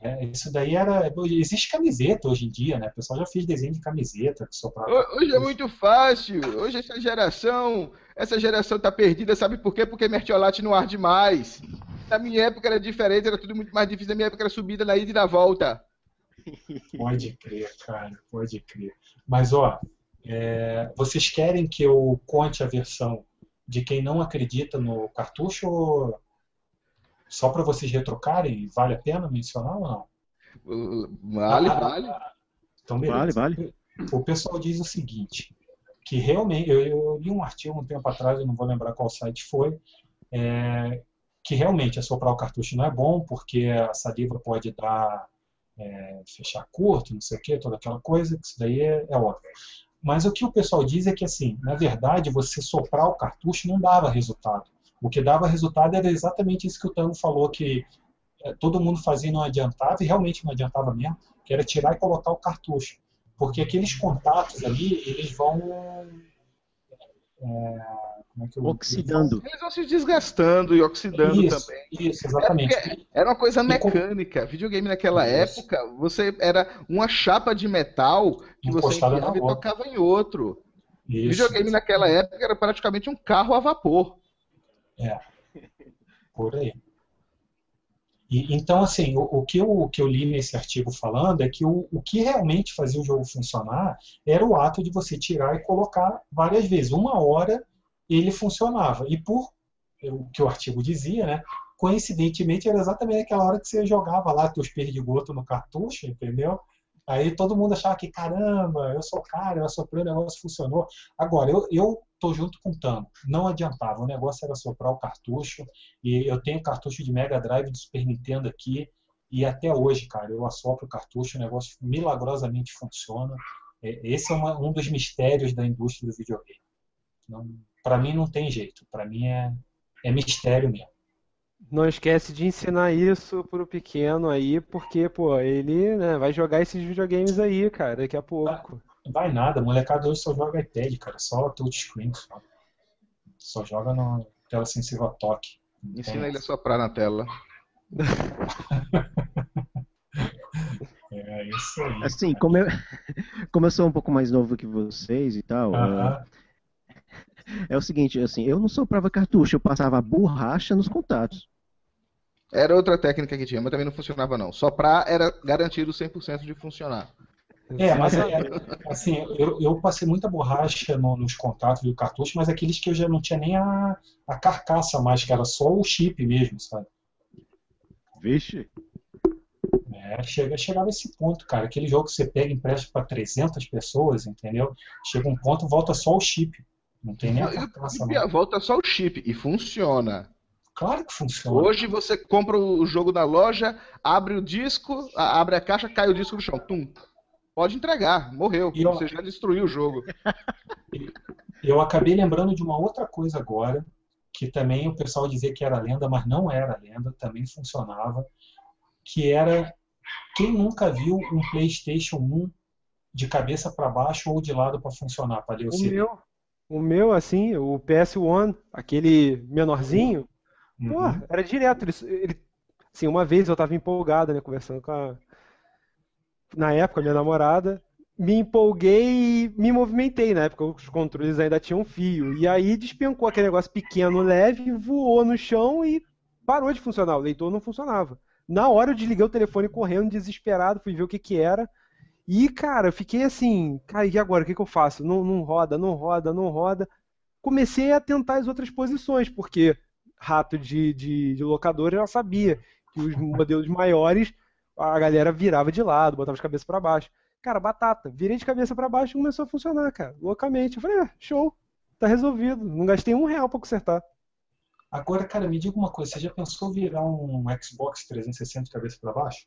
É, isso daí era. Existe camiseta hoje em dia, né? O pessoal já fez desenho de camiseta que soprava. Hoje é muito fácil. Hoje essa geração, essa geração tá perdida, sabe por quê? Porque Mertiolate não arde mais. Na minha época era diferente, era tudo muito mais difícil. Na minha época era subida na ida e na volta. [LAUGHS] Pode crer, cara, pode crer. Mas, ó, é, vocês querem que eu conte a versão de quem não acredita no cartucho ou só para vocês retrocarem? Vale a pena mencionar ou não? Vale, ah, vale. Então, beleza. Vale, vale. O pessoal diz o seguinte, que realmente, eu, eu li um artigo um tempo atrás, eu não vou lembrar qual site foi, é, que realmente assoprar o cartucho não é bom, porque a saliva pode dar, é, fechar curto, não sei o que, toda aquela coisa, que isso daí é, é óbvio. Mas o que o pessoal diz é que, assim, na verdade, você soprar o cartucho não dava resultado. O que dava resultado era exatamente isso que o Tango falou, que é, todo mundo fazia e não adiantava, e realmente não adiantava mesmo, que era tirar e colocar o cartucho. porque aqueles contatos ali, eles vão. É, é oxidando. Eles vão se desgastando e oxidando isso, também. Isso, exatamente. É era uma coisa mecânica. Videogame naquela isso. época, você era uma chapa de metal que você e tocava em outro. Isso. Videogame naquela época era praticamente um carro a vapor. É. Por aí. E, então, assim, o, o, que eu, o que eu li nesse artigo falando é que o, o que realmente fazia o jogo funcionar era o ato de você tirar e colocar várias vezes. Uma hora ele funcionava. E por o que o artigo dizia, né, coincidentemente era exatamente aquela hora que você jogava lá teus perdigotos no cartucho, entendeu? Aí todo mundo achava que, caramba, eu sou cara, eu assoprei, o negócio funcionou. Agora, eu, eu tô junto com o Tano. Não adiantava, o negócio era soprar o cartucho. E eu tenho cartucho de Mega Drive de Super Nintendo aqui. E até hoje, cara, eu assopro o cartucho, o negócio milagrosamente funciona. É, esse é uma, um dos mistérios da indústria do videogame. Para mim não tem jeito. Para mim é, é mistério mesmo. Não esquece de ensinar isso pro pequeno aí, porque, pô, ele né, vai jogar esses videogames aí, cara, daqui a pouco. Vai, vai nada, molecada hoje só joga iPad, cara, só touchscreen, só. Só joga na tela sensível a toque. Ensina ele a soprar na tela. [LAUGHS] é isso aí. Assim, como eu, [LAUGHS] como eu sou um pouco mais novo que vocês e tal, uh -huh. É o seguinte, assim, eu não soprava cartucho, eu passava borracha nos contatos. Era outra técnica que tinha, mas também não funcionava não. Soprar era garantido 100% de funcionar. É, mas é, assim, eu, eu, passei muita borracha no, nos contatos do cartucho, mas aqueles que eu já não tinha nem a, a carcaça mais, que era só o chip mesmo, sabe? Vixe. É, chega, chegava a esse ponto, cara. Aquele jogo que você pega e empresta para 300 pessoas, entendeu? Chega um ponto, volta só o chip. Não tem nem a carcaça. E, volta só o chip e funciona. Claro que funciona. Hoje você compra o jogo da loja, abre o disco, abre a caixa, cai o disco no chão. Tum. Pode entregar, morreu. E você eu... já destruiu o jogo. [LAUGHS] Eu acabei lembrando de uma outra coisa agora, que também o pessoal dizia que era lenda, mas não era lenda, também funcionava, que era quem nunca viu um PlayStation 1 de cabeça para baixo ou de lado para funcionar, para ler o, o meu, o meu assim, o PS1, aquele menorzinho, Uhum. Pô, era direto. Ele, ele, assim, uma vez eu tava empolgado, né, conversando com a. Na época, minha namorada. Me empolguei e me movimentei. Na época, os controles ainda tinham fio. E aí despencou aquele negócio pequeno, leve, voou no chão e parou de funcionar. O leitor não funcionava. Na hora eu desliguei o telefone correndo, desesperado, fui ver o que que era. E, cara, eu fiquei assim, cara, e agora? O que, que eu faço? Não, não roda, não roda, não roda. Comecei a tentar as outras posições, porque rato de, de, de locadora, ela sabia que os modelos maiores a galera virava de lado, botava as cabeças para baixo. Cara, batata. Virei de cabeça para baixo e começou a funcionar, cara. Loucamente. Eu falei, é, show. Tá resolvido. Não gastei um real pra consertar. Agora, cara, me diga uma coisa. Você já pensou virar um Xbox 360 de cabeça para baixo?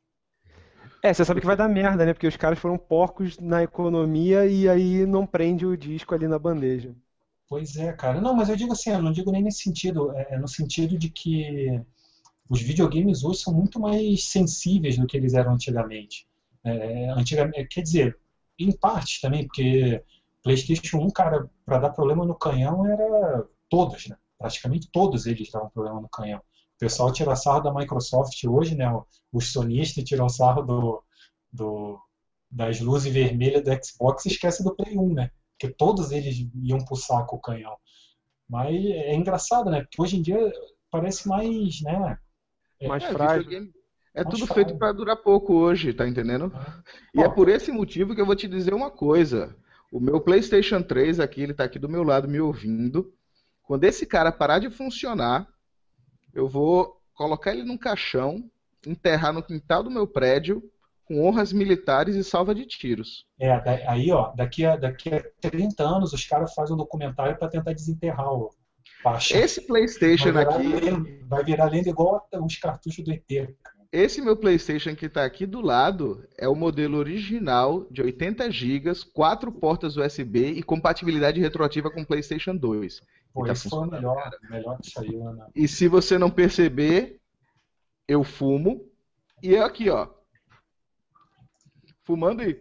É, você sabe que vai dar merda, né? Porque os caras foram porcos na economia e aí não prende o disco ali na bandeja. Pois é, cara. Não, mas eu digo assim, eu não digo nem nesse sentido. É, é no sentido de que os videogames hoje são muito mais sensíveis do que eles eram antigamente. É, antigamente quer dizer, em parte também, porque PlayStation 1, cara, para dar problema no canhão era todos, né? Praticamente todos eles davam problema no canhão. O pessoal tira sarro da Microsoft hoje, né? Os sonistas tiram sarro do, do, das luzes vermelhas do Xbox e esquece do Play 1, né? porque todos eles iam pro saco o canhão. Mas é engraçado, né? Porque hoje em dia parece mais, né? É, mais é, frágil. É mais tudo frágil. feito para durar pouco hoje, tá entendendo? É. E é por esse motivo que eu vou te dizer uma coisa. O meu PlayStation 3 aqui, ele tá aqui do meu lado me ouvindo. Quando esse cara parar de funcionar, eu vou colocar ele num caixão, enterrar no quintal do meu prédio com honras militares e salva de tiros. É, aí, ó, daqui a, daqui a 30 anos os caras fazem um documentário para tentar desenterrar o Pacha. Esse PlayStation vai aqui. Lenda, vai virar lenda igual os cartuchos do ET. Esse meu PlayStation que está aqui do lado é o modelo original de 80 GB, quatro portas USB e compatibilidade retroativa com PlayStation 2. Pô, tá esse foi o melhor, melhor que saiu. Né? E se você não perceber, eu fumo. E aqui, ó, fumando e.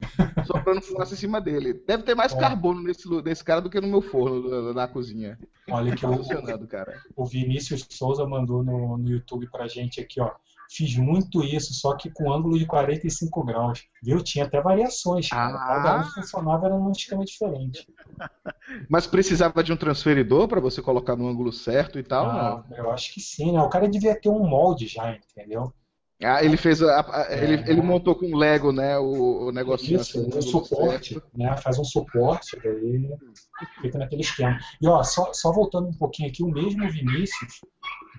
[LAUGHS] soprando fumaça em cima dele. Deve ter mais é. carbono nesse, nesse cara do que no meu forno na, cozinha. Olha que tá cara. O Vinícius Souza mandou no, no YouTube pra gente aqui, ó. Fiz muito isso, só que com ângulo de 45 graus. Viu? Tinha até variações. Ah. Cada um funcionava era num esquema diferente. [LAUGHS] Mas precisava de um transferidor para você colocar no ângulo certo e tal? Ah, eu acho que sim, né? O cara devia ter um molde já, entendeu? Ah, ele fez a, a, é, ele, ele montou com Lego, né, o, o negocinho Isso, assim, um suporte, certo. né, faz um suporte, daí fica naquele esquema. E ó, só, só voltando um pouquinho aqui, o mesmo Vinícius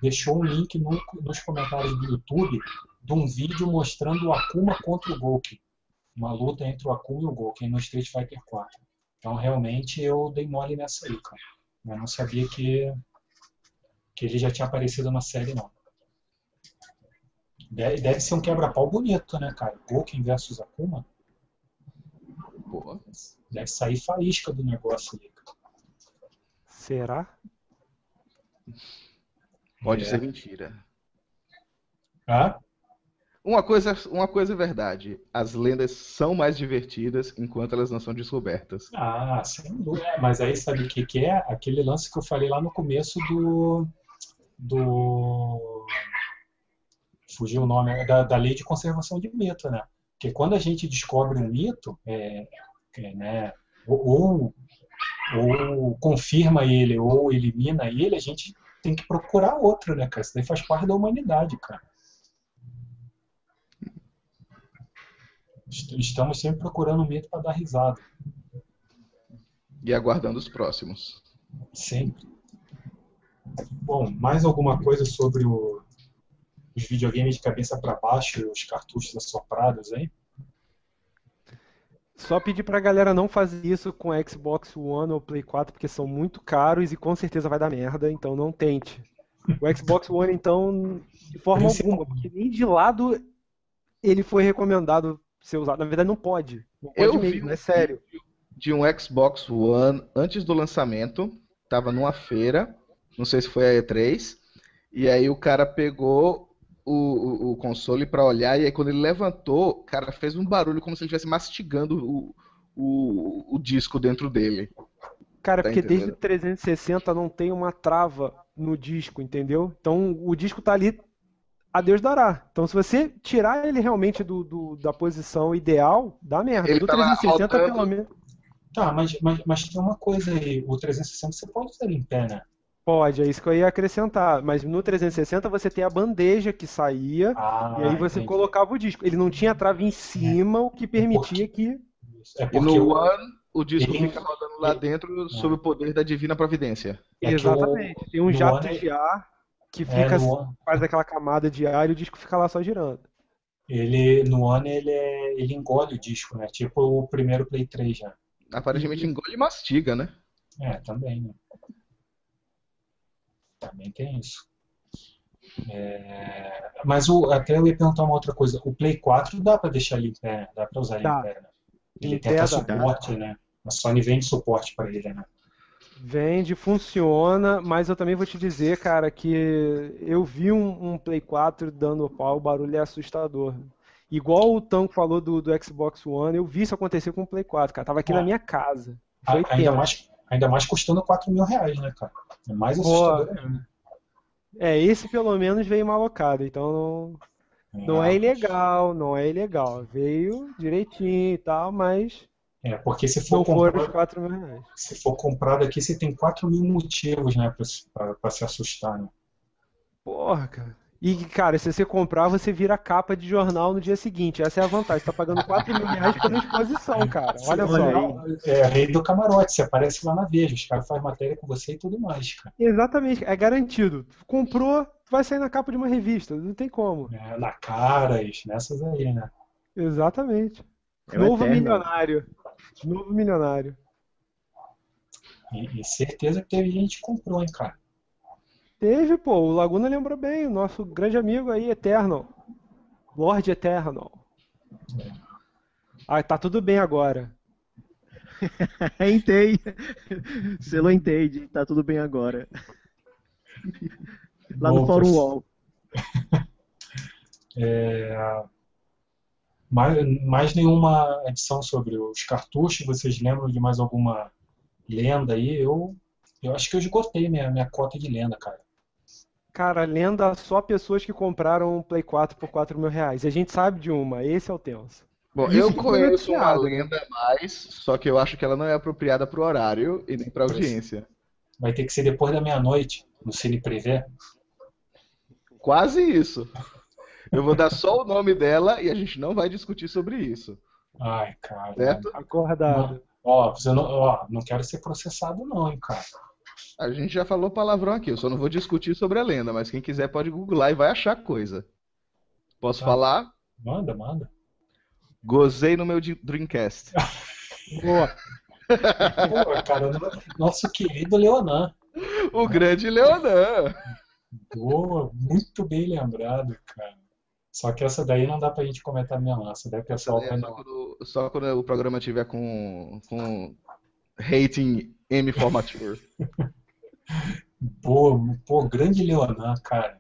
deixou um link no, nos comentários do YouTube de um vídeo mostrando o Akuma contra o Gouki. Uma luta entre o Akuma e o Gouki no Street Fighter 4. Então, realmente, eu dei mole nessa aí, cara. Eu não sabia que, que ele já tinha aparecido na série, não. Deve, deve ser um quebra-pau bonito, né, cara? Gouken versus Akuma. Pô, deve sair faísca do negócio ali. Será? Pode é. ser mentira. Ah? Uma coisa, uma coisa é verdade. As lendas são mais divertidas enquanto elas não são descobertas. Ah, sem dúvida. É, mas aí sabe o que, que é? Aquele lance que eu falei lá no começo do. do. Fugiu o nome, da, da lei de conservação de mito, né? Porque quando a gente descobre um mito, é, é, né, ou, ou confirma ele ou elimina ele, a gente tem que procurar outro, né, cara? Isso daí faz parte da humanidade, cara. Estamos sempre procurando mito para dar risada. E aguardando os próximos. Sempre. Bom, mais alguma coisa sobre o, os videogames de cabeça para baixo e os cartuchos assoprados aí? Só pedir pra galera não fazer isso com Xbox One ou Play 4, porque são muito caros e com certeza vai dar merda, então não tente. O Xbox One, então, de forma alguma, porque nem de lado ele foi recomendado ser usado. Na verdade, não pode. Não pode Eu mesmo, vi é sério. De um Xbox One antes do lançamento, tava numa feira, não sei se foi a E3, e aí o cara pegou o, o, o console para olhar e aí quando ele levantou, cara, fez um barulho como se ele estivesse mastigando o, o, o disco dentro dele. Cara, tá porque entendendo? desde o 360 não tem uma trava no disco, entendeu? Então o disco tá ali, a Deus dará. Então se você tirar ele realmente do, do da posição ideal, dá merda. Ele do 360 pelo menos. Tá, mas, mas, mas tem uma coisa aí, o 360 você pode usar em pé, né? Pode, é isso que eu ia acrescentar. Mas no 360 você tem a bandeja que saía ah, e aí você entendi. colocava o disco. Ele não tinha trave em cima, é. o que permitia que. É porque e no o... One, o disco ele... fica rodando lá dentro sob o poder da divina providência. É Exatamente. Tem um jato One... de ar que é, fica, faz aquela camada de ar e o disco fica lá só girando. Ele, no One ele, é, ele engole o disco, né? Tipo o primeiro Play 3 já. Aparentemente engole e mastiga, né? É, também, né? Também tem isso. É, mas o, até eu ia perguntar uma outra coisa. O Play 4 dá para deixar ele em pé, dá para usar ele em pé, né? Ele tem até suporte, né? A Sony vende suporte para ele, né? Vende, funciona, mas eu também vou te dizer, cara, que eu vi um, um Play 4 dando pau, o barulho é assustador. Igual o Tanco falou do, do Xbox One, eu vi isso acontecer com o Play 4, cara. Tava aqui ah, na minha casa. Foi ainda, mais, ainda mais custando 4 mil reais, né, cara? É mais assustador É, esse pelo menos veio malocado, então não, não é ilegal, não é ilegal. Veio direitinho e tal, mas. É, porque se for, comprado, se for comprado aqui, você tem 4 mil motivos, né, pra, pra, pra se assustar, né? Porra, cara. E, cara, se você comprar, você vira capa de jornal no dia seguinte. Essa é a vantagem. Você tá pagando 4 mil reais pela exposição, cara. Olha só. É rei do camarote. Você aparece lá na Veja. Os caras fazem matéria com você e tudo mais, cara. Exatamente. É garantido. Comprou, vai sair na capa de uma revista. Não tem como. É, na Caras, nessas aí, né? Exatamente. É Novo eterno. milionário. Novo milionário. E, e certeza que teve gente que comprou, hein, cara. Teve, pô, o Laguna lembra bem, o nosso grande amigo aí, Eternal. Lord Eternal. Ah, tá tudo bem agora. [LAUGHS] Entei. Selo entende, tá tudo bem agora. Lá Bom, no Fórum Wall. [LAUGHS] É... Mais, mais nenhuma edição sobre os cartuchos? Vocês lembram de mais alguma lenda aí? Eu, eu acho que eu esgotei minha, minha cota de lenda, cara. Cara, lenda só pessoas que compraram um Play 4 por 4 mil reais. E a gente sabe de uma, esse é o tenso. Bom, Isso eu conheço uma lenda mais, só que eu acho que ela não é apropriada pro horário e nem pra audiência. Vai ter que ser depois da meia-noite, no Cine Privé. Quase isso. Eu vou dar só o nome dela e a gente não vai discutir sobre isso. Ai, cara. Certo? Acordado. Ó, você não, ó, não quero ser processado não, hein, cara. A gente já falou palavrão aqui, eu só não vou discutir sobre a lenda, mas quem quiser pode googlar e vai achar coisa. Posso tá. falar? Manda, manda. Gozei no meu Dreamcast. [LAUGHS] Boa. Boa, cara, nosso querido Leonan. O grande Leonan. Boa, muito bem lembrado, cara. Só que essa daí não dá pra gente comentar minha lança, deve ter só, é, só, quando, só quando o programa tiver com, com rating M for mature. Boa, pô, grande Leonan, cara.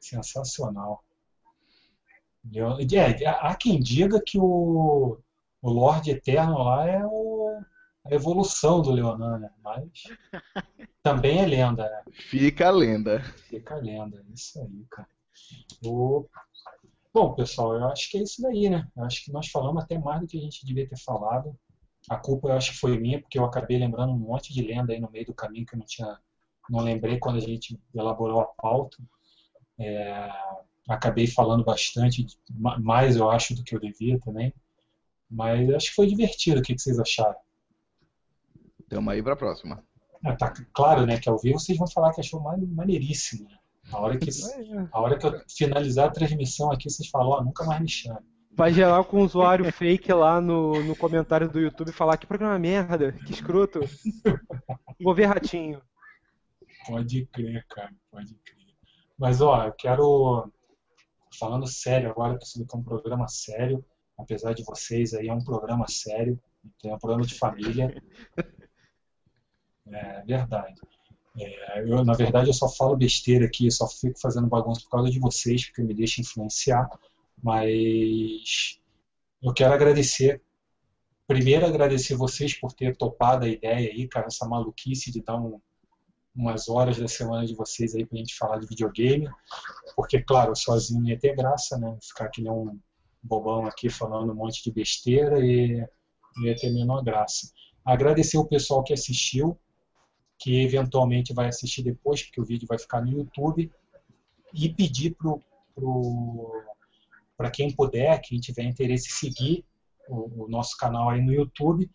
Sensacional. É, há quem diga que o, o Lorde Eterno lá é o, a evolução do Leonan, né? Mas [LAUGHS] também é lenda, né? Fica a lenda. Fica a lenda, isso aí, cara. O... Bom, pessoal, eu acho que é isso daí, né? Eu acho que nós falamos até mais do que a gente devia ter falado. A culpa eu acho que foi minha, porque eu acabei lembrando um monte de lenda aí no meio do caminho que eu não tinha, não lembrei quando a gente elaborou a pauta. É, acabei falando bastante, mais eu acho do que eu devia também. Mas acho que foi divertido. O que, vocês acharam? Tamo aí pra próxima. Ah, tá claro, né, que ao vivo vocês vão falar que achou maneiríssimo. Né? A hora que, [LAUGHS] a hora que eu finalizar a transmissão aqui, vocês falam, oh, nunca mais me chame. Vai gerar com um usuário fake lá no, no comentário do YouTube falar que programa merda, que escroto. Vou ver ratinho. Pode crer, cara, pode crer. Mas ó, eu quero falando sério agora, que isso é um programa sério, apesar de vocês aí, é um programa sério, é um programa de família. É verdade. É, eu, na verdade, eu só falo besteira aqui, só fico fazendo bagunça por causa de vocês, porque me deixa influenciar. Mas eu quero agradecer. Primeiro, agradecer vocês por ter topado a ideia aí, cara, essa maluquice de dar um, umas horas da semana de vocês aí pra gente falar de videogame. Porque, claro, sozinho ia ter graça, né? Ficar que nem um bobão aqui falando um monte de besteira e ia ter menor graça. Agradecer o pessoal que assistiu, que eventualmente vai assistir depois, porque o vídeo vai ficar no YouTube, e pedir pro, pro para quem puder, quem tiver interesse, seguir o, o, nosso canal aí no YouTube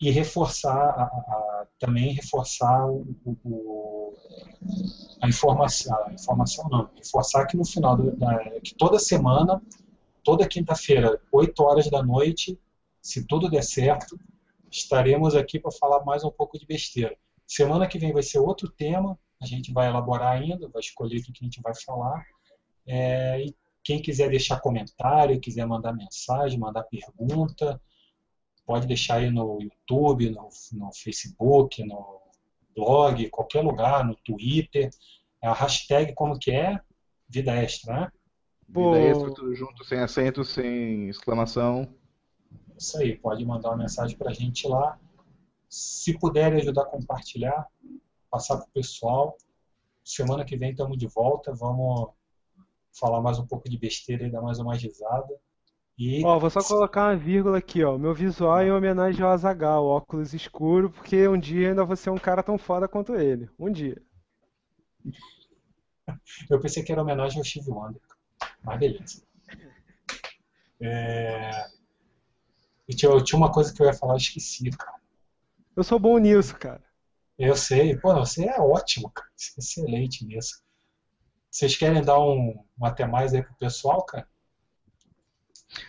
e reforçar a, a, também reforçar o, o, a informação, a informação não, reforçar que no final da, que toda semana, toda quinta-feira, 8 horas da noite, se tudo der certo, estaremos aqui para falar mais um pouco de besteira. Semana que vem vai ser outro tema, a gente vai elaborar ainda, vai escolher o que a gente vai falar. É, e quem quiser deixar comentário, quiser mandar mensagem, mandar pergunta, pode deixar aí no YouTube, no, no Facebook, no blog, qualquer lugar, no Twitter. A hashtag como que é? Vida Extra, né? Vida Extra, tudo junto, sem acento, sem exclamação. Isso aí, pode mandar uma mensagem para a gente lá. Se puder ajudar a compartilhar, passar para o pessoal. Semana que vem estamos de volta, vamos falar mais um pouco de besteira e dar mais uma risada. E... Ó, vou só colocar uma vírgula aqui, ó. Meu visual é em homenagem ao Azagal, óculos escuro, porque um dia ainda vou ser um cara tão foda quanto ele. Um dia. Eu pensei que era homenagem ao Steve Wonder. Mas beleza. É... Eu tinha, eu tinha uma coisa que eu ia falar, eu esqueci, cara. Eu sou bom nisso, cara. Eu sei. Pô, você é ótimo, cara. Você é excelente nisso. Vocês querem dar um, um até mais aí pro pessoal, cara?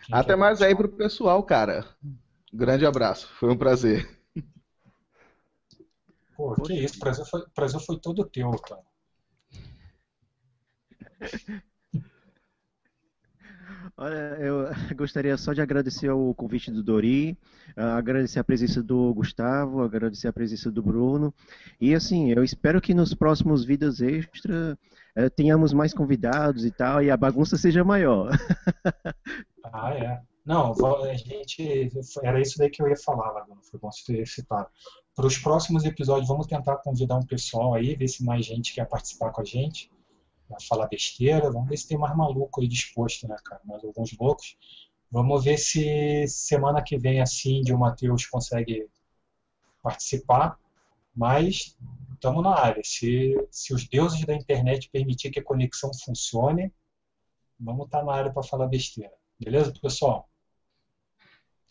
Quem até mais aí pro pessoal, cara. Grande abraço. Foi um prazer. Pô, que isso. O prazer foi, prazer foi todo teu, cara. [LAUGHS] Olha, eu [LAUGHS] gostaria só de agradecer o convite do Dori, agradecer a presença do Gustavo, agradecer a presença do Bruno. E assim, eu espero que nos próximos vídeos extra eh, tenhamos mais convidados e tal, e a bagunça seja maior. [LAUGHS] Ah, é. Não, a gente. Era isso daí que eu ia falar, Laguna. Foi bom você ter citado. Para os próximos episódios, vamos tentar convidar um pessoal aí, ver se mais gente quer participar com a gente. Falar besteira. Vamos ver se tem mais maluco aí disposto, né, cara? Mais alguns loucos. Vamos ver se semana que vem, assim, de o Matheus consegue participar. Mas estamos na área. Se, se os deuses da internet permitir que a conexão funcione, vamos estar tá na área para falar besteira. Beleza, pessoal?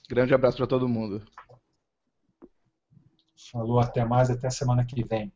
Grande abraço para todo mundo. Falou, até mais, até semana que vem.